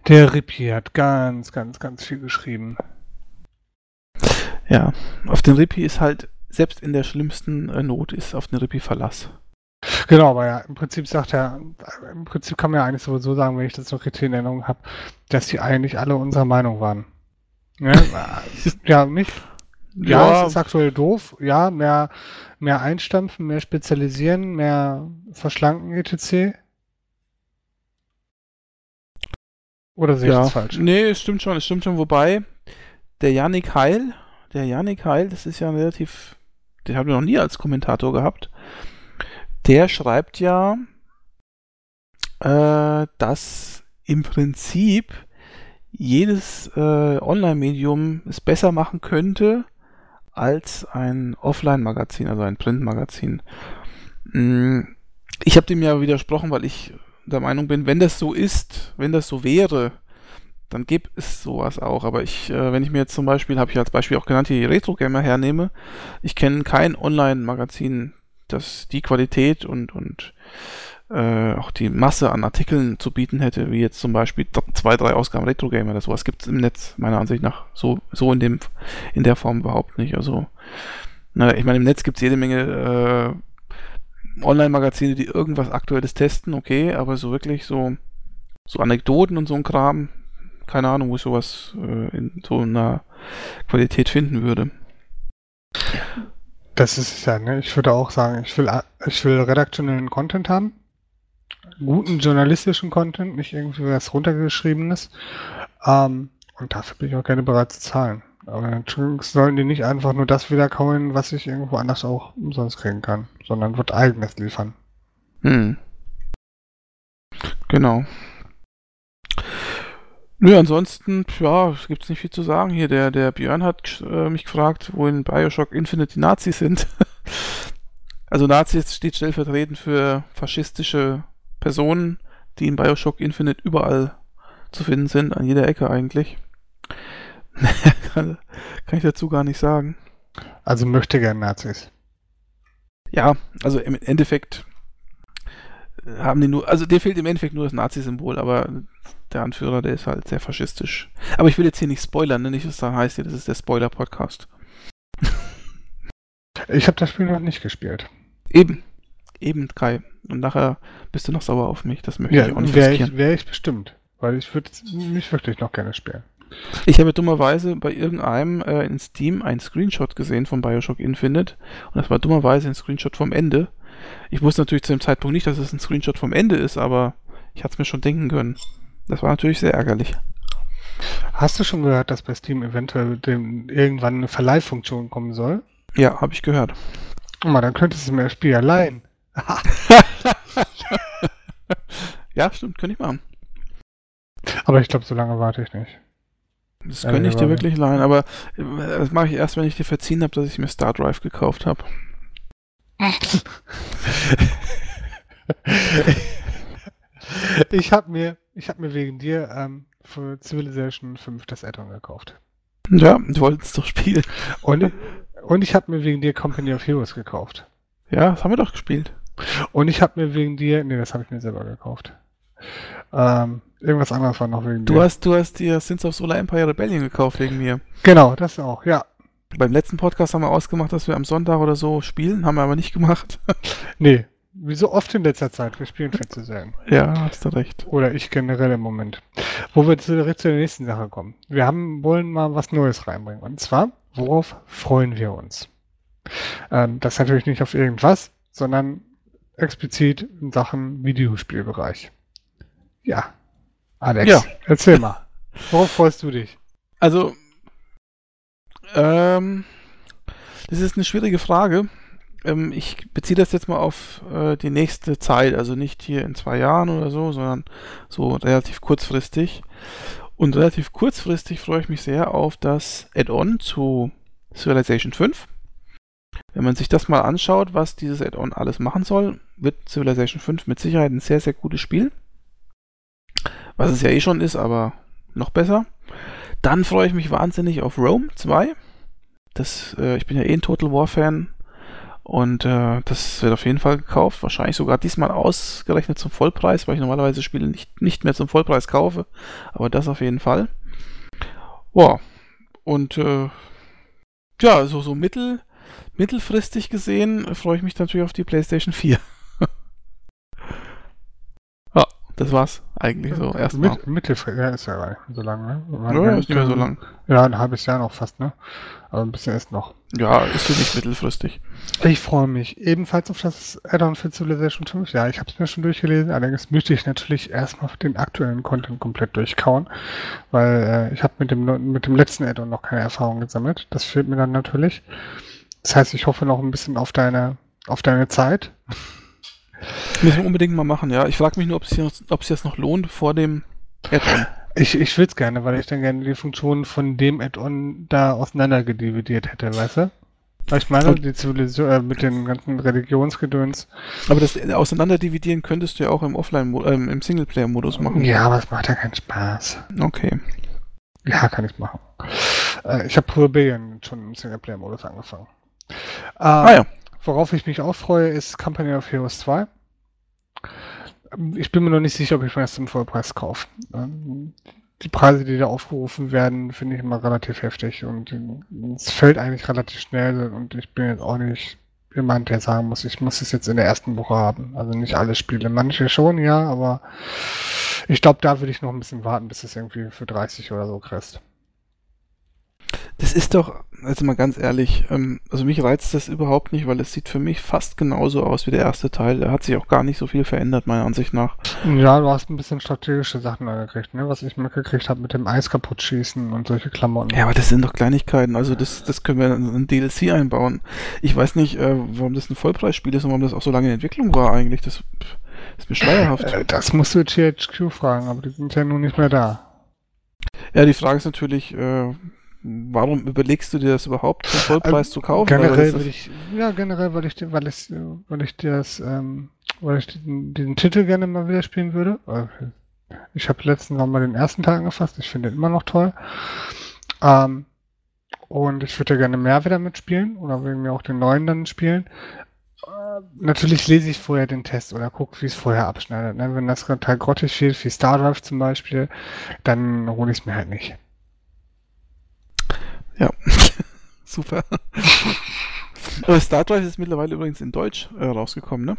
Der Rippi hat ganz, ganz, ganz viel geschrieben. Ja, auf den Rippi ist halt, selbst in der schlimmsten äh, Not ist auf den Rippi Verlass. Genau, aber ja, im Prinzip sagt er, im Prinzip kann man ja eigentlich sowieso sagen, wenn ich das noch richtig in Erinnerung habe, dass die eigentlich alle unserer Meinung waren. Ja, ja nicht? Ja, ja, es ist aktuell doof. Ja, mehr, mehr einstampfen, mehr spezialisieren, mehr verschlanken etc. Oder sehe ich ja. das falsch? Nee, es stimmt schon, es stimmt schon. Wobei, der Yannick Heil der Janik Heil, das ist ja ein relativ, den haben wir noch nie als Kommentator gehabt. Der schreibt ja, äh, dass im Prinzip jedes äh, Online-Medium es besser machen könnte als ein Offline-Magazin, also ein Print-Magazin. Hm, ich habe dem ja widersprochen, weil ich der Meinung bin, wenn das so ist, wenn das so wäre, dann gibt es sowas auch. Aber ich, äh, wenn ich mir jetzt zum Beispiel, habe ich als Beispiel auch genannt, die Retro Gamer hernehme, ich kenne kein Online-Magazin, das die Qualität und, und äh, auch die Masse an Artikeln zu bieten hätte, wie jetzt zum Beispiel zwei, drei Ausgaben Retro Gamer. Das sowas gibt es im Netz, meiner Ansicht nach, so, so in dem, in der Form überhaupt nicht. Also, na, ich meine, im Netz gibt es jede Menge äh, Online-Magazine, die irgendwas Aktuelles testen, okay, aber so wirklich so, so Anekdoten und so ein Kram, keine Ahnung, wo ich sowas äh, in so einer Qualität finden würde. Das ist es ja, ne? Ich würde auch sagen, ich will, ich will redaktionellen Content haben. Guten journalistischen Content, nicht irgendwie was runtergeschriebenes. Ähm, und dafür bin ich auch gerne bereit zu zahlen. Aber natürlich sollen die nicht einfach nur das wiederkauen, was ich irgendwo anders auch umsonst kriegen kann, sondern wird eigenes liefern. Hm. Genau. Nö, ansonsten, ja, gibt es nicht viel zu sagen hier. Der, der Björn hat äh, mich gefragt, wo in Bioshock Infinite die Nazis sind. Also Nazis steht stellvertretend für faschistische Personen, die in Bioshock Infinite überall zu finden sind, an jeder Ecke eigentlich. kann, kann ich dazu gar nicht sagen. Also möchte gern Nazis. Ja, also im Endeffekt haben die nur, also dir fehlt im Endeffekt nur das Nazi-Symbol, aber der Anführer, der ist halt sehr faschistisch. Aber ich will jetzt hier nicht spoilern, ne? nicht, was da heißt, hier, das ist der Spoiler-Podcast. Ich habe das Spiel noch nicht gespielt. Eben, eben, Kai. Und nachher bist du noch sauer auf mich, das möchte Ja, ich auch nicht wäre riskieren. ich, wär ich bestimmt. Weil ich würde mich wirklich noch gerne spielen. Ich habe dummerweise bei irgendeinem äh, in Steam einen Screenshot gesehen von Bioshock Infinite und das war dummerweise ein Screenshot vom Ende. Ich wusste natürlich zu dem Zeitpunkt nicht, dass es ein Screenshot vom Ende ist, aber ich hatte es mir schon denken können. Das war natürlich sehr ärgerlich. Hast du schon gehört, dass bei Steam eventuell dem, irgendwann eine Verleihfunktion kommen soll? Ja, habe ich gehört. Guck mal, dann könntest du mir das Spiel ja leihen. Ja, stimmt, könnte ich machen. Aber ich glaube, so lange warte ich nicht. Das könnte ich dir wirklich leihen, aber äh, das mache ich erst, wenn ich dir verziehen habe, dass ich mir Star Drive gekauft habe. ich habe mir, ich habe mir wegen dir ähm, für Civilization 5 das Add-on gekauft. Ja, du wolltest doch spielen. Und, und ich habe mir wegen dir Company of Heroes gekauft. Ja, das haben wir doch gespielt. Und ich habe mir wegen dir, nee, das habe ich mir selber gekauft. Ähm, irgendwas anderes war noch wegen Du dir. hast, du hast dir Sins of Solar Empire Rebellion gekauft wegen mir. Genau, das auch, ja. Beim letzten Podcast haben wir ausgemacht, dass wir am Sonntag oder so spielen, haben wir aber nicht gemacht. Nee, wie so oft in letzter Zeit, wir spielen viel zu selten. ja, hast du recht. Oder ich generell im Moment. Wo wir direkt zu der nächsten Sache kommen. Wir haben, wollen mal was Neues reinbringen. Und zwar, worauf freuen wir uns? Ähm, das natürlich nicht auf irgendwas, sondern explizit in Sachen Videospielbereich. Ja. Alex, Ja. erzähl mal. Worauf freust du dich? Also, ähm, das ist eine schwierige Frage. Ähm, ich beziehe das jetzt mal auf äh, die nächste Zeit, also nicht hier in zwei Jahren oder so, sondern so relativ kurzfristig. Und relativ kurzfristig freue ich mich sehr auf das Add-on zu Civilization 5. Wenn man sich das mal anschaut, was dieses Add-on alles machen soll, wird Civilization 5 mit Sicherheit ein sehr, sehr gutes Spiel. Was es ja eh schon ist, aber noch besser. Dann freue ich mich wahnsinnig auf Rome 2. Das, äh, ich bin ja eh ein Total War Fan. Und äh, das wird auf jeden Fall gekauft. Wahrscheinlich sogar diesmal ausgerechnet zum Vollpreis, weil ich normalerweise Spiele nicht, nicht mehr zum Vollpreis kaufe. Aber das auf jeden Fall. Wow. Und äh, ja, so, so mittel, mittelfristig gesehen freue ich mich natürlich auf die PlayStation 4. ja, das war's eigentlich so erstmal. Mit, Mittelfristig, ja, ist ja gar nicht so lange, ne? Ja, ist nicht mehr so lang. Ja, ein halbes Jahr noch fast, ne? Aber ein bisschen ist noch. Ja, ist für mich mittelfristig. Ich freue mich ebenfalls auf das Add-on für Civilization 5. Ja, ich habe es mir schon durchgelesen. Allerdings möchte ich natürlich erstmal den aktuellen Content komplett durchkauen, weil äh, ich habe mit dem, mit dem letzten Add-on noch keine Erfahrung gesammelt. Das fehlt mir dann natürlich. Das heißt, ich hoffe noch ein bisschen auf deine, auf deine Zeit. Müssen wir unbedingt mal machen, ja. Ich frage mich nur, ob es sich jetzt noch lohnt vor dem Add-on. Ich, ich will es gerne, weil ich dann gerne die Funktionen von dem Add-on da auseinandergedividiert hätte, weißt du? Was ich meine, die Zivilisation äh, mit den ganzen Religionsgedöns. Aber das Auseinanderdividieren könntest du ja auch im Offline, ähm, im Singleplayer-Modus machen. Ja, aber es macht ja keinen Spaß. Okay. Ja, kann ich machen. Äh, ich habe Rebellion schon im Singleplayer-Modus angefangen. Äh, Ah ja. Worauf ich mich auch freue, ist Company of Heroes 2. Ich bin mir noch nicht sicher, ob ich mir das zum Vollpreis kaufe. Ähm, Die Preise, die da aufgerufen werden, finde ich immer relativ heftig und äh, es fällt eigentlich relativ schnell und ich bin jetzt auch nicht jemand, der sagen muss, ich muss es jetzt in der ersten Woche haben. Also nicht alle Spiele. Manche schon, ja, aber ich glaube, da würde ich noch ein bisschen warten, bis es irgendwie für 30 oder so kriegst. Das ist doch, also mal ganz ehrlich, ähm, also mich reizt das überhaupt nicht, weil es sieht für mich fast genauso aus wie der erste Teil. Da hat sich auch gar nicht so viel verändert, meiner Ansicht nach. Ja, du hast ein bisschen strategische Sachen da gekriegt, ne? Was ich mitgekriegt habe mit dem Eis kaputt schießen und solche Klamotten. Ja, aber das sind doch Kleinigkeiten. Also das, das können wir in ein DLC einbauen. Ich weiß nicht, äh, warum das ein Vollpreisspiel ist und warum das auch so lange in Entwicklung war eigentlich. Das ist mir schleierhaft. Äh, das musst du THQ fragen, aber die sind ja nun nicht mehr da. Ja, die Frage ist natürlich, äh, warum überlegst du dir das überhaupt zum Vollpreis zu kaufen? Generell würde ich, ja, generell, weil ich, weil ich, weil ich das, ähm, weil ich diesen, diesen Titel gerne mal wieder spielen würde. Ich habe letztens noch mal den ersten Teil angefasst. Ich finde ihn immer noch toll. Ähm, und ich würde gerne mehr wieder mitspielen oder will mir auch den neuen dann spielen. Äh, natürlich lese ich vorher den Test oder gucke, wie es vorher abschneidet. Ne? Wenn das total grottig fehlt, wie Star Drive zum Beispiel, dann hole ich es mir halt nicht. Ja, super. Aber Star Drive ist mittlerweile übrigens in Deutsch äh, rausgekommen, ne?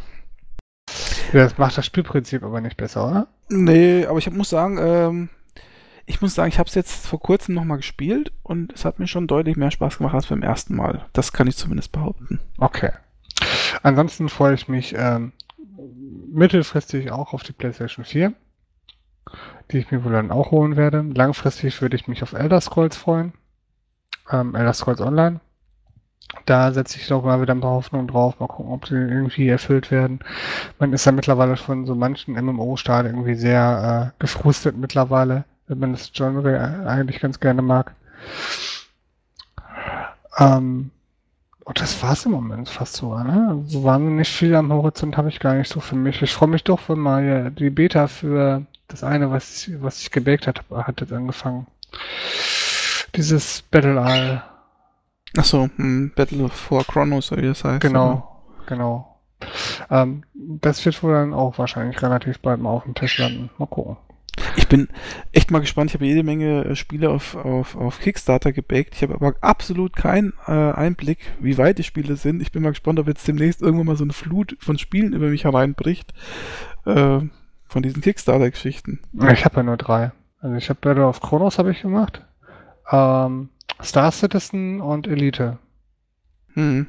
Ja, das macht das Spielprinzip aber nicht besser, oder? Nee, aber ich muss sagen, ähm, ich muss sagen, ich habe es jetzt vor kurzem nochmal gespielt und es hat mir schon deutlich mehr Spaß gemacht als beim ersten Mal. Das kann ich zumindest behaupten. Okay. Ansonsten freue ich mich ähm, mittelfristig auch auf die PlayStation 4, die ich mir wohl dann auch holen werde. Langfristig würde ich mich auf Elder Scrolls freuen. Ähm, Elder Scrolls Online. Da setze ich doch mal wieder ein paar Hoffnungen drauf. Mal gucken, ob sie irgendwie erfüllt werden. Man ist ja mittlerweile von so manchen MMO-Stadien irgendwie sehr äh, gefrustet mittlerweile, wenn man das Genre eigentlich ganz gerne mag. Ähm, und das war's im Moment fast sogar, ne? So wahnsinnig viel am Horizont habe ich gar nicht so für mich. Ich freue mich doch, wenn mal die Beta für das eine, was ich, was ich gebaked hat, hat jetzt angefangen. Dieses Battle Isle. Achso, hm, Battle for Chronos, wie das heißt. Genau, oder? genau. Ähm, das wird wohl dann auch wahrscheinlich relativ bald mal auf dem Tisch landen. Mal gucken. Ich bin echt mal gespannt. Ich habe jede Menge äh, Spiele auf, auf, auf Kickstarter gebackt. Ich habe aber absolut keinen äh, Einblick, wie weit die Spiele sind. Ich bin mal gespannt, ob jetzt demnächst irgendwann mal so eine Flut von Spielen über mich hereinbricht. Äh, von diesen Kickstarter-Geschichten. Ich habe ja nur drei. Also ich habe Battle of Chronos habe ich gemacht. Ähm, Star Citizen und Elite. Hm.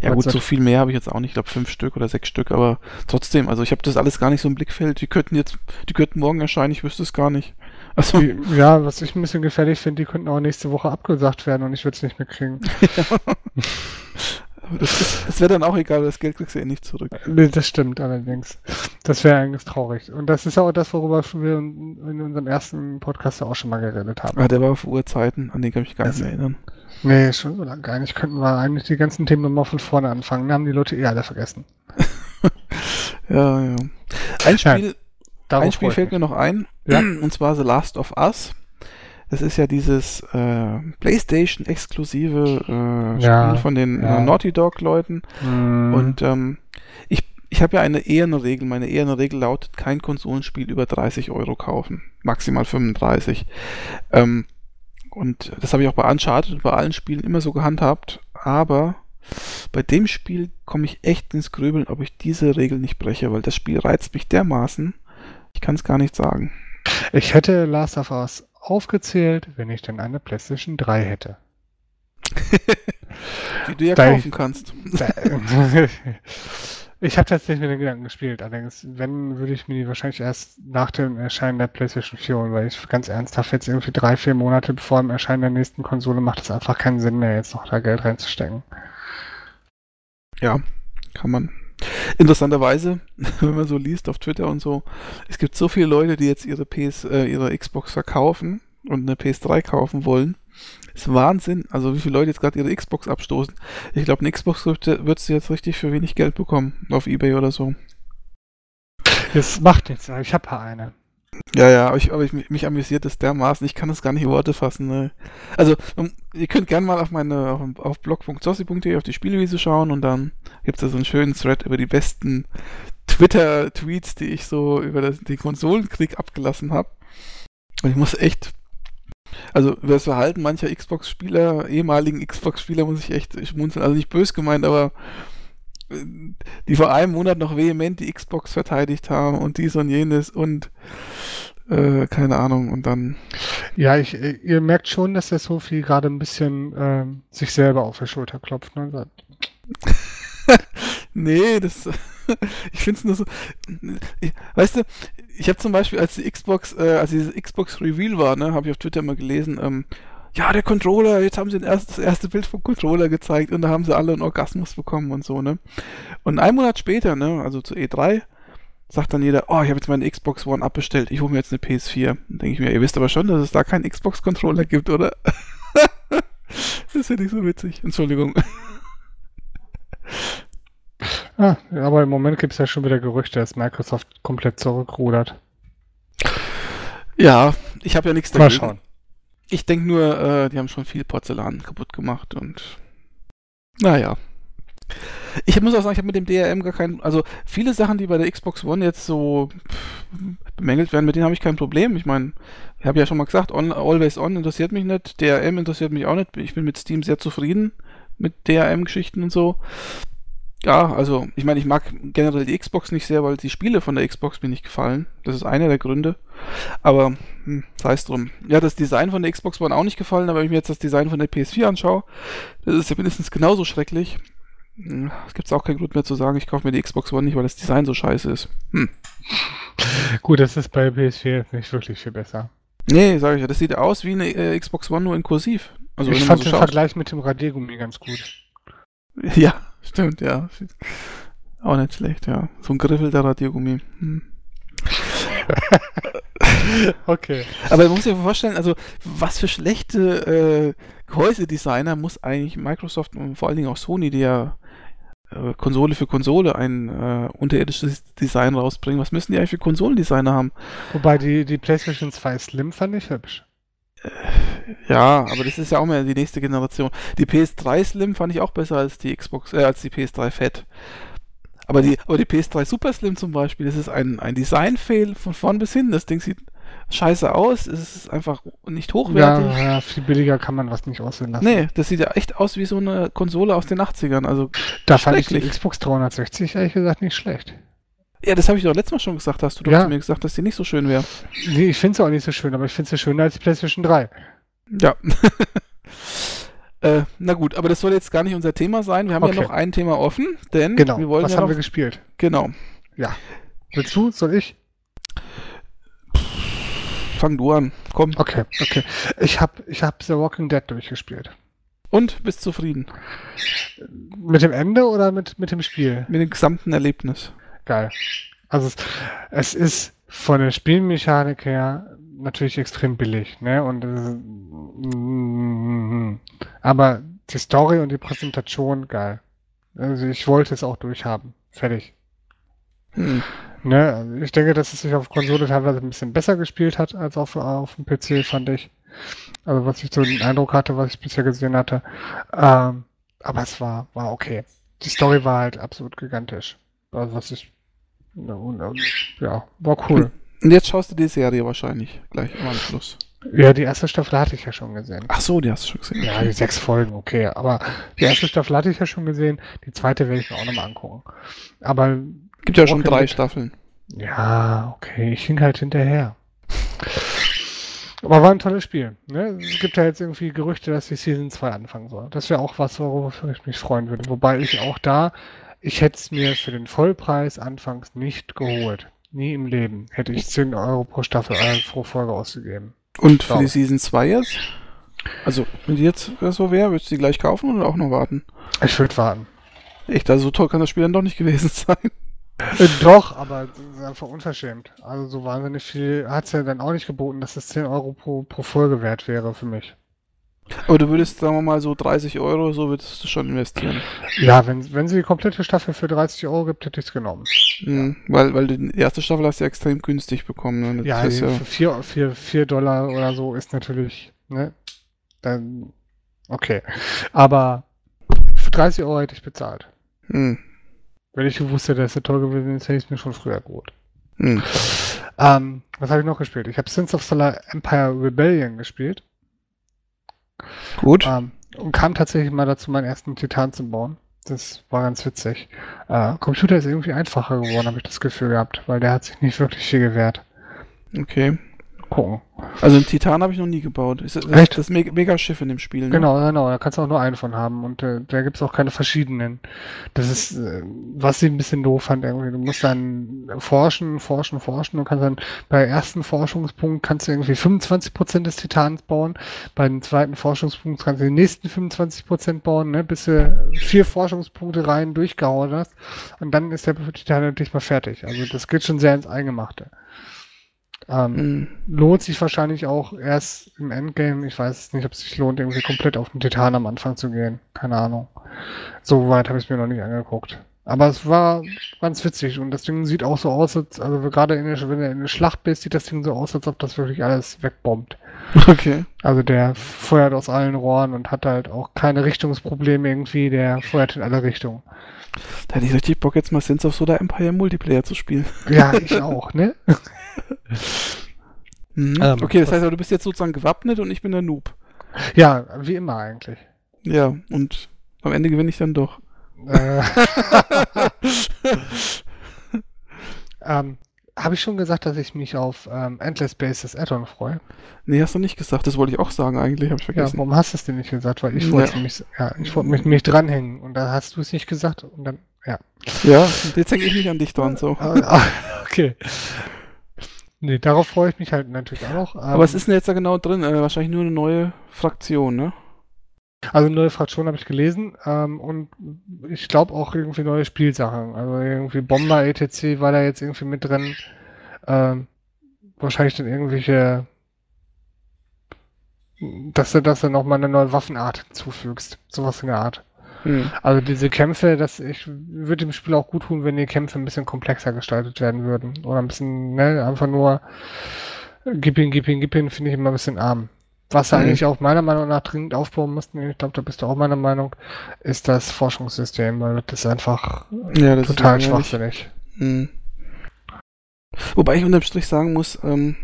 Ja gut, so viel mehr habe ich jetzt auch nicht. Ich glaube fünf Stück oder sechs Stück, aber trotzdem, also ich habe das alles gar nicht so im Blickfeld. Die könnten jetzt, die könnten morgen erscheinen, ich wüsste es gar nicht. Also, ja, was ich ein bisschen gefährlich finde, die könnten auch nächste Woche abgesagt werden und ich würde es nicht mehr kriegen. das, das wäre dann auch egal, das Geld kriegst du eh nicht zurück. Nee, das stimmt allerdings. Das wäre eigentlich traurig. Und das ist auch das, worüber wir in unserem ersten Podcast auch schon mal geredet haben. Ah, der war auf Uhrzeiten, an den kann ich mich gar nicht mehr erinnern. Nee, schon so lange gar nicht. Könnten wir eigentlich die ganzen Themen nochmal von vorne anfangen. Da haben die Leute eh alle vergessen. ja, ja. Ein Spiel, ja, ein Spiel fällt mir noch ein. Ja. Und zwar The Last of Us. Das ist ja dieses äh, PlayStation-exklusive äh, ja, Spiel von den ja. äh, Naughty Dog-Leuten. Mm. Und ähm, ich, ich habe ja eine Ehrenregel. Meine Ehrenregel lautet, kein Konsolenspiel über 30 Euro kaufen. Maximal 35. Ähm, und das habe ich auch bei Uncharted und bei allen Spielen immer so gehandhabt. Aber bei dem Spiel komme ich echt ins Grübeln, ob ich diese Regel nicht breche, weil das Spiel reizt mich dermaßen. Ich kann es gar nicht sagen. Ich hätte Last of Us aufgezählt, wenn ich denn eine PlayStation 3 hätte. Die du ja da kaufen ich, kannst. Ich habe tatsächlich mit den Gedanken gespielt, allerdings, wenn, würde ich mir die wahrscheinlich erst nach dem Erscheinen der PlayStation 4 holen, weil ich ganz ernsthaft jetzt irgendwie drei, vier Monate vor dem Erscheinen der nächsten Konsole macht es einfach keinen Sinn mehr, jetzt noch da Geld reinzustecken. Ja, kann man. Interessanterweise, wenn man so liest auf Twitter und so, es gibt so viele Leute, die jetzt ihre PS, äh, ihre Xbox verkaufen und eine PS3 kaufen wollen ist Wahnsinn. Also wie viele Leute jetzt gerade ihre Xbox abstoßen. Ich glaube, eine Xbox wird sie jetzt richtig für wenig Geld bekommen. Auf Ebay oder so. Das macht nichts, ich habe ja eine. Ja, ja, aber, ich, aber ich, mich amüsiert das dermaßen, ich kann das gar nicht in Worte fassen. Ne? Also, ihr könnt gerne mal auf meine, auf, auf blog.zossi.de auf die Spielwiese schauen und dann gibt es da so einen schönen Thread über die besten Twitter-Tweets, die ich so über das, den Konsolenkrieg abgelassen habe. Und ich muss echt also über das Verhalten mancher Xbox-Spieler, ehemaligen Xbox-Spieler, muss ich echt schmunzeln. Also nicht bös gemeint, aber die vor einem Monat noch vehement die Xbox verteidigt haben und dies und jenes und äh, keine Ahnung und dann. Ja, ich, ihr merkt schon, dass der Sophie gerade ein bisschen äh, sich selber auf die Schulter klopft. Ne? nee, das. ich finde es nur so. Ich, weißt du, ich habe zum Beispiel, als die Xbox, äh, als dieses Xbox Reveal war, ne, habe ich auf Twitter mal gelesen, ähm, ja, der Controller, jetzt haben sie erst, das erste Bild vom Controller gezeigt und da haben sie alle einen Orgasmus bekommen und so, ne? Und einen Monat später, ne, also zu E3, sagt dann jeder, oh, ich habe jetzt meine Xbox One abbestellt, ich hole mir jetzt eine PS4. Dann denke ich mir, ihr wisst aber schon, dass es da keinen Xbox-Controller gibt, oder? Das finde ich so witzig. Entschuldigung. Ah, aber im Moment gibt es ja schon wieder Gerüchte, dass Microsoft komplett zurückrudert. Ja, ich habe ja nichts Mal dagegen. schauen. Ich denke nur, äh, die haben schon viel Porzellan kaputt gemacht und naja. Ich muss auch sagen, ich habe mit dem DRM gar keinen, also viele Sachen, die bei der Xbox One jetzt so bemängelt werden, mit denen habe ich kein Problem. Ich meine, ich habe ja schon mal gesagt, on, Always On interessiert mich nicht, DRM interessiert mich auch nicht. Ich bin mit Steam sehr zufrieden mit DRM-Geschichten und so. Ja, also ich meine, ich mag generell die Xbox nicht sehr, weil die Spiele von der Xbox mir nicht gefallen. Das ist einer der Gründe. Aber hm, sei es drum. Ja, das Design von der Xbox One auch nicht gefallen, aber wenn ich mir jetzt das Design von der PS4 anschaue, das ist ja mindestens genauso schrecklich. Hm, Es gibt auch keinen Grund mehr zu sagen, ich kaufe mir die Xbox One nicht, weil das Design so scheiße ist. Hm. Gut, das ist bei PS4 nicht wirklich viel besser. Nee, sage ich ja, das sieht aus wie eine äh, Xbox One nur in kursiv. Also ich fand so den schaust. Vergleich mit dem Radiergummi ganz gut. Ja, stimmt, ja. Auch nicht schlecht, ja. So ein geriffelter Radiergummi. Hm. Okay. Aber man muss sich vorstellen, also was für schlechte äh, Gehäusedesigner muss eigentlich Microsoft und vor allen Dingen auch Sony, die ja äh, Konsole für Konsole ein äh, unterirdisches Design rausbringen. Was müssen die eigentlich für Konsolendesigner haben? Wobei die, die PlayStation 2 Slim fand ich hübsch. Ja, aber das ist ja auch mehr die nächste Generation. Die PS3 Slim fand ich auch besser als die Xbox, äh, als die PS3 Fat. Aber die, aber die PS3 Super Slim zum Beispiel, das ist ein, ein Design-Fail von vorn bis hin. Das Ding sieht scheiße aus, es ist einfach nicht hochwertig. Ja, ja, viel billiger kann man was nicht aussehen lassen. Nee, das sieht ja echt aus wie so eine Konsole aus den 80ern. Also, da fand ich die. Xbox 360 ehrlich gesagt nicht schlecht. Ja, das habe ich doch letztes Mal schon gesagt, hast du doch Ja. zu mir gesagt, dass die nicht so schön wäre. Nee, ich finde sie auch nicht so schön, aber ich finde sie schöner als die PlayStation 3. Ja. äh, na gut, aber das soll jetzt gar nicht unser Thema sein. Wir haben Okay. ja noch ein Thema offen, denn Genau. wir wollen was ja haben noch, wir gespielt? genau. Willst du? Soll ich? Fang du an. Komm. Okay, okay. Ich habe ich hab The Walking Dead durchgespielt. Und bist zufrieden Mit dem Ende oder mit, mit dem Spiel? mit dem gesamten Erlebnis. Geil. Also es, es ist von der Spielmechanik her natürlich extrem billig, ne? Und mm, aber die Story und die Präsentation geil. Also ich wollte es auch durchhaben. Fertig. Hm. Ne? Also ich denke, dass es sich auf Konsole teilweise ein bisschen besser gespielt hat als auf, auf dem PC, fand ich. Also was ich so den Eindruck hatte, was ich bisher gesehen hatte. Ähm, aber es war, war okay. Die Story war halt absolut gigantisch. Also was ich. Ja, und, und, ja war cool. Und jetzt schaust du die Serie wahrscheinlich gleich am Anschluss. Ja, die erste Staffel hatte ich ja schon gesehen. Ach so, die hast du schon gesehen. Ja, die sechs Folgen, okay. Aber die erste Staffel hatte ich ja schon gesehen. Die zweite werde ich mir auch nochmal angucken. Aber Gibt ja schon drei Dead. Staffeln. Ja, okay, ich hing halt hinterher. Aber war ein tolles Spiel. Ne? Es gibt ja jetzt irgendwie Gerüchte, dass die Season 2 anfangen soll. Das wäre auch was, worauf ich mich freuen würde. Wobei ich auch da, ich hätte es mir für den Vollpreis anfangs nicht geholt. Nie im Leben hätte ich 10 Euro pro Staffel äh, pro Folge ausgegeben. Und für die Season 2 jetzt? Also, wenn die jetzt so wäre, würdest du die gleich kaufen oder auch noch warten? Ich würde warten. Echt, also so toll kann das Spiel dann doch nicht gewesen sein. Äh, doch, aber das ist einfach unverschämt. Also so wahnsinnig viel hat es ja dann auch nicht geboten, dass es 10 Euro pro, pro Folge wert wäre für mich. Aber du würdest, sagen wir mal, so 30 Euro, so würdest du schon investieren. Ja, wenn, wenn sie die komplette Staffel für 30 Euro gibt, hätte ich es genommen. Mhm, weil, weil die erste Staffel hast du ja extrem günstig bekommen. Ne? Ja, ist ja für 4 vier, vier Dollar oder so ist natürlich, ne? Dann, okay. Aber für 30 Euro hätte ich bezahlt. mhm, Wenn ich gewusst hätte, dass es toll gewesen ist, hätte ich es mir schon früher geholt. mhm. Ähm, was habe ich noch gespielt? Ich habe Sins of Solar Empire Rebellion gespielt. Gut. Ähm, und kam tatsächlich mal dazu, meinen ersten Titan zu bauen. Das war ganz witzig. Äh, Computer ist irgendwie einfacher geworden, habe ich das Gefühl gehabt, weil der hat sich nicht wirklich viel gewehrt. Okay. Gucken. Also einen Titan habe ich noch nie gebaut. Ist das, Echt? das Me Megaschiff in dem Spiel, ne? Genau, genau, da kannst du auch nur einen von haben und äh, da gibt's auch keine verschiedenen. Das ist, äh, was ich ein bisschen doof fand irgendwie. Du musst dann forschen, forschen, forschen und kannst dann bei ersten Forschungspunkt kannst du irgendwie 25% des Titans bauen, bei dem zweiten Forschungspunkt kannst du die nächsten 25% bauen, ne, bis du vier Forschungspunkte rein durchgehauen hast und dann ist der Titan endlich mal fertig. Also das geht schon sehr ins Eingemachte. Ähm, Hm. lohnt sich wahrscheinlich auch erst im Endgame. Ich weiß nicht, ob es sich lohnt, irgendwie komplett auf den Titan am Anfang zu gehen. Keine Ahnung. So weit habe ich es mir noch nicht angeguckt. Aber es war ganz witzig und das Ding sieht auch so aus, als, also gerade in der, wenn du in der Schlacht bist, sieht das Ding so aus, als ob das wirklich alles wegbombt. Okay. Also der feuert aus allen Rohren und hat halt auch keine Richtungsprobleme irgendwie, der feuert in alle Richtungen. Da hätte ich richtig Bock, jetzt mal Sins of Solar Empire Multiplayer zu spielen. Ja, ich auch, ne? Mhm. Ähm, okay, das heißt aber, du bist jetzt sozusagen gewappnet und ich bin der Noob. Ja, wie immer eigentlich. Ja, und am Ende gewinne ich dann doch. Äh, ähm, Habe ich schon gesagt, dass ich mich auf ähm, Endless Spaces Add-on freue? Nee, hast du nicht gesagt. Das wollte ich auch sagen eigentlich, habe ich Ja, vergessen. warum hast du es denn nicht gesagt? Weil ich Ja. wollte mich, ja, ich wollte mich, mich dranhängen und da hast du es nicht gesagt und dann, ja. Ja, jetzt hänge ich mich an dich dran, so. Ah, okay. Nee, darauf freue ich mich halt natürlich auch noch. Aber was ist denn jetzt da genau drin? Äh, wahrscheinlich nur eine neue Fraktion, ne? Also neue Fraktion habe ich gelesen ähm, und ich glaube auch irgendwie neue Spielsachen. Also irgendwie Bomber etc. war da jetzt irgendwie mit drin. Ähm, wahrscheinlich dann irgendwelche, dass du, dass du nochmal eine neue Waffenart hinzufügst. Sowas in der Art. Hm. Also diese Kämpfe, das ich würde dem Spiel auch gut tun, wenn die Kämpfe ein bisschen komplexer gestaltet werden würden. Oder ein bisschen, ne, einfach nur gib ihn, gib ihn, gib ihn, finde ich immer ein bisschen arm. Was Mhm. eigentlich auch meiner Meinung nach dringend aufbauen mussten, ich glaube, da bist du auch meiner Meinung, ist das Forschungssystem, weil das ist einfach Ja, das total ist schwachsinnig. Hm. Wobei ich unterm Strich sagen muss, ähm,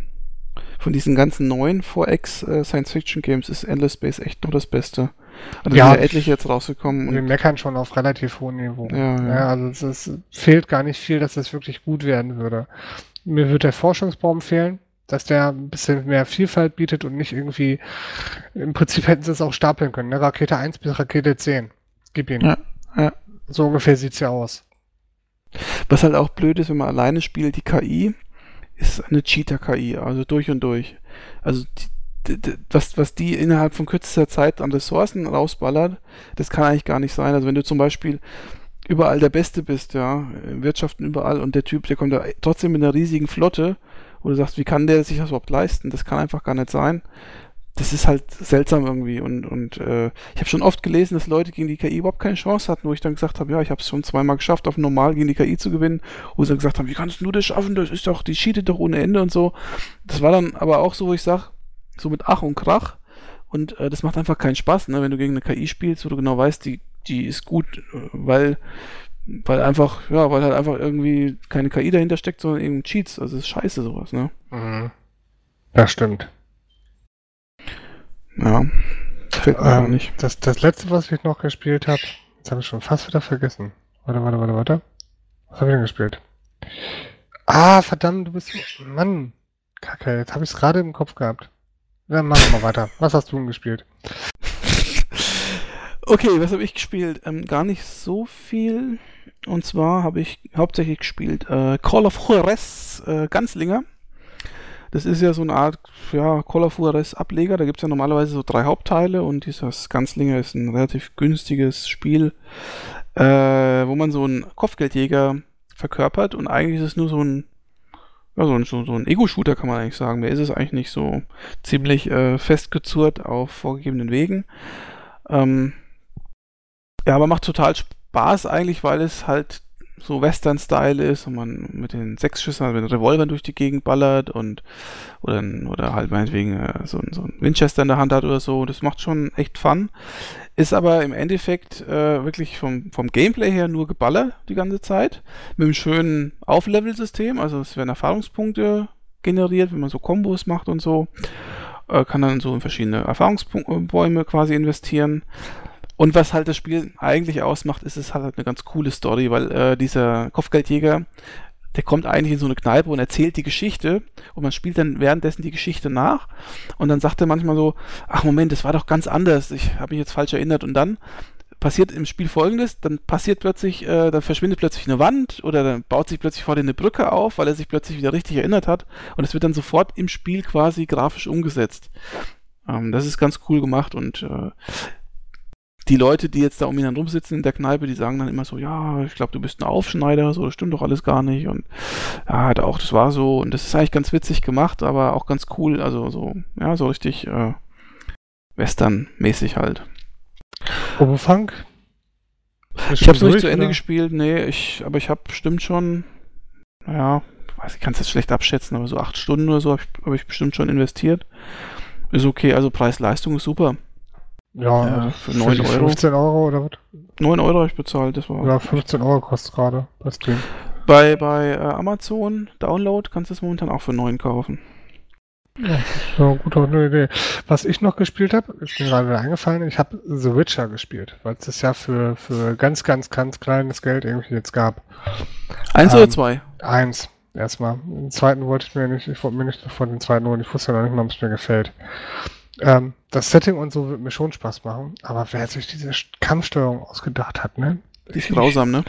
von diesen ganzen neuen 4X äh, Science-Fiction-Games ist Endless Space echt noch das Beste. Also Ja. sind ja etliche jetzt rausgekommen. Wir meckern schon auf relativ hohem Niveau. Ja, ja. also es, ist, fehlt gar nicht viel, dass das wirklich gut werden würde. Mir wird der Forschungsbaum fehlen, dass der ein bisschen mehr Vielfalt bietet und nicht irgendwie, im Prinzip hätten sie es auch stapeln können, ne? Rakete 1 bis Rakete 10. Gib ihn. Ja, ja. So ungefähr sieht's ja aus. was halt auch blöd ist, wenn man alleine spielt, die KI ist eine Cheater-KI, also durch und durch. Also die, was, was die innerhalb von kürzester Zeit an Ressourcen rausballert, das kann eigentlich gar nicht sein. Also wenn du zum Beispiel überall der Beste bist, ja, Wirtschaften überall und der Typ, der kommt da trotzdem mit einer riesigen Flotte, wo du sagst, wie kann der sich das überhaupt leisten? Das kann einfach gar nicht sein. Das ist halt seltsam irgendwie und, und äh, ich habe schon oft gelesen, dass Leute gegen die KI überhaupt keine Chance hatten, wo ich dann gesagt habe, ja, ich habe es schon zweimal geschafft, auf normal gegen die KI zu gewinnen, wo sie dann gesagt haben, wie kannst du das schaffen? Das ist doch, die cheatet doch ohne Ende und so. Das war dann aber auch so, wo ich sag, so mit Ach und Krach und äh, das macht einfach keinen Spaß, ne, wenn du gegen eine KI spielst, wo du genau weißt, die, die ist gut, äh, weil weil einfach, ja, weil halt einfach irgendwie keine KI dahinter steckt, sondern eben Cheats. Also das ist scheiße sowas, ne? Mhm. Das stimmt. Ja. Fällt mir Ähm, nicht. das, das letzte, was ich noch gespielt habe, jetzt habe ich schon fast wieder vergessen. Warte, warte, warte, warte. Was habe ich denn gespielt? Ah, verdammt, du bist. Mann. Kacke, jetzt habe ich es gerade im Kopf gehabt. Dann machen wir mal weiter. Was hast du denn gespielt? Okay, was habe ich gespielt? Ähm, gar nicht so viel. Und zwar habe ich hauptsächlich gespielt äh, Call of Juarez äh, Ganzlinger. Das ist ja so eine Art ja, Call of Juarez Ableger. Da gibt es ja normalerweise so drei Hauptteile und dieses Ganzlinger ist ein relativ günstiges Spiel, äh, wo man so einen Kopfgeldjäger verkörpert und eigentlich ist es nur so ein ja, so ein, so, so ein Ego-Shooter kann man eigentlich sagen. Mehr ist es eigentlich nicht so ziemlich äh, festgezurrt auf vorgegebenen Wegen. Ähm, ja, aber macht total Spaß eigentlich, weil es halt so Western-Style ist und man mit den Sechsschüssen, also mit den Revolvern durch die Gegend ballert und oder, oder halt meinetwegen äh, so, so ein Winchester in der Hand hat oder so. Das macht schon echt Fun. Ist aber im Endeffekt äh, wirklich vom, vom Gameplay her nur geballert die ganze Zeit. Mit einem schönen Auflevel-System. Also es werden Erfahrungspunkte generiert, wenn man so Kombos macht und so. Äh, kann dann so in verschiedene Erfahrungsbäume quasi investieren. Und was halt das Spiel eigentlich ausmacht, ist es halt eine ganz coole Story, weil äh, dieser Kopfgeldjäger, der kommt eigentlich in so eine Kneipe und erzählt die Geschichte und man spielt dann währenddessen die Geschichte nach und dann sagt er manchmal so, ach Moment, das war doch ganz anders, ich habe mich jetzt falsch erinnert und dann passiert im Spiel folgendes, dann passiert plötzlich, äh, dann verschwindet plötzlich eine Wand oder dann baut sich plötzlich vor dir eine Brücke auf, weil er sich plötzlich wieder richtig erinnert hat und es wird dann sofort im Spiel quasi grafisch umgesetzt. Ähm, das ist ganz cool gemacht und äh, die Leute, die jetzt da um ihn dann rumsitzen in der Kneipe, die sagen dann immer so, ja, ich glaube, du bist ein Aufschneider, so, das stimmt doch alles gar nicht. Und ja, auch, das war so, und das ist eigentlich ganz witzig gemacht, aber auch ganz cool, also so, ja, so richtig äh, Western-mäßig halt. Obo Funk? Ich habe es nicht zu Ende oder? gespielt, nee, ich, aber ich habe bestimmt schon, naja, weiß ich kann es jetzt schlecht abschätzen, aber so acht Stunden oder so habe ich, hab ich bestimmt schon investiert. Ist okay, also Preis-Leistung ist super. Ja, äh, für 9 Euro. 15 Euro oder was? 9 Euro habe ich bezahlt, das war. Ja, 15 Euro kostet gerade bei Steam. Bei, bei äh, Amazon Download kannst du es momentan auch für 9 kaufen. Ja, so gut, auch eine Idee. Was ich noch gespielt habe, ist mir gerade eingefallen, ich habe The Witcher gespielt, weil es das ja für, für ganz, ganz, ganz kleines Geld irgendwie jetzt gab. Eins ähm, oder zwei? Eins, erstmal. Den zweiten wollte ich mir nicht, ich wollte mir nicht von den zweiten holen, ich wusste noch nicht mal, ob es mir gefällt. Ähm, das Setting und so wird mir schon Spaß machen, aber wer sich diese Kampfsteuerung ausgedacht hat, ne? Ist grausam, ne?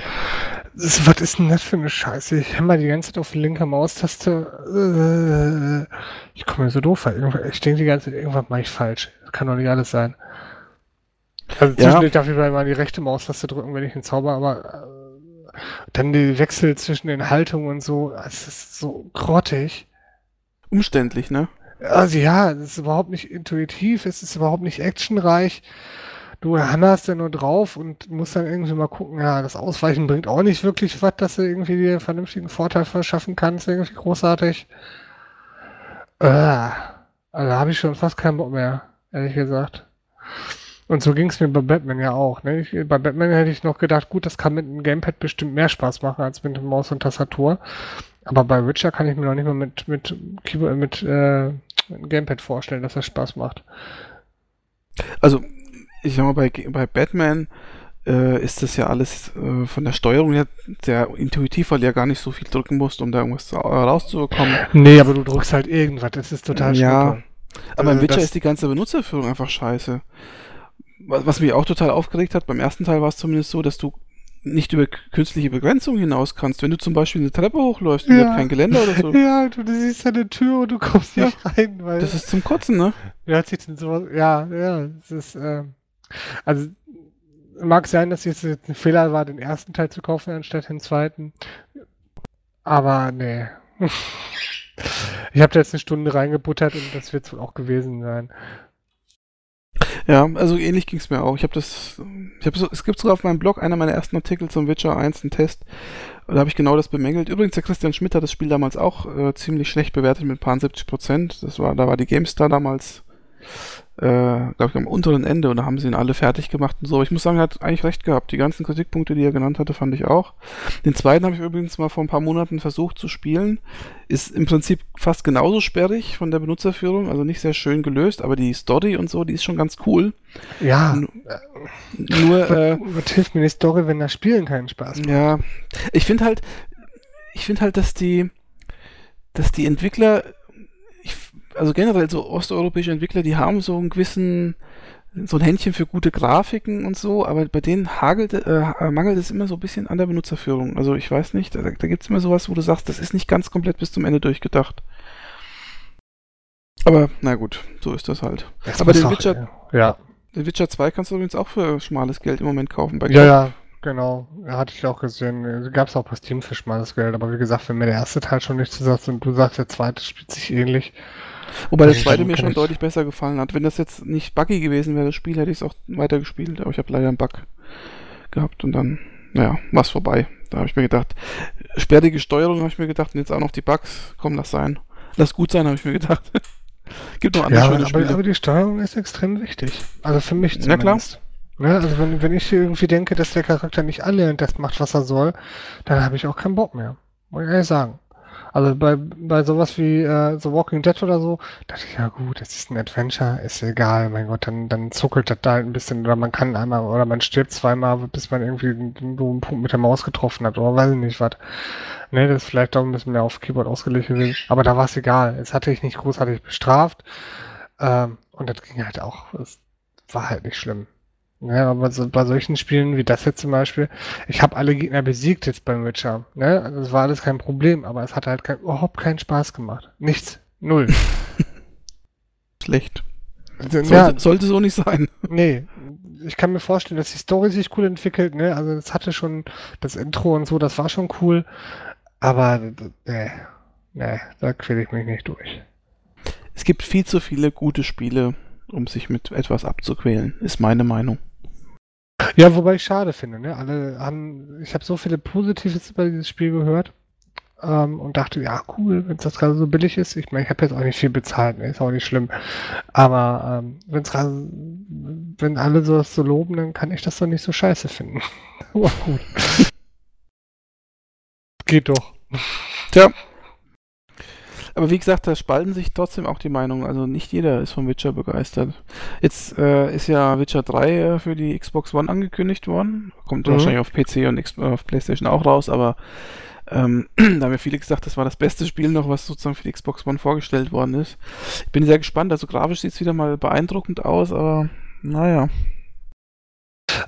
Das, was ist denn das für eine Scheiße? Ich hämmer die ganze Zeit auf die linke Maustaste. Äh, ich komme mir so doof vor. Ich denke die ganze Zeit, irgendwas mache ich falsch. Das kann doch nicht alles sein. Also zwischendurch ja. darf ich mal die rechte Maustaste drücken, wenn ich einen Zauber, aber äh, dann die Wechsel zwischen den Haltungen und so, es ist so grottig. Umständlich, ne? Also ja, es ist überhaupt nicht intuitiv, es ist überhaupt nicht actionreich du hammerst ja nur drauf und musst dann irgendwie mal gucken, ja, das Ausweichen bringt auch nicht wirklich was, dass du irgendwie dir einen vernünftigen Vorteil verschaffen kannst, irgendwie großartig. Äh, also da habe ich schon fast keinen Bock mehr, ehrlich gesagt. Und so ging es mir bei Batman ja auch. Ne? Ich, bei Batman hätte ich noch gedacht, gut, das kann mit einem Gamepad bestimmt mehr Spaß machen als mit Maus und Tastatur. Aber bei Witcher kann ich mir noch nicht mal mit, mit, Keyboard, mit, äh, mit Gamepad vorstellen, dass das Spaß macht. Also ich sag mal, bei, bei Batman äh, ist das ja alles äh, von der Steuerung her sehr intuitiv, weil du ja gar nicht so viel drücken musst, um da irgendwas äh, rauszubekommen. Nee, aber du drückst halt irgendwas, das ist total Ja, schnuppe. aber also, im Witcher ist die ganze Benutzerführung einfach scheiße. Was mich auch total aufgeregt hat, beim ersten Teil war es zumindest so, dass du nicht über künstliche Begrenzungen hinaus kannst. Wenn du zum Beispiel eine Treppe hochläufst und ja. kein Geländer oder so. Ja, du, du siehst eine Tür und du kommst ja. nicht rein. Weil das ist zum Kotzen, ne? Ja, ja, ja, es ist, äh, also mag sein, dass es jetzt ein Fehler war, den ersten Teil zu kaufen anstatt den zweiten. Aber nee. Ich habe da jetzt eine Stunde reingebuttert und das wird es wohl auch gewesen sein. Ja, also ähnlich ging es mir auch. Ich habe das, ich habe so, es gibt sogar auf meinem Blog einer meiner ersten Artikel zum Witcher 1 einen Test. Da habe ich genau das bemängelt. Übrigens, der Christian Schmidt hat das Spiel damals auch äh, ziemlich schlecht bewertet mit ein paar 70 Prozent. Das war, da war die GameStar damals äh, glaube ich, am unteren Ende und da haben sie ihn alle fertig gemacht und so. Aber ich muss sagen, er hat eigentlich recht gehabt. Die ganzen Kritikpunkte, die er genannt hatte, fand ich auch. Den zweiten habe ich übrigens mal vor ein paar Monaten versucht zu spielen. Ist im Prinzip fast genauso sperrig von der Benutzerführung, also nicht sehr schön gelöst, aber die Story und so, die ist schon ganz cool. Ja. N nur, äh, was hilft mir die Story, wenn das Spielen keinen Spaß macht? Ja. Ich finde halt, ich finde halt, dass die, dass die Entwickler also generell so osteuropäische Entwickler, die haben so einen gewissen, so ein Händchen für gute Grafiken und so, aber bei denen hagelt, äh, mangelt es immer so ein bisschen an der Benutzerführung. Also ich weiß nicht, da, da gibt es immer sowas, wo du sagst, das ist nicht ganz komplett bis zum Ende durchgedacht. Aber na gut, so ist das halt. Das aber den Witcher, ja. den Witcher 2 kannst du übrigens auch für schmales Geld im Moment kaufen. Bei ja, ja, genau. Hatte ich auch gesehen. Gab es auch bei Steam für schmales Geld. Aber wie gesagt, wenn mir der erste Teil schon nicht zu sagt und du sagst, der zweite spielt sich ähnlich, Wobei das zweite mir schon deutlich besser gefallen hat. Wenn das jetzt nicht buggy gewesen wäre, das Spiel, hätte ich es auch weitergespielt. Aber ich habe leider einen Bug gehabt und dann, naja, war es vorbei. Da habe ich mir gedacht, sperrige Steuerung habe ich mir gedacht und jetzt auch noch die Bugs. Komm, lass sein. Lass gut sein, habe ich mir gedacht. Gibt noch andere ja, schöne aber, Spiele. aber die Steuerung ist extrem wichtig. Also für mich zumindest. Na klar. Ja, also wenn, wenn ich irgendwie denke, dass der Charakter nicht annähernd das macht, was er soll, dann habe ich auch keinen Bock mehr. Muss ich ehrlich sagen. Also bei, bei sowas wie äh, The Walking Dead oder so, dachte ich, ja gut, das ist ein Adventure, ist egal, mein Gott, dann, dann zuckelt das da halt ein bisschen oder man kann einmal oder man stirbt zweimal, bis man irgendwie einen Punkt mit der Maus getroffen hat oder weiß ich nicht was. Ne, das ist vielleicht auch ein bisschen mehr auf Keyboard ausgelegt gewesen, aber da war es egal. Es hatte ich nicht großartig bestraft ähm, und das ging halt auch, es war halt nicht schlimm. Ja, aber so, bei solchen Spielen wie das jetzt zum Beispiel, ich habe alle Gegner besiegt jetzt beim Witcher. Ne? Also das war alles kein Problem, aber es hat halt kein, überhaupt keinen Spaß gemacht. Nichts. Null. Schlecht. Sollte, ja, sollte so nicht sein. Nee, ich kann mir vorstellen, dass die Story sich cool entwickelt, ne? Also es hatte schon das Intro und so, das war schon cool. Aber nee, nee, da quäle ich mich nicht durch. Es gibt viel zu viele gute Spiele, um sich mit etwas abzuquälen, ist meine Meinung. Ja, wobei ich schade finde, ne? Alle haben, ich habe so viele Positives über dieses Spiel gehört ähm, und dachte, ja, cool, wenn es das gerade so billig ist. Ich meine, ich habe jetzt auch nicht viel bezahlt, ne? ist auch nicht schlimm. Aber ähm, wenn's gerade, wenn alle sowas so loben, dann kann ich das doch nicht so scheiße finden. Aber gut. Geht doch. Tja. Aber wie gesagt, da spalten sich trotzdem auch die Meinungen. Also nicht jeder ist vom Witcher begeistert. Jetzt äh, ist ja Witcher 3 äh, für die Xbox One angekündigt worden. Kommt mhm. wahrscheinlich auf PC und X auf PlayStation auch raus, aber ähm, da haben ja viele gesagt, das war das beste Spiel noch, was sozusagen für die Xbox One vorgestellt worden ist. Ich bin sehr gespannt. Also grafisch sieht es wieder mal beeindruckend aus, aber naja.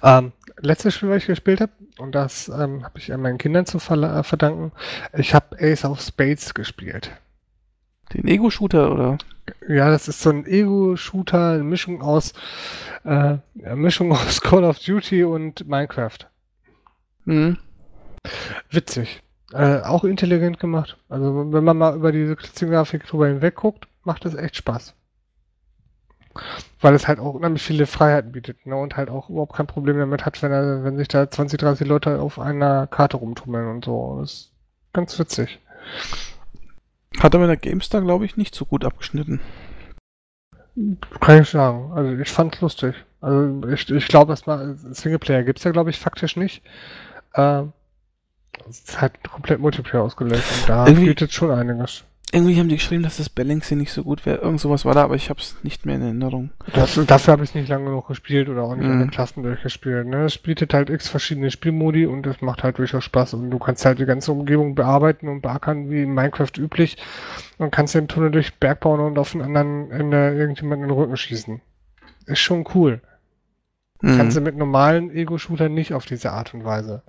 Ähm, letztes Spiel, was ich gespielt habe, und das ähm, habe ich an meinen Kindern zu ver verdanken, ich habe Ace of Spades gespielt. Den Ego-Shooter, oder? Ja, das ist so ein Ego-Shooter, eine Mischung aus, äh, Mischung aus Call of Duty und Minecraft. Mhm. Witzig. Äh, auch intelligent gemacht. Also wenn man mal über diese Grafik drüber hinweg guckt, macht das echt Spaß. Weil es halt auch unheimlich viele Freiheiten bietet ne? und halt auch überhaupt kein Problem damit hat, wenn, er, wenn sich da 20, 30 Leute auf einer Karte rumtummeln und so. Das ist ganz witzig. Hat aber der GameStar, glaube ich, nicht so gut abgeschnitten. Kann ich sagen. Also ich fand's lustig. Also ich, ich glaube, dass mal Singleplayer gibt's ja, glaube ich, faktisch nicht. Äh, es ist halt komplett Multiplayer ausgelegt und da Irgendwie, bietet schon einiges. Irgendwie haben die geschrieben, dass das Balancing nicht so gut wäre. Irgend sowas war da, aber ich habe es nicht mehr in Erinnerung. Das, dafür habe ich nicht lange genug gespielt oder auch nicht mhm. alle Klassen durchgespielt. Ne? Es bietet halt x verschiedene Spielmodi und das macht halt durchaus Spaß. Und du kannst halt die ganze Umgebung bearbeiten und beackern wie in Minecraft üblich und kannst den Tunnel durch den Berg bauen und auf den anderen Ende irgendjemanden in den Rücken schießen. Ist schon cool. Mhm. Kannst du mit normalen Ego-Shootern nicht auf diese Art und Weise.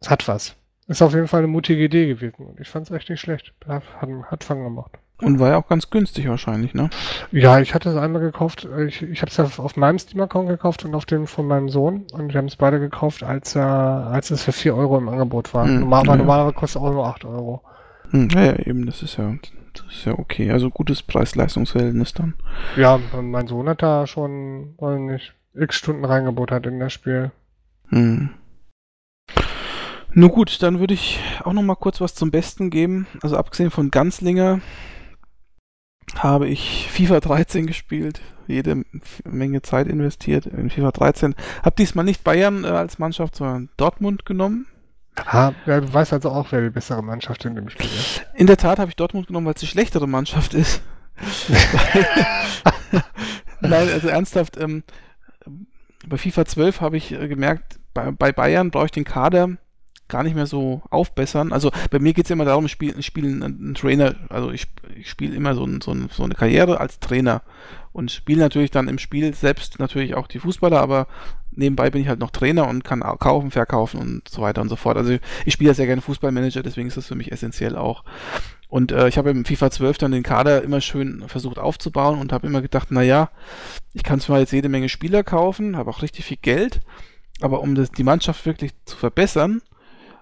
Es hat was. Ist auf jeden Fall eine mutige Idee gewesen. Und ich fand es echt nicht schlecht. Hat, hat Fang gemacht. Und war ja auch ganz günstig wahrscheinlich, ne? Ja, ich hatte es einmal gekauft. Ich, ich habe es ja auf meinem Steam-Account gekauft und auf dem von meinem Sohn. Und wir haben es beide gekauft, als, äh, als es für 4 Euro im Angebot war. Hm, Normal, ja. Normalerweise kostet auch nur 8 Euro. Hm, ja, ja, eben, das ist ja, das ist ja okay. Also gutes Preis-Leistungsverhältnis dann. Ja, mein Sohn hat da schon, weiß nicht, x Stunden reingebuttert in das Spiel. Hm. Nun gut, dann würde ich auch noch mal kurz was zum Besten geben. Also abgesehen von Ganzlinger habe ich FIFA 13 gespielt, jede Menge Zeit investiert in FIFA 13. Habe diesmal nicht Bayern äh, als Mannschaft, sondern Dortmund genommen. Ah, ja, du weißt also auch, wer die bessere Mannschaft in dem Spiel ist. In der Tat habe ich Dortmund genommen, weil es die schlechtere Mannschaft ist. Nein, also ernsthaft, ähm, bei FIFA 12 habe ich äh, gemerkt, bei, bei Bayern brauche ich den Kader gar nicht mehr so aufbessern. Also bei mir geht es immer darum, ich spiele spiel einen Trainer, also ich, ich spiele immer so, ein, so, ein, so, eine Karriere als Trainer und spiele natürlich dann im Spiel selbst natürlich auch die Fußballer, aber nebenbei bin ich halt noch Trainer und kann kaufen, verkaufen und so weiter und so fort. Also ich spiele ja sehr gerne Fußballmanager, deswegen ist das für mich essentiell auch. Und äh, ich habe im FIFA 12 dann den Kader immer schön versucht aufzubauen und habe immer gedacht, naja, ich kann zwar jetzt jede Menge Spieler kaufen, habe auch richtig viel Geld, aber um das, die Mannschaft wirklich zu verbessern,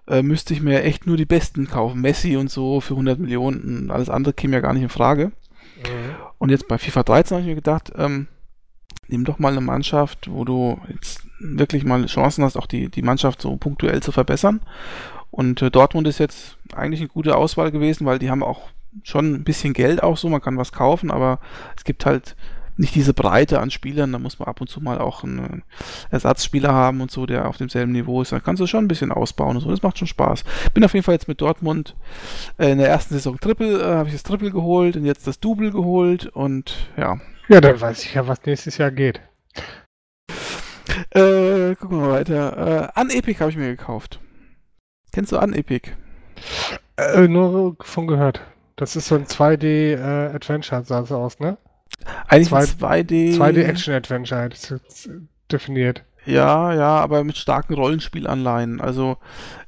äh, müsste ich mir echt nur die Besten kaufen. Messi und so für 100 Millionen. Alles andere käme ja gar nicht in Frage. Mhm. Und jetzt bei FIFA 13 habe ich mir gedacht, ähm, nimm doch mal eine Mannschaft, wo du jetzt wirklich mal Chancen hast, auch die, die Mannschaft so punktuell zu verbessern. Und äh, Dortmund ist jetzt eigentlich eine gute Auswahl gewesen, weil die haben auch schon ein bisschen Geld auch so, man kann was kaufen, aber es gibt halt nicht diese Breite an Spielern, da muss man ab und zu mal auch einen Ersatzspieler haben und so, der auf demselben Niveau ist. Da kannst du schon ein bisschen ausbauen und so, das macht schon Spaß. Bin auf jeden Fall jetzt mit Dortmund äh, in der ersten Saison Triple, äh, habe ich das Triple geholt und jetzt das Double geholt und ja. Ja, dann weiß ich ja, was nächstes Jahr geht. Äh, gucken wir mal weiter. Äh, Unepic habe ich mir gekauft. Kennst du Unepic? Äh, nur von gehört. Das ist so ein 2D-Adventure, äh, sah es aus, ne? Eigentlich 2, 2D. 2D Action Adventure definiert. Ja, ja, aber mit starken Rollenspielanleihen. Also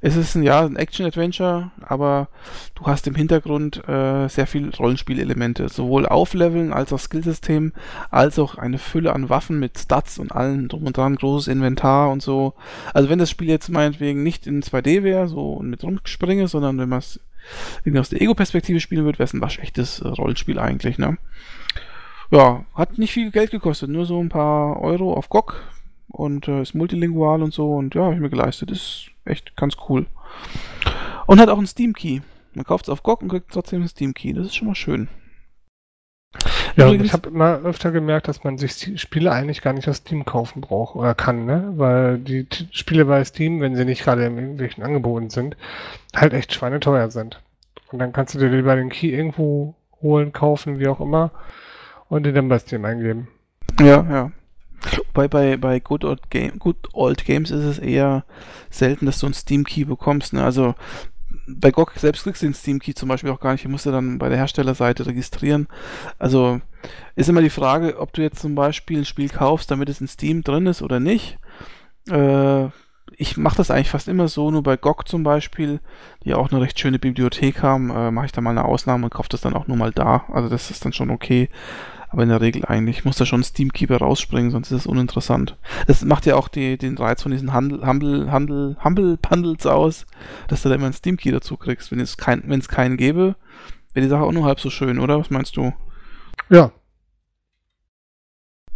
es ist ein, ja, ein Action-Adventure, aber du hast im Hintergrund äh, sehr viel Rollenspielelemente. Sowohl Aufleveln als auch Skillsystem, als auch eine Fülle an Waffen mit Stats und allen drum und dran, großes Inventar und so. Also wenn das Spiel jetzt meinetwegen nicht in 2D wäre, so mit Rumspringe, sondern wenn man es irgendwie aus der Ego-Perspektive spielen würde, wäre es ein waschechtes äh, Rollenspiel eigentlich, ne? Ja, hat nicht viel Geld gekostet, nur so ein paar Euro auf GOG und äh, ist multilingual und so und ja, habe ich mir geleistet. Ist echt ganz cool. Und hat auch einen Steam Key. Man kauft es auf GOG und kriegt trotzdem einen Steam Key. Das ist schon mal schön. Ja, Übrigens, ich habe immer öfter gemerkt, dass man sich Spiele eigentlich gar nicht aus Steam kaufen braucht oder kann, ne? Weil die Spiele bei Steam, wenn sie nicht gerade in irgendwelchen Angeboten sind, halt echt schweineteuer sind. Und dann kannst du dir lieber den Key irgendwo holen, kaufen, wie auch immer, und den dann bei Steam eingeben. Ja, ja. Bei, bei, bei Good Old, Game, Good Old Games ist es eher selten, dass du einen Steam Key bekommst. Ne? Also bei GOG selbst kriegst du den Steam Key zum Beispiel auch gar nicht. Ich musste dann bei der Herstellerseite registrieren. Also ist immer die Frage, ob du jetzt zum Beispiel ein Spiel kaufst, damit es in Steam drin ist oder nicht. Äh, ich mache das eigentlich fast immer so, nur bei GOG zum Beispiel, die auch eine recht schöne Bibliothek haben, äh, mache ich da mal eine Ausnahme und kaufe das dann auch nur mal da. Also das ist dann schon okay. Aber in der Regel eigentlich muss da schon Steamkeeper rausspringen, sonst ist es uninteressant. Das macht ja auch die, den Reiz von diesen Handel, Handel, Handel, Humble Bundles aus, dass du da immer einen Steamkey dazu kriegst. Wenn es kein, wenn es keinen gäbe, wäre die Sache auch nur halb so schön, oder? Was meinst du? Ja.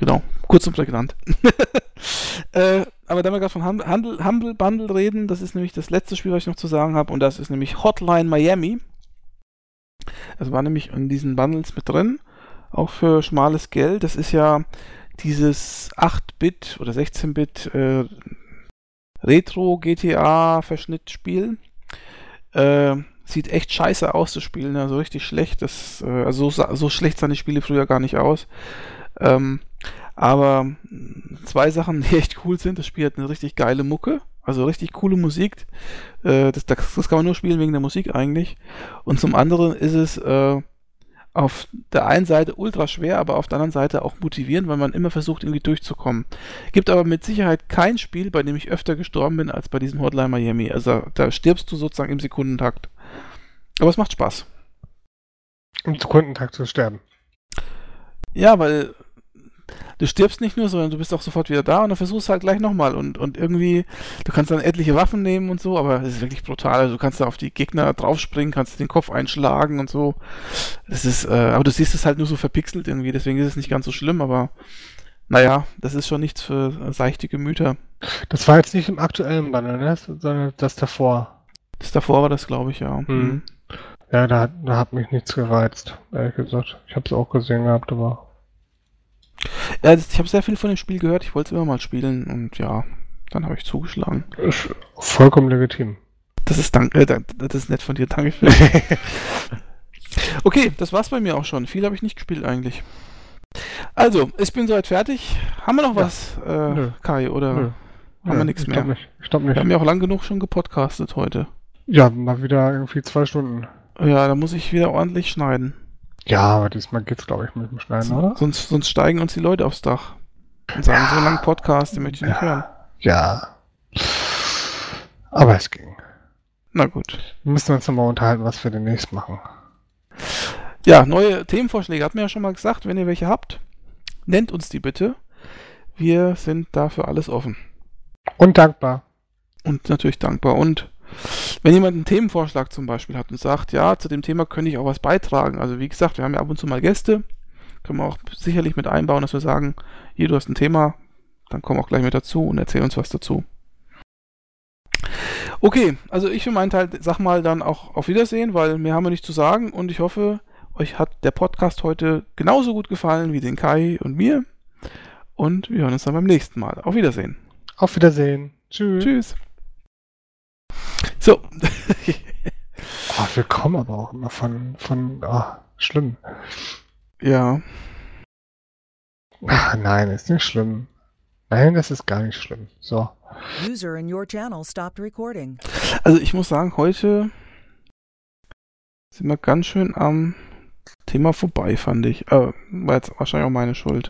Genau. Kurz und prägnant. äh, aber da wir gerade von Handel, Humble Bundle reden, das ist nämlich das letzte Spiel, was ich noch zu sagen habe, und das ist nämlich Hotline Miami. Das war nämlich in diesen Bundles mit drin auch für schmales Geld. Das ist ja dieses 8-Bit oder 16-Bit äh, Retro-GTA-Verschnittspiel. Äh, sieht echt scheiße aus, das Spiel, ne? also richtig schlecht. Das, äh, also so, so, schlecht sahen die Spiele früher gar nicht aus. Ähm, aber zwei Sachen, die echt cool sind. Das Spiel hat eine richtig geile Mucke. Also richtig coole Musik. Äh, das, das, das, kann man nur spielen wegen der Musik eigentlich. Und zum anderen ist es äh, auf der einen Seite ultra schwer, aber auf der anderen Seite auch motivierend, weil man immer versucht, irgendwie durchzukommen. Gibt aber mit Sicherheit kein Spiel, bei dem ich öfter gestorben bin, als bei diesem Hotline Miami. Also da stirbst du sozusagen im Sekundentakt. Aber es macht Spaß. Im Sekundentakt zu sterben. Ja, weil du stirbst nicht nur, sondern du bist auch sofort wieder da und dann versuchst du halt gleich nochmal und, und irgendwie, du kannst dann etliche Waffen nehmen und so, aber es ist wirklich brutal. Also du kannst da auf die Gegner draufspringen, kannst den Kopf einschlagen und so. Das ist, äh, aber du siehst es halt nur so verpixelt irgendwie, deswegen ist es nicht ganz so schlimm, aber naja, das ist schon nichts für seichte Gemüter. Das war jetzt nicht im aktuellen Bundle, ne? sondern das davor. Das davor war das, glaube ich, ja. Hm. Mhm. Ja, da, da hat mich nichts gereizt, ehrlich gesagt. Ich habe es auch gesehen gehabt, aber ja, ich habe sehr viel von dem Spiel gehört. Ich wollte es immer mal spielen und ja, dann habe ich zugeschlagen. Vollkommen legitim. Das ist, dank, äh, das ist nett von dir, danke. okay, das war's bei mir auch schon. Viel habe ich nicht gespielt eigentlich. Also, ich bin soweit fertig. Haben wir noch ja. was, äh, Kai, oder Nö. haben Nö, wir nichts mehr? Nicht. Ich glaube nicht. Wir haben ja auch lang genug schon gepodcastet heute. Ja, mal wieder irgendwie zwei Stunden. Ja, da muss ich wieder ordentlich schneiden. Ja, aber diesmal geht's, glaube ich, mit dem Schneiden, oder? Sonst, sonst steigen uns die Leute aufs Dach und sagen, ja. so einen langen Podcast, den möchte ich nicht ja. hören. Ja. Aber es ging. Na gut. Wir müssen uns nochmal unterhalten, was wir demnächst machen. Ja, neue Themenvorschläge hat mir ja schon mal gesagt. Wenn ihr welche habt, nennt uns die bitte. Wir sind dafür alles offen. Und dankbar. Und natürlich dankbar. Und wenn jemand einen Themenvorschlag zum Beispiel hat und sagt, ja, zu dem Thema könnte ich auch was beitragen. Also wie gesagt, wir haben ja ab und zu mal Gäste, können wir auch sicherlich mit einbauen, dass wir sagen, hier, du hast ein Thema, dann komm auch gleich mit dazu und erzähl uns was dazu. Okay, also ich für meinen Teil sag mal dann auch auf Wiedersehen, weil mehr haben wir nicht zu sagen und ich hoffe, euch hat der Podcast heute genauso gut gefallen wie den Kai und mir. Und wir hören uns dann beim nächsten Mal. Auf Wiedersehen. Auf Wiedersehen. Tschüss. Tschüss. So. oh, wir kommen aber auch immer von, von, oh, schlimm. Ja. Ach, nein, ist nicht schlimm. Nein, das ist gar nicht schlimm. So. User in your channel stopped recording. Also ich muss sagen, heute sind wir ganz schön am Thema vorbei, fand ich. Äh, war jetzt wahrscheinlich auch meine Schuld.